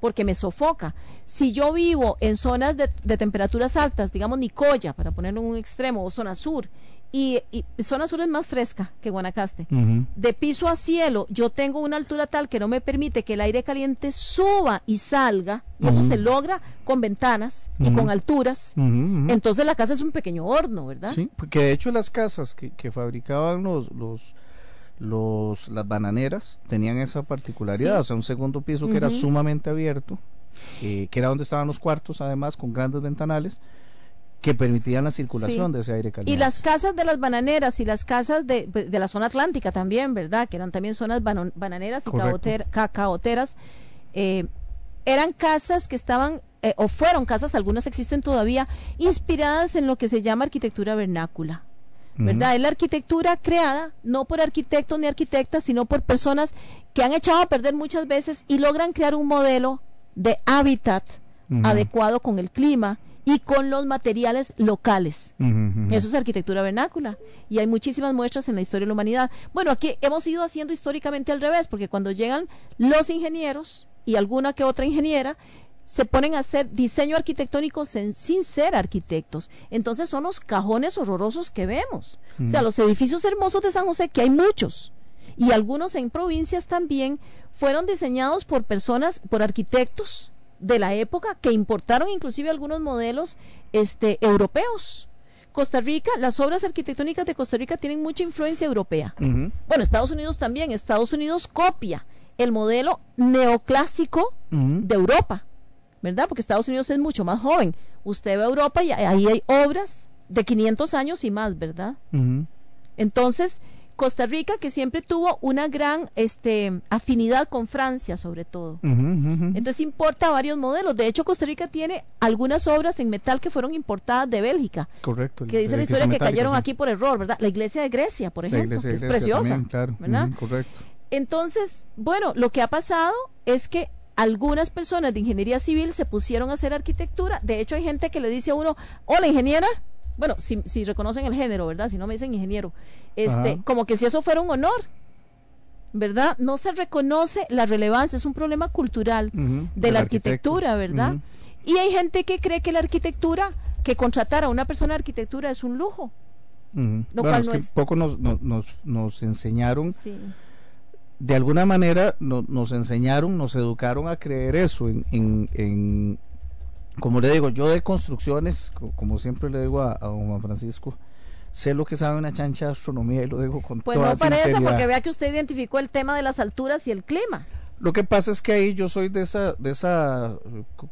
porque me sofoca. Si yo vivo en zonas de, de temperaturas altas, digamos Nicoya, para ponerlo en un extremo, o zona sur, y, y, zona sur es más fresca que Guanacaste. Uh -huh. De piso a cielo, yo tengo una altura tal que no me permite que el aire caliente suba y salga, y uh -huh. eso se logra con ventanas uh -huh. y con alturas. Entonces la casa es un pequeño horno, ¿verdad? Sí, porque de hecho las casas que, que fabricaban los, los los las bananeras tenían esa particularidad, sí. o sea, un segundo piso que era sumamente abierto, eh, que era donde estaban los cuartos, además, con grandes ventanales que permitían la circulación sí. de ese aire caliente. Y las casas de las bananeras y las casas de, de la zona atlántica también, ¿verdad? Que eran también zonas ban bananeras y caoter cacaoteras. Eh, eran casas que estaban, eh, o fueron casas, algunas existen todavía, inspiradas en lo que se llama arquitectura vernácula. ¿Verdad? Uh -huh. Es la arquitectura creada no por arquitectos ni arquitectas, sino por personas que han echado a perder muchas veces y logran crear un modelo de hábitat uh -huh. adecuado con el clima y con los materiales locales. Uh -huh. Eso es arquitectura vernácula. Y hay muchísimas muestras en la historia de la humanidad. Bueno, aquí hemos ido haciendo históricamente al revés, porque cuando llegan los ingenieros y alguna que otra ingeniera, se ponen a hacer diseño arquitectónico sin, sin ser arquitectos. Entonces son los cajones horrorosos que vemos. O sea, los edificios hermosos de San José, que hay muchos, y algunos en provincias también, fueron diseñados por personas, por arquitectos de la época que importaron inclusive algunos modelos este, europeos. Costa Rica, las obras arquitectónicas de Costa Rica tienen mucha influencia europea. Uh -huh. Bueno, Estados Unidos también. Estados Unidos copia el modelo neoclásico uh -huh. de Europa, ¿verdad? Porque Estados Unidos es mucho más joven. Usted ve a Europa y ahí hay obras de 500 años y más, ¿verdad? Uh -huh. Entonces, Costa Rica que siempre tuvo una gran este, afinidad con Francia, sobre todo. Entonces importa varios modelos. De hecho, Costa Rica tiene algunas obras en metal que fueron importadas de Bélgica. Correcto. Que dice la historia que cayeron aquí por error, ¿verdad? La iglesia de Grecia, por ejemplo, que es preciosa, también, claro. ¿verdad? Correcto. Entonces, bueno, lo que ha pasado es que algunas personas de ingeniería civil se pusieron a hacer arquitectura. De hecho, hay gente que le dice a uno, hola ingeniera. Bueno, si, si reconocen el género, ¿verdad? Si no me dicen ingeniero. Este, Ajá. como que si eso fuera un honor. ¿Verdad? No se reconoce la relevancia, es un problema cultural de la arquitectura, ¿verdad? Y hay gente que cree que la arquitectura, que contratar a una persona de arquitectura es un lujo. Lo Bueno, cual es no que es- poco nos, nos, nos, nos enseñaron, Sí. de alguna manera no- nos enseñaron, nos educaron a creer eso en, en, en- como le digo, yo de construcciones, co- como siempre le digo a, a don Juan Francisco, sé lo que sabe una chancha de astronomía y lo digo con Pues toda no parece, sinceridad. porque vea que usted identificó el tema de las alturas y el clima. Lo que pasa es que ahí yo soy de esa, de esa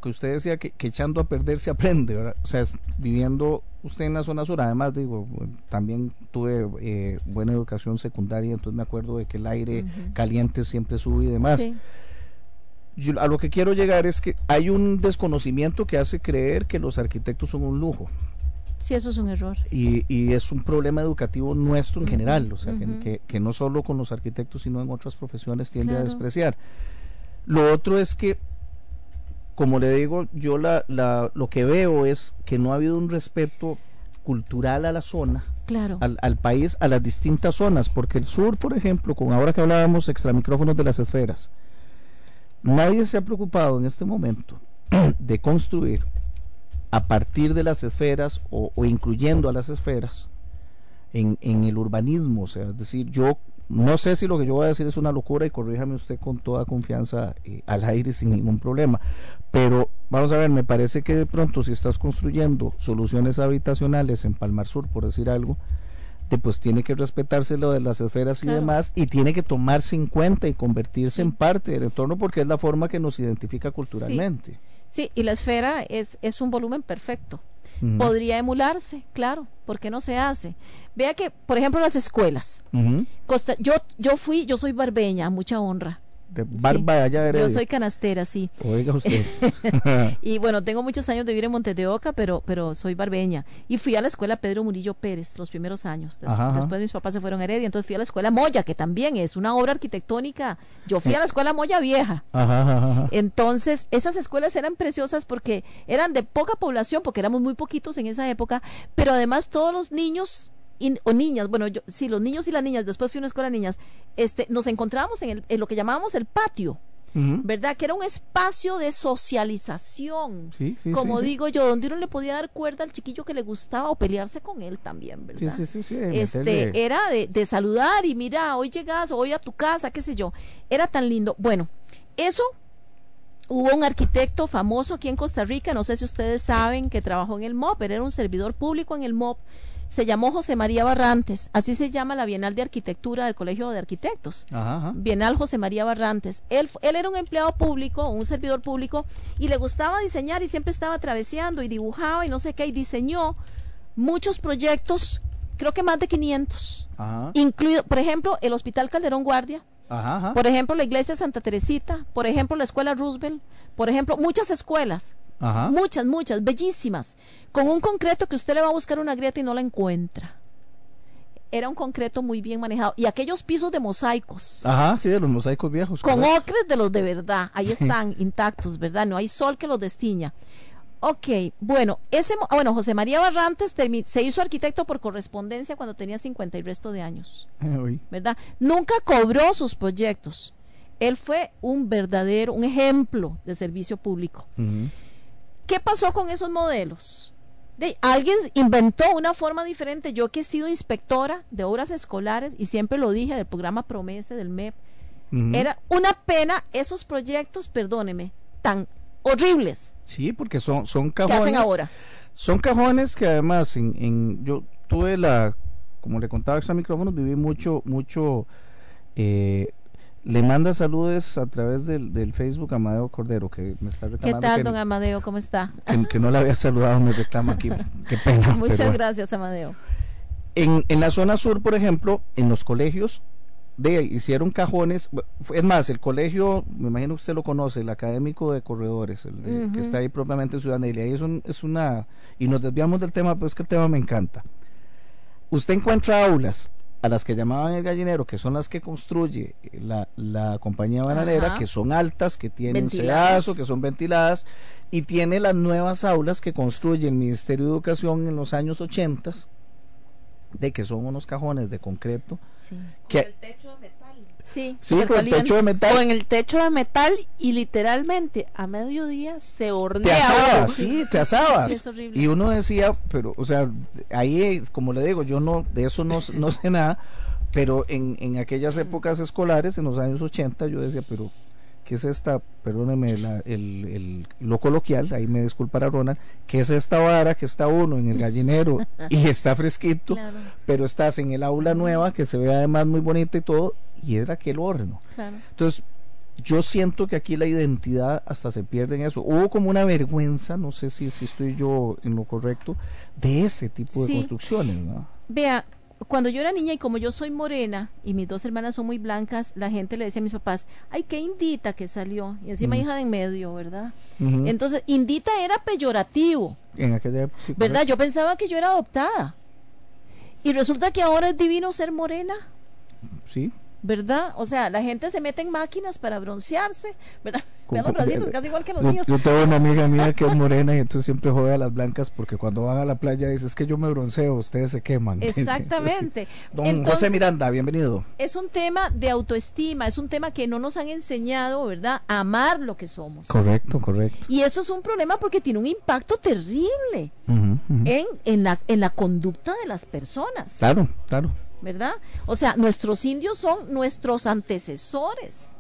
que usted decía que, que echando a perder se aprende, ¿verdad? O sea, es- viviendo usted en la zona sur, además digo, también tuve eh, buena educación secundaria, entonces me acuerdo de que el aire caliente siempre sube y demás. Sí. Yo- a lo que quiero llegar es que hay un desconocimiento que hace creer que los arquitectos son un lujo Sí, eso es un error. y, y es un problema educativo nuestro en general, o sea, que- ujú. que, que no solo con los arquitectos, sino en otras profesiones tiende a despreciar. Lo otro es que, como le digo, yo la, la, lo que veo es que no ha habido un respeto cultural a la zona, Claro. al, al país, a las distintas zonas, porque el sur, por ejemplo, con ahora que hablábamos extramicrófonos de las esferas, nadie se ha preocupado en este momento de construir a partir de las esferas o, incluyendo a las esferas en, en el urbanismo. O sea, es decir, yo no sé si lo que yo voy a decir es una locura y corríjame usted con toda confianza eh, al aire sin ningún problema. Pero vamos a ver, me parece que de pronto si estás construyendo soluciones habitacionales en Palmar Sur, por decir algo, pues tiene que respetarse lo de las esferas y demás y tiene que tomarse en cuenta y convertirse en parte del entorno porque es la forma que nos identifica culturalmente. Sí, y la esfera es, es un volumen perfecto. Podría emularse, claro, ¿por qué no se hace? Vea que, por ejemplo, las escuelas. Costa, yo, yo fui, yo soy barbeña, mucha honra. De barba allá de Yo soy canastera, sí. Oiga usted. y bueno, tengo muchos años de vivir en Montes de Oca, pero, pero soy barbeña. Y fui a la escuela Pedro Murillo Pérez los primeros años. Des- Ajá, ajá. Después mis papás se fueron a Heredia, entonces fui a la escuela Moya, que también es una obra arquitectónica. Yo fui a la escuela Moya Vieja. Ajá. Entonces, esas escuelas eran preciosas porque eran de poca población, porque éramos muy poquitos en esa época, pero además todos los niños y- o niñas, bueno, yo, sí, los niños y las niñas, después fui a una escuela de niñas, este, nos encontrábamos en, el, en lo que llamábamos el patio. ¿Verdad? Que era un espacio de socialización. Sí, sí, como sí, digo yo, donde uno le podía dar cuerda al chiquillo que le gustaba o pelearse con él también, ¿verdad? Sí, sí, sí, Este, meterle- era de, de saludar y mira, hoy llegas, hoy a tu casa, qué sé yo. Era tan lindo. Bueno, eso hubo un arquitecto famoso aquí en Costa Rica, no sé si ustedes saben, que trabajó en el MOP, pero era un servidor público en el MOP. Se llamó José María Barrantes, así se llama la Bienal de Arquitectura del Colegio de Arquitectos. Ajá, ajá. Bienal José María Barrantes. Él, él era un empleado público, un servidor público, y le gustaba diseñar y siempre estaba traveseando y dibujaba y no sé qué, y diseñó muchos proyectos, creo que más de 500, Ajá. incluido, por ejemplo, el Hospital Calderón Guardia, Ajá, ajá. por ejemplo, la Iglesia Santa Teresita, por ejemplo, la Escuela Roosevelt, por ejemplo, muchas escuelas. Ajá. Muchas, muchas, bellísimas, con un concreto que usted le va a buscar una grieta y no la encuentra. Era un concreto muy bien manejado. Y aquellos pisos de mosaicos, Ajá, sí, de los mosaicos viejos. con correcto. ocres de los de verdad, ahí Sí. están intactos, ¿verdad? No hay sol que los destiña. Ok, bueno, ese, ah, bueno, José María Barrantes se hizo arquitecto por correspondencia cuando tenía 50 y resto de años. ¿verdad? Nunca cobró sus proyectos. Él fue un verdadero, un ejemplo de servicio público. ¿Qué pasó con esos modelos? De, alguien inventó una forma diferente. Yo que he sido inspectora de obras escolares y siempre lo dije del programa Promese del MEP, era una pena esos proyectos, perdóneme, tan horribles Sí, porque son, son cajones. hacen ahora. Son cajones que además en, en- yo tuve la, como le contaba extra micrófonos, viví mucho, mucho, eh, le manda saludos a través del, del Facebook Amadeo Cordero, que me está ¿Qué reclamando tal, que, don Amadeo? ¿Cómo está? que- que no le había saludado, me reclama aquí, qué pena. Muchas pero- gracias, Amadeo. En, en la zona sur, por ejemplo, en los colegios, de, hicieron cajones. Es más, el colegio, me imagino que usted lo conoce, el académico de corredores, el de- que está ahí propiamente en Ciudad Nelia. Es, un- es una. Y nos desviamos del tema, pero es que el tema me encanta. Usted encuentra aulas a las que llamaban el gallinero, que son las que construye la, la compañía bananera, Ajá. que son altas, que tienen sedazo, que son ventiladas, y tiene las nuevas aulas que construye el Ministerio de Educación en los años 80, de que son unos cajones de concreto. Que, Sí, Sí, con el techo de metal. Con el techo de metal y literalmente a mediodía se te hornea. asabas, sí, te asabas. Sí, es horrible. y uno decía, pero, o sea, ahí, es, como le digo, yo no, de eso no, no sé nada, pero en, en aquellas épocas escolares, en los años 80, yo decía, pero, ¿qué es esta, perdóneme la- el, el- lo coloquial, ahí me disculpará Ronald, ¿qué es esta vara que está uno en el gallinero y está fresquito, Claro. pero estás en el aula nueva, que se ve además muy bonita y todo, y era aquel horno. Claro. Entonces, yo siento que aquí la identidad hasta se pierde en eso. Hubo como una vergüenza, no sé si, si estoy yo en lo correcto, de ese tipo de Sí. construcciones, ¿no? Vea, cuando yo era niña y como yo soy morena y mis dos hermanas son muy blancas, la gente le decía a mis papás, ay, qué indita que salió. Y encima Ujú. hija de en medio, ¿verdad? Entonces, indita era peyorativo, En aquella época. sí, ¿verdad? Yo pensaba que yo era adoptada. Y resulta que ahora es divino ser morena. Sí. ¿Verdad? O sea, la gente se mete en máquinas para broncearse, ¿verdad? Vean los bracitos, casi igual que los niños. yo tengo una amiga mía que es morena y entonces siempre jode a las blancas porque cuando van a la playa dice es que yo me bronceo, ustedes se queman. Entonces, Exactamente. Don Entonces, José Miranda, bienvenido. es un tema de autoestima, es un tema que no nos han enseñado, ¿verdad? A amar lo que somos. Correcto, correcto. Y eso es un problema porque tiene un impacto terrible en, en, la, en la conducta de las personas. Claro, claro. ¿Verdad? O sea, nuestros indios son nuestros antecesores.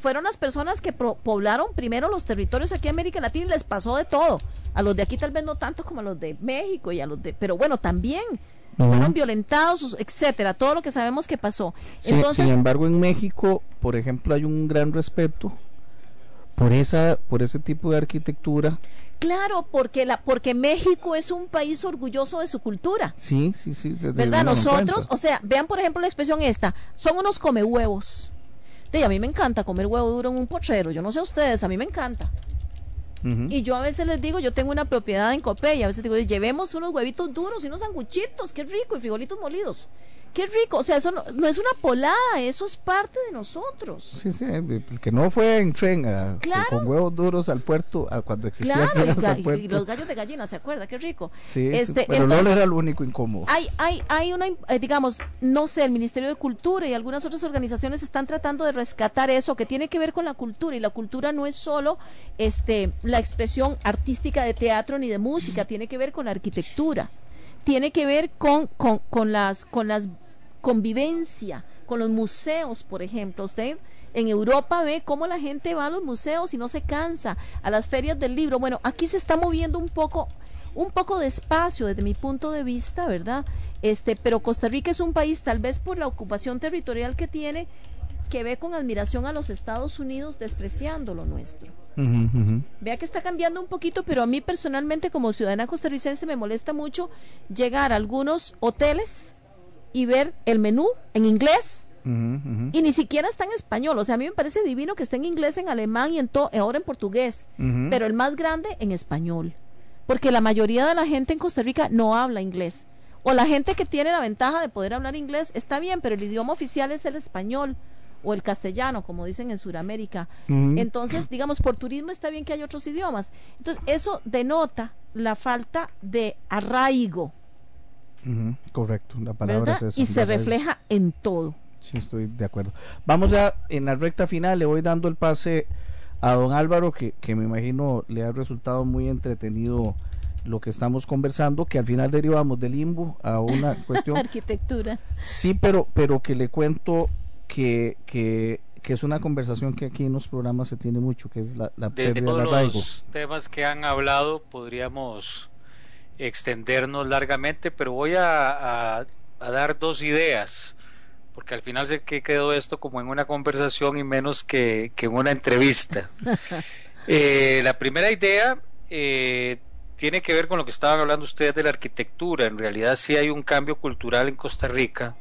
Fueron las personas que pro- poblaron primero los territorios aquí en América Latina y les pasó de todo. A los de aquí tal vez no tanto como a los de México y a los de, pero bueno, también fueron violentados, etcétera, todo lo que sabemos que pasó. Sin, Entonces, sin embargo, en México, por ejemplo, hay un gran respeto por esa, por ese tipo de arquitectura. Claro, porque la, porque México es un país orgulloso de su cultura. Sí, sí, sí. ¿Verdad? Nosotros, o sea, vean por ejemplo la expresión esta, son unos come huevos. a mí me encanta comer huevo duro en un potrero, yo no sé ustedes, a mí me encanta. Y yo a veces les digo, yo tengo una propiedad en Copé y a veces digo, llevemos unos huevitos duros y unos sanguchitos, qué rico, y frijolitos molidos. Qué rico, o sea, eso no, no es una polada, eso es parte de nosotros. Sí, sí, el que no fue en tren a- Claro. con huevos duros al puerto, a cuando existían Claro, y, ga- al y puerto. los gallos de gallina, ¿se acuerda? Qué rico. Sí, Este, pero no entonces- era el único incómodo. Hay, hay, hay una, eh, digamos, no sé, el Ministerio de Cultura y algunas otras organizaciones están tratando de rescatar eso que tiene que ver con la cultura y la cultura no es solo este, la expresión artística de teatro ni de música, tiene que ver con la arquitectura, tiene que ver con, con, con las, con las convivencia, con los museos, por ejemplo. Usted en Europa ve cómo la gente va a los museos y no se cansa, a las ferias del libro. Bueno, aquí se está moviendo un poco un poco despacio desde mi punto de vista, ¿verdad? Este, pero Costa Rica es un país tal vez por la ocupación territorial que tiene que ve con admiración a los Estados Unidos despreciando lo nuestro. Vea que está cambiando un poquito, pero a mí personalmente como ciudadana costarricense me molesta mucho llegar a algunos hoteles y ver el menú en inglés y ni siquiera está en español. O sea, a mí me parece divino que esté en inglés, en alemán y en to- ahora en portugués, pero el más grande en español. Porque la mayoría de la gente en Costa Rica no habla inglés. O la gente que tiene la ventaja de poder hablar inglés está bien, pero el idioma oficial es el español o el castellano, como dicen en Sudamérica. Entonces, digamos, por turismo está bien que haya otros idiomas. Entonces, eso denota la falta de arraigo, Correcto, la palabra ¿verdad? es eso. y se refleja en todo. Sí, estoy de acuerdo. Vamos ya en la recta final, le voy dando el pase a don Álvaro, que, que me imagino le ha resultado muy entretenido lo que estamos conversando, que al final derivamos del limbo a una cuestión. Arquitectura. Sí, pero, pero que le cuento que, que, que es una conversación que aquí en los programas se tiene mucho, que es la, la De pérdida todos del arraigo. los temas que han hablado podríamos extendernos largamente, pero voy a, a- a dar dos ideas, porque al final sé que quedó esto como en una conversación y menos que, que en una entrevista. Eh, la primera idea eh, tiene que ver con lo que estaban hablando ustedes de la arquitectura. En realidad sí hay un cambio cultural en Costa Rica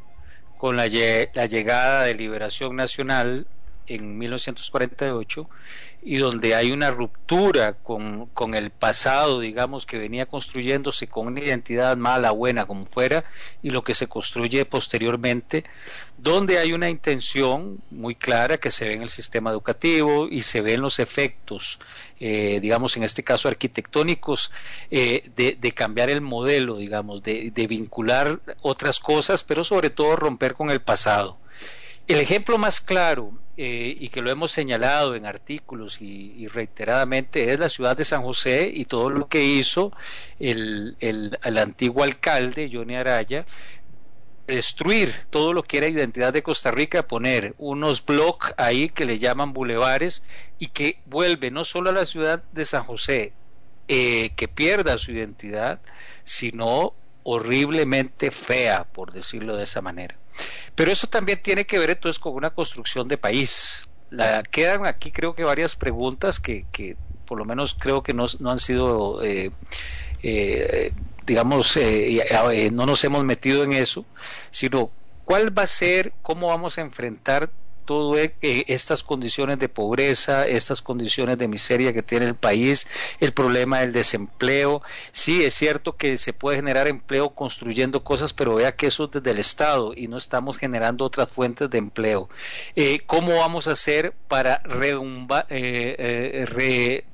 con la, la llegada de Liberación Nacional en 1948 y donde hay una ruptura con, con, el pasado, digamos, que venía construyéndose con una identidad mala, buena, como fuera, y lo que se construye posteriormente, donde hay una intención muy clara que se ve en el sistema educativo y se ven los efectos, eh, digamos, en este caso arquitectónicos, eh, de, de, cambiar el modelo, digamos, de, de vincular otras cosas, pero sobre todo romper con el pasado. El ejemplo más claro eh, y que lo hemos señalado en artículos y, reiteradamente es la ciudad de San José y todo lo que hizo el, el, el antiguo alcalde Johnny Araya destruir todo lo que era identidad de Costa Rica, poner unos bloques ahí que le llaman bulevares y que vuelve no solo a la ciudad de San José eh, que pierda su identidad, sino horriblemente fea, por decirlo de esa manera. Pero eso también tiene que ver entonces con una construcción de país. La, quedan aquí creo que varias preguntas que, que por lo menos creo que no, no han sido, eh, eh, digamos, eh, no nos hemos metido en eso, sino cuál va a ser, cómo vamos a enfrentar todas eh, estas condiciones de pobreza, estas condiciones de miseria que tiene el país, el problema del desempleo. Sí, es cierto que se puede generar empleo construyendo cosas, pero vea que eso es desde el Estado y no estamos generando otras fuentes de empleo. Eh, ¿Cómo vamos a hacer para eh, re,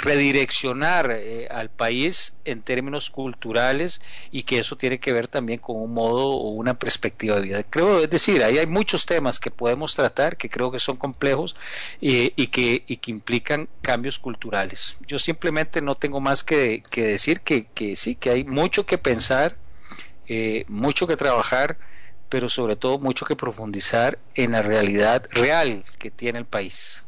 redireccionar eh, al país en términos culturales y que eso tiene que ver también con un modo o una perspectiva de vida. Creo, es decir, ahí hay muchos temas que podemos tratar que creo que son complejos eh, y, que, y que implican cambios culturales. Yo simplemente no tengo más que, decir que, que sí, que hay mucho que pensar, eh, mucho que trabajar pero sobre todo mucho que profundizar en la realidad real que tiene el país.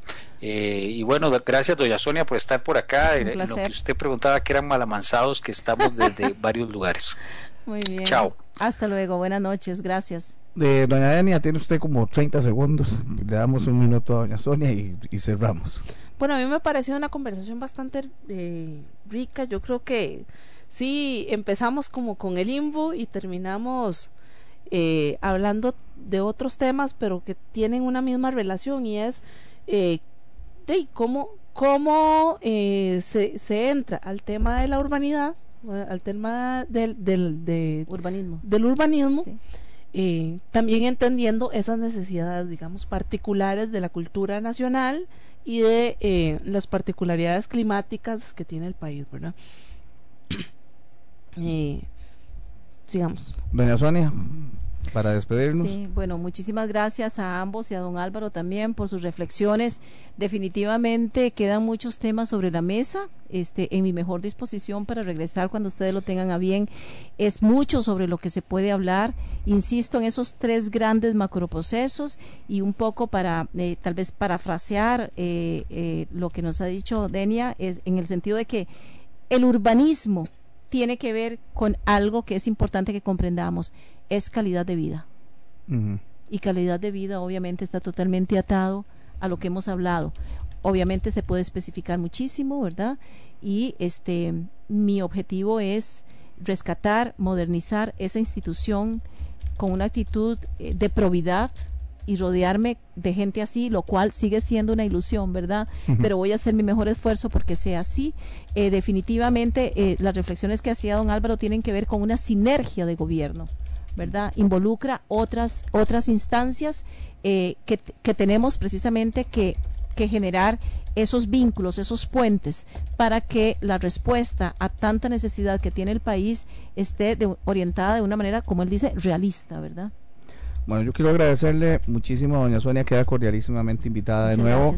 Eh, y bueno, gracias doña Sonia por estar por acá. Un lo que usted preguntaba que eran malamanzados, que estamos desde varios lugares. Muy bien. Chao. Hasta luego, buenas noches, gracias. De doña Denia, tiene usted como 30 segundos. Le damos un minuto a doña Sonia y, y cerramos. Bueno, a mí me pareció una conversación bastante eh, rica. Yo creo que sí, empezamos como con el INVO y terminamos eh, hablando de otros temas, pero que tienen una misma relación y es eh, de cómo, cómo eh, se, se, entra al tema de la urbanidad, al tema del, del, urbanismo, del urbanismo eh, también entendiendo esas necesidades, digamos, particulares de la cultura nacional y de eh, las particularidades climáticas que tiene el país, ¿verdad? sigamos. Doña Sonia para despedirnos. Sí, bueno, muchísimas gracias a ambos y a don Álvaro también por sus reflexiones. Definitivamente quedan muchos temas sobre la mesa. Este, en mi mejor disposición para regresar cuando ustedes lo tengan a bien. Es mucho sobre lo que se puede hablar. Insisto en esos tres grandes macroprocesos y un poco para eh, tal vez parafrasear eh, eh, lo que nos ha dicho Denia, en el sentido de que el urbanismo tiene que ver con algo que es importante que comprendamos es calidad de vida. Y calidad de vida obviamente está totalmente atado a lo que hemos hablado. Obviamente se puede especificar muchísimo, ¿verdad? Y este mi objetivo es rescatar, modernizar esa institución con una actitud eh, de probidad y rodearme de gente así, lo cual sigue siendo una ilusión, ¿verdad? Pero voy a hacer mi mejor esfuerzo porque sea así. Eh, definitivamente eh, las reflexiones que hacía don Álvaro tienen que ver con una sinergia de gobierno. ¿verdad? Involucra otras, otras instancias eh, que, que, tenemos precisamente que, que generar esos vínculos, esos puentes, para que la respuesta a tanta necesidad que tiene el país esté orientada de una manera, como él dice, realista, ¿verdad? Bueno, yo quiero agradecerle muchísimo a doña Sonia, queda cordialísimamente invitada de nuevo.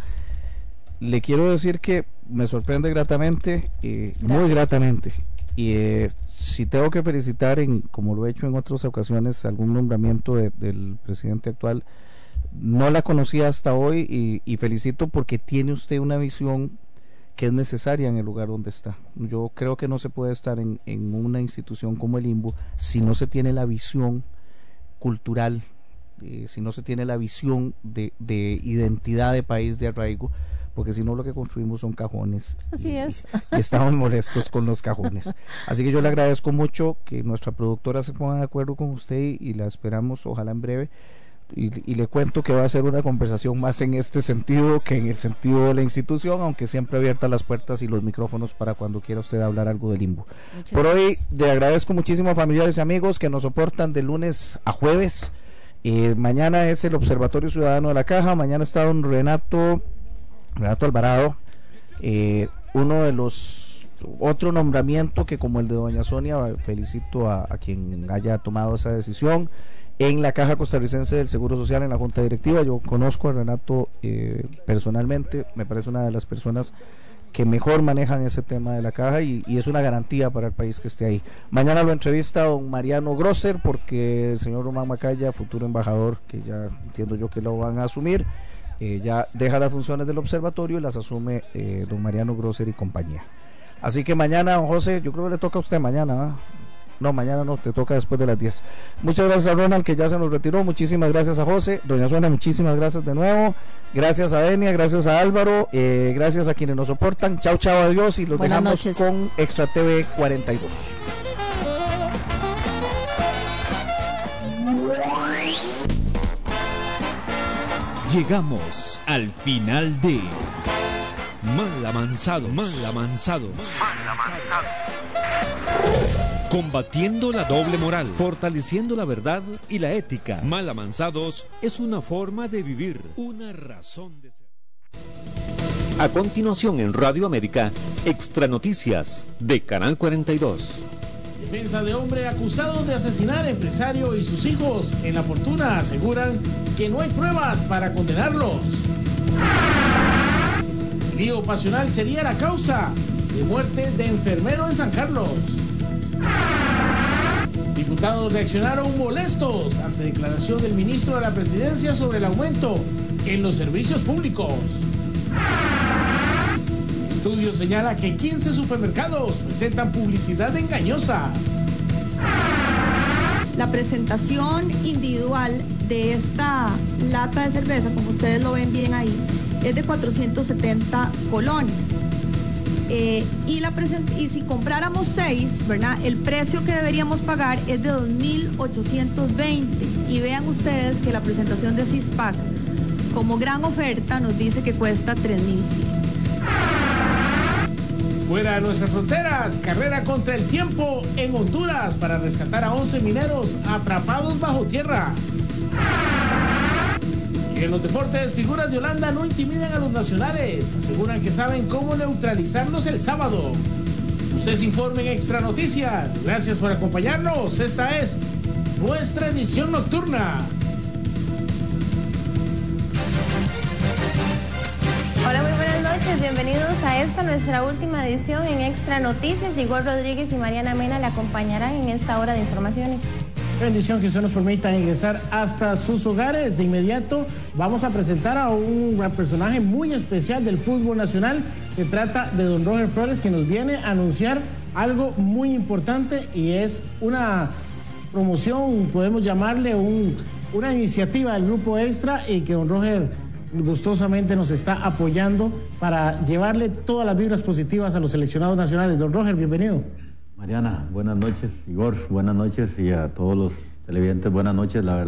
Le quiero decir que me sorprende gratamente, eh, muy gratamente, y eh, si tengo que felicitar, en, como lo he hecho en otras ocasiones, algún nombramiento del presidente actual, no la conocía hasta hoy y, felicito porque tiene usted una visión que es necesaria en el lugar donde está. Yo creo que no se puede estar en, en una institución como el IMBU si no se tiene la visión cultural, eh, si no se tiene la visión de, de identidad de país de arraigo porque si no lo que construimos son cajones. Así es. Y estamos molestos con los cajones. Así que yo le agradezco mucho que nuestra productora se ponga de acuerdo con usted y, y la esperamos, ojalá en breve. Y, y, le cuento que va a ser una conversación más en este sentido que en el sentido de la institución, aunque siempre abiertas las puertas y los micrófonos para cuando quiera usted hablar algo de limbo. Muchas Por gracias. hoy le agradezco muchísimo a familiares y amigos que nos soportan de lunes a jueves. Eh, mañana es el Observatorio Ciudadano de la Caja, mañana está don Renato, Renato Alvarado, eh, uno de los otro nombramiento que como el de doña Sonia, felicito a, a quien haya tomado esa decisión en la Caja Costarricense del Seguro Social, en la Junta Directiva. Yo conozco a Renato eh, personalmente, me parece una de las personas que mejor manejan ese tema de la caja y, es una garantía para el país que esté ahí. Mañana lo entrevista don Mariano Grosser porque el señor Román Macaya, futuro embajador, que ya entiendo yo que lo van a asumir, eh, ya deja las funciones del observatorio y las asume eh, don Mariano Grosser y compañía. Así que mañana, don José, yo creo que le toca a usted mañana, ¿eh? No, mañana no, te toca después de las 10. Muchas gracias a Ronald que ya se nos retiró. Muchísimas gracias a José. Doña Suena, muchísimas gracias de nuevo. Gracias a Denia, gracias a Álvaro, eh, gracias a quienes nos soportan. Chao, chao, adiós y los Buenas dejamos noches. con Extra TV 42. Llegamos al final de Mal Avanzado, Mal Avanzado. Combatiendo la doble moral, fortaleciendo la verdad y la ética. Mal Avanzados es una forma de vivir, una razón de ser. A continuación en Radio América, Extra Noticias de Canal 42. Defensa de hombre acusado de asesinar a empresario y sus hijos en La Fortuna aseguran que no hay pruebas para condenarlos. Lío pasional sería la causa de muerte de enfermero en San Carlos. Diputados reaccionaron molestos ante declaración del ministro de la Presidencia sobre el aumento en los servicios públicos. Estudio señala que 15 supermercados presentan publicidad engañosa. La presentación individual de esta lata de cerveza, como ustedes lo ven bien ahí, es de 470 colones. Eh, y, la y si compráramos seis, ¿verdad? El precio que deberíamos pagar es de 2.820. Y vean ustedes que la presentación de CISPAC como gran oferta nos dice que cuesta 3.100. Fuera de nuestras fronteras, carrera contra el tiempo en Honduras para rescatar a 11 mineros atrapados bajo tierra. Y en los deportes, figuras de Holanda no intimidan a los nacionales. Aseguran que saben cómo neutralizarlos el sábado. Ustedes informen Extra Noticias. Gracias por acompañarnos. Esta es nuestra edición nocturna. Hola, muy buenas noches. Bienvenidos a esta nuestra última edición en Extra Noticias. Igor Rodríguez y Mariana Mena le acompañarán en esta hora de informaciones. Bendición que eso nos permita ingresar hasta sus hogares. De inmediato vamos a presentar a un personaje muy especial del fútbol nacional. Se trata de don Roger Flores que nos viene a anunciar algo muy importante y es una promoción, podemos llamarle un, una iniciativa del Grupo Extra y que don Roger gustosamente nos está apoyando para llevarle todas las vibras positivas a los seleccionados nacionales. Don Roger, bienvenido. Mariana, buenas noches. Igor, buenas noches y a todos los televidentes, buenas noches. La verdad.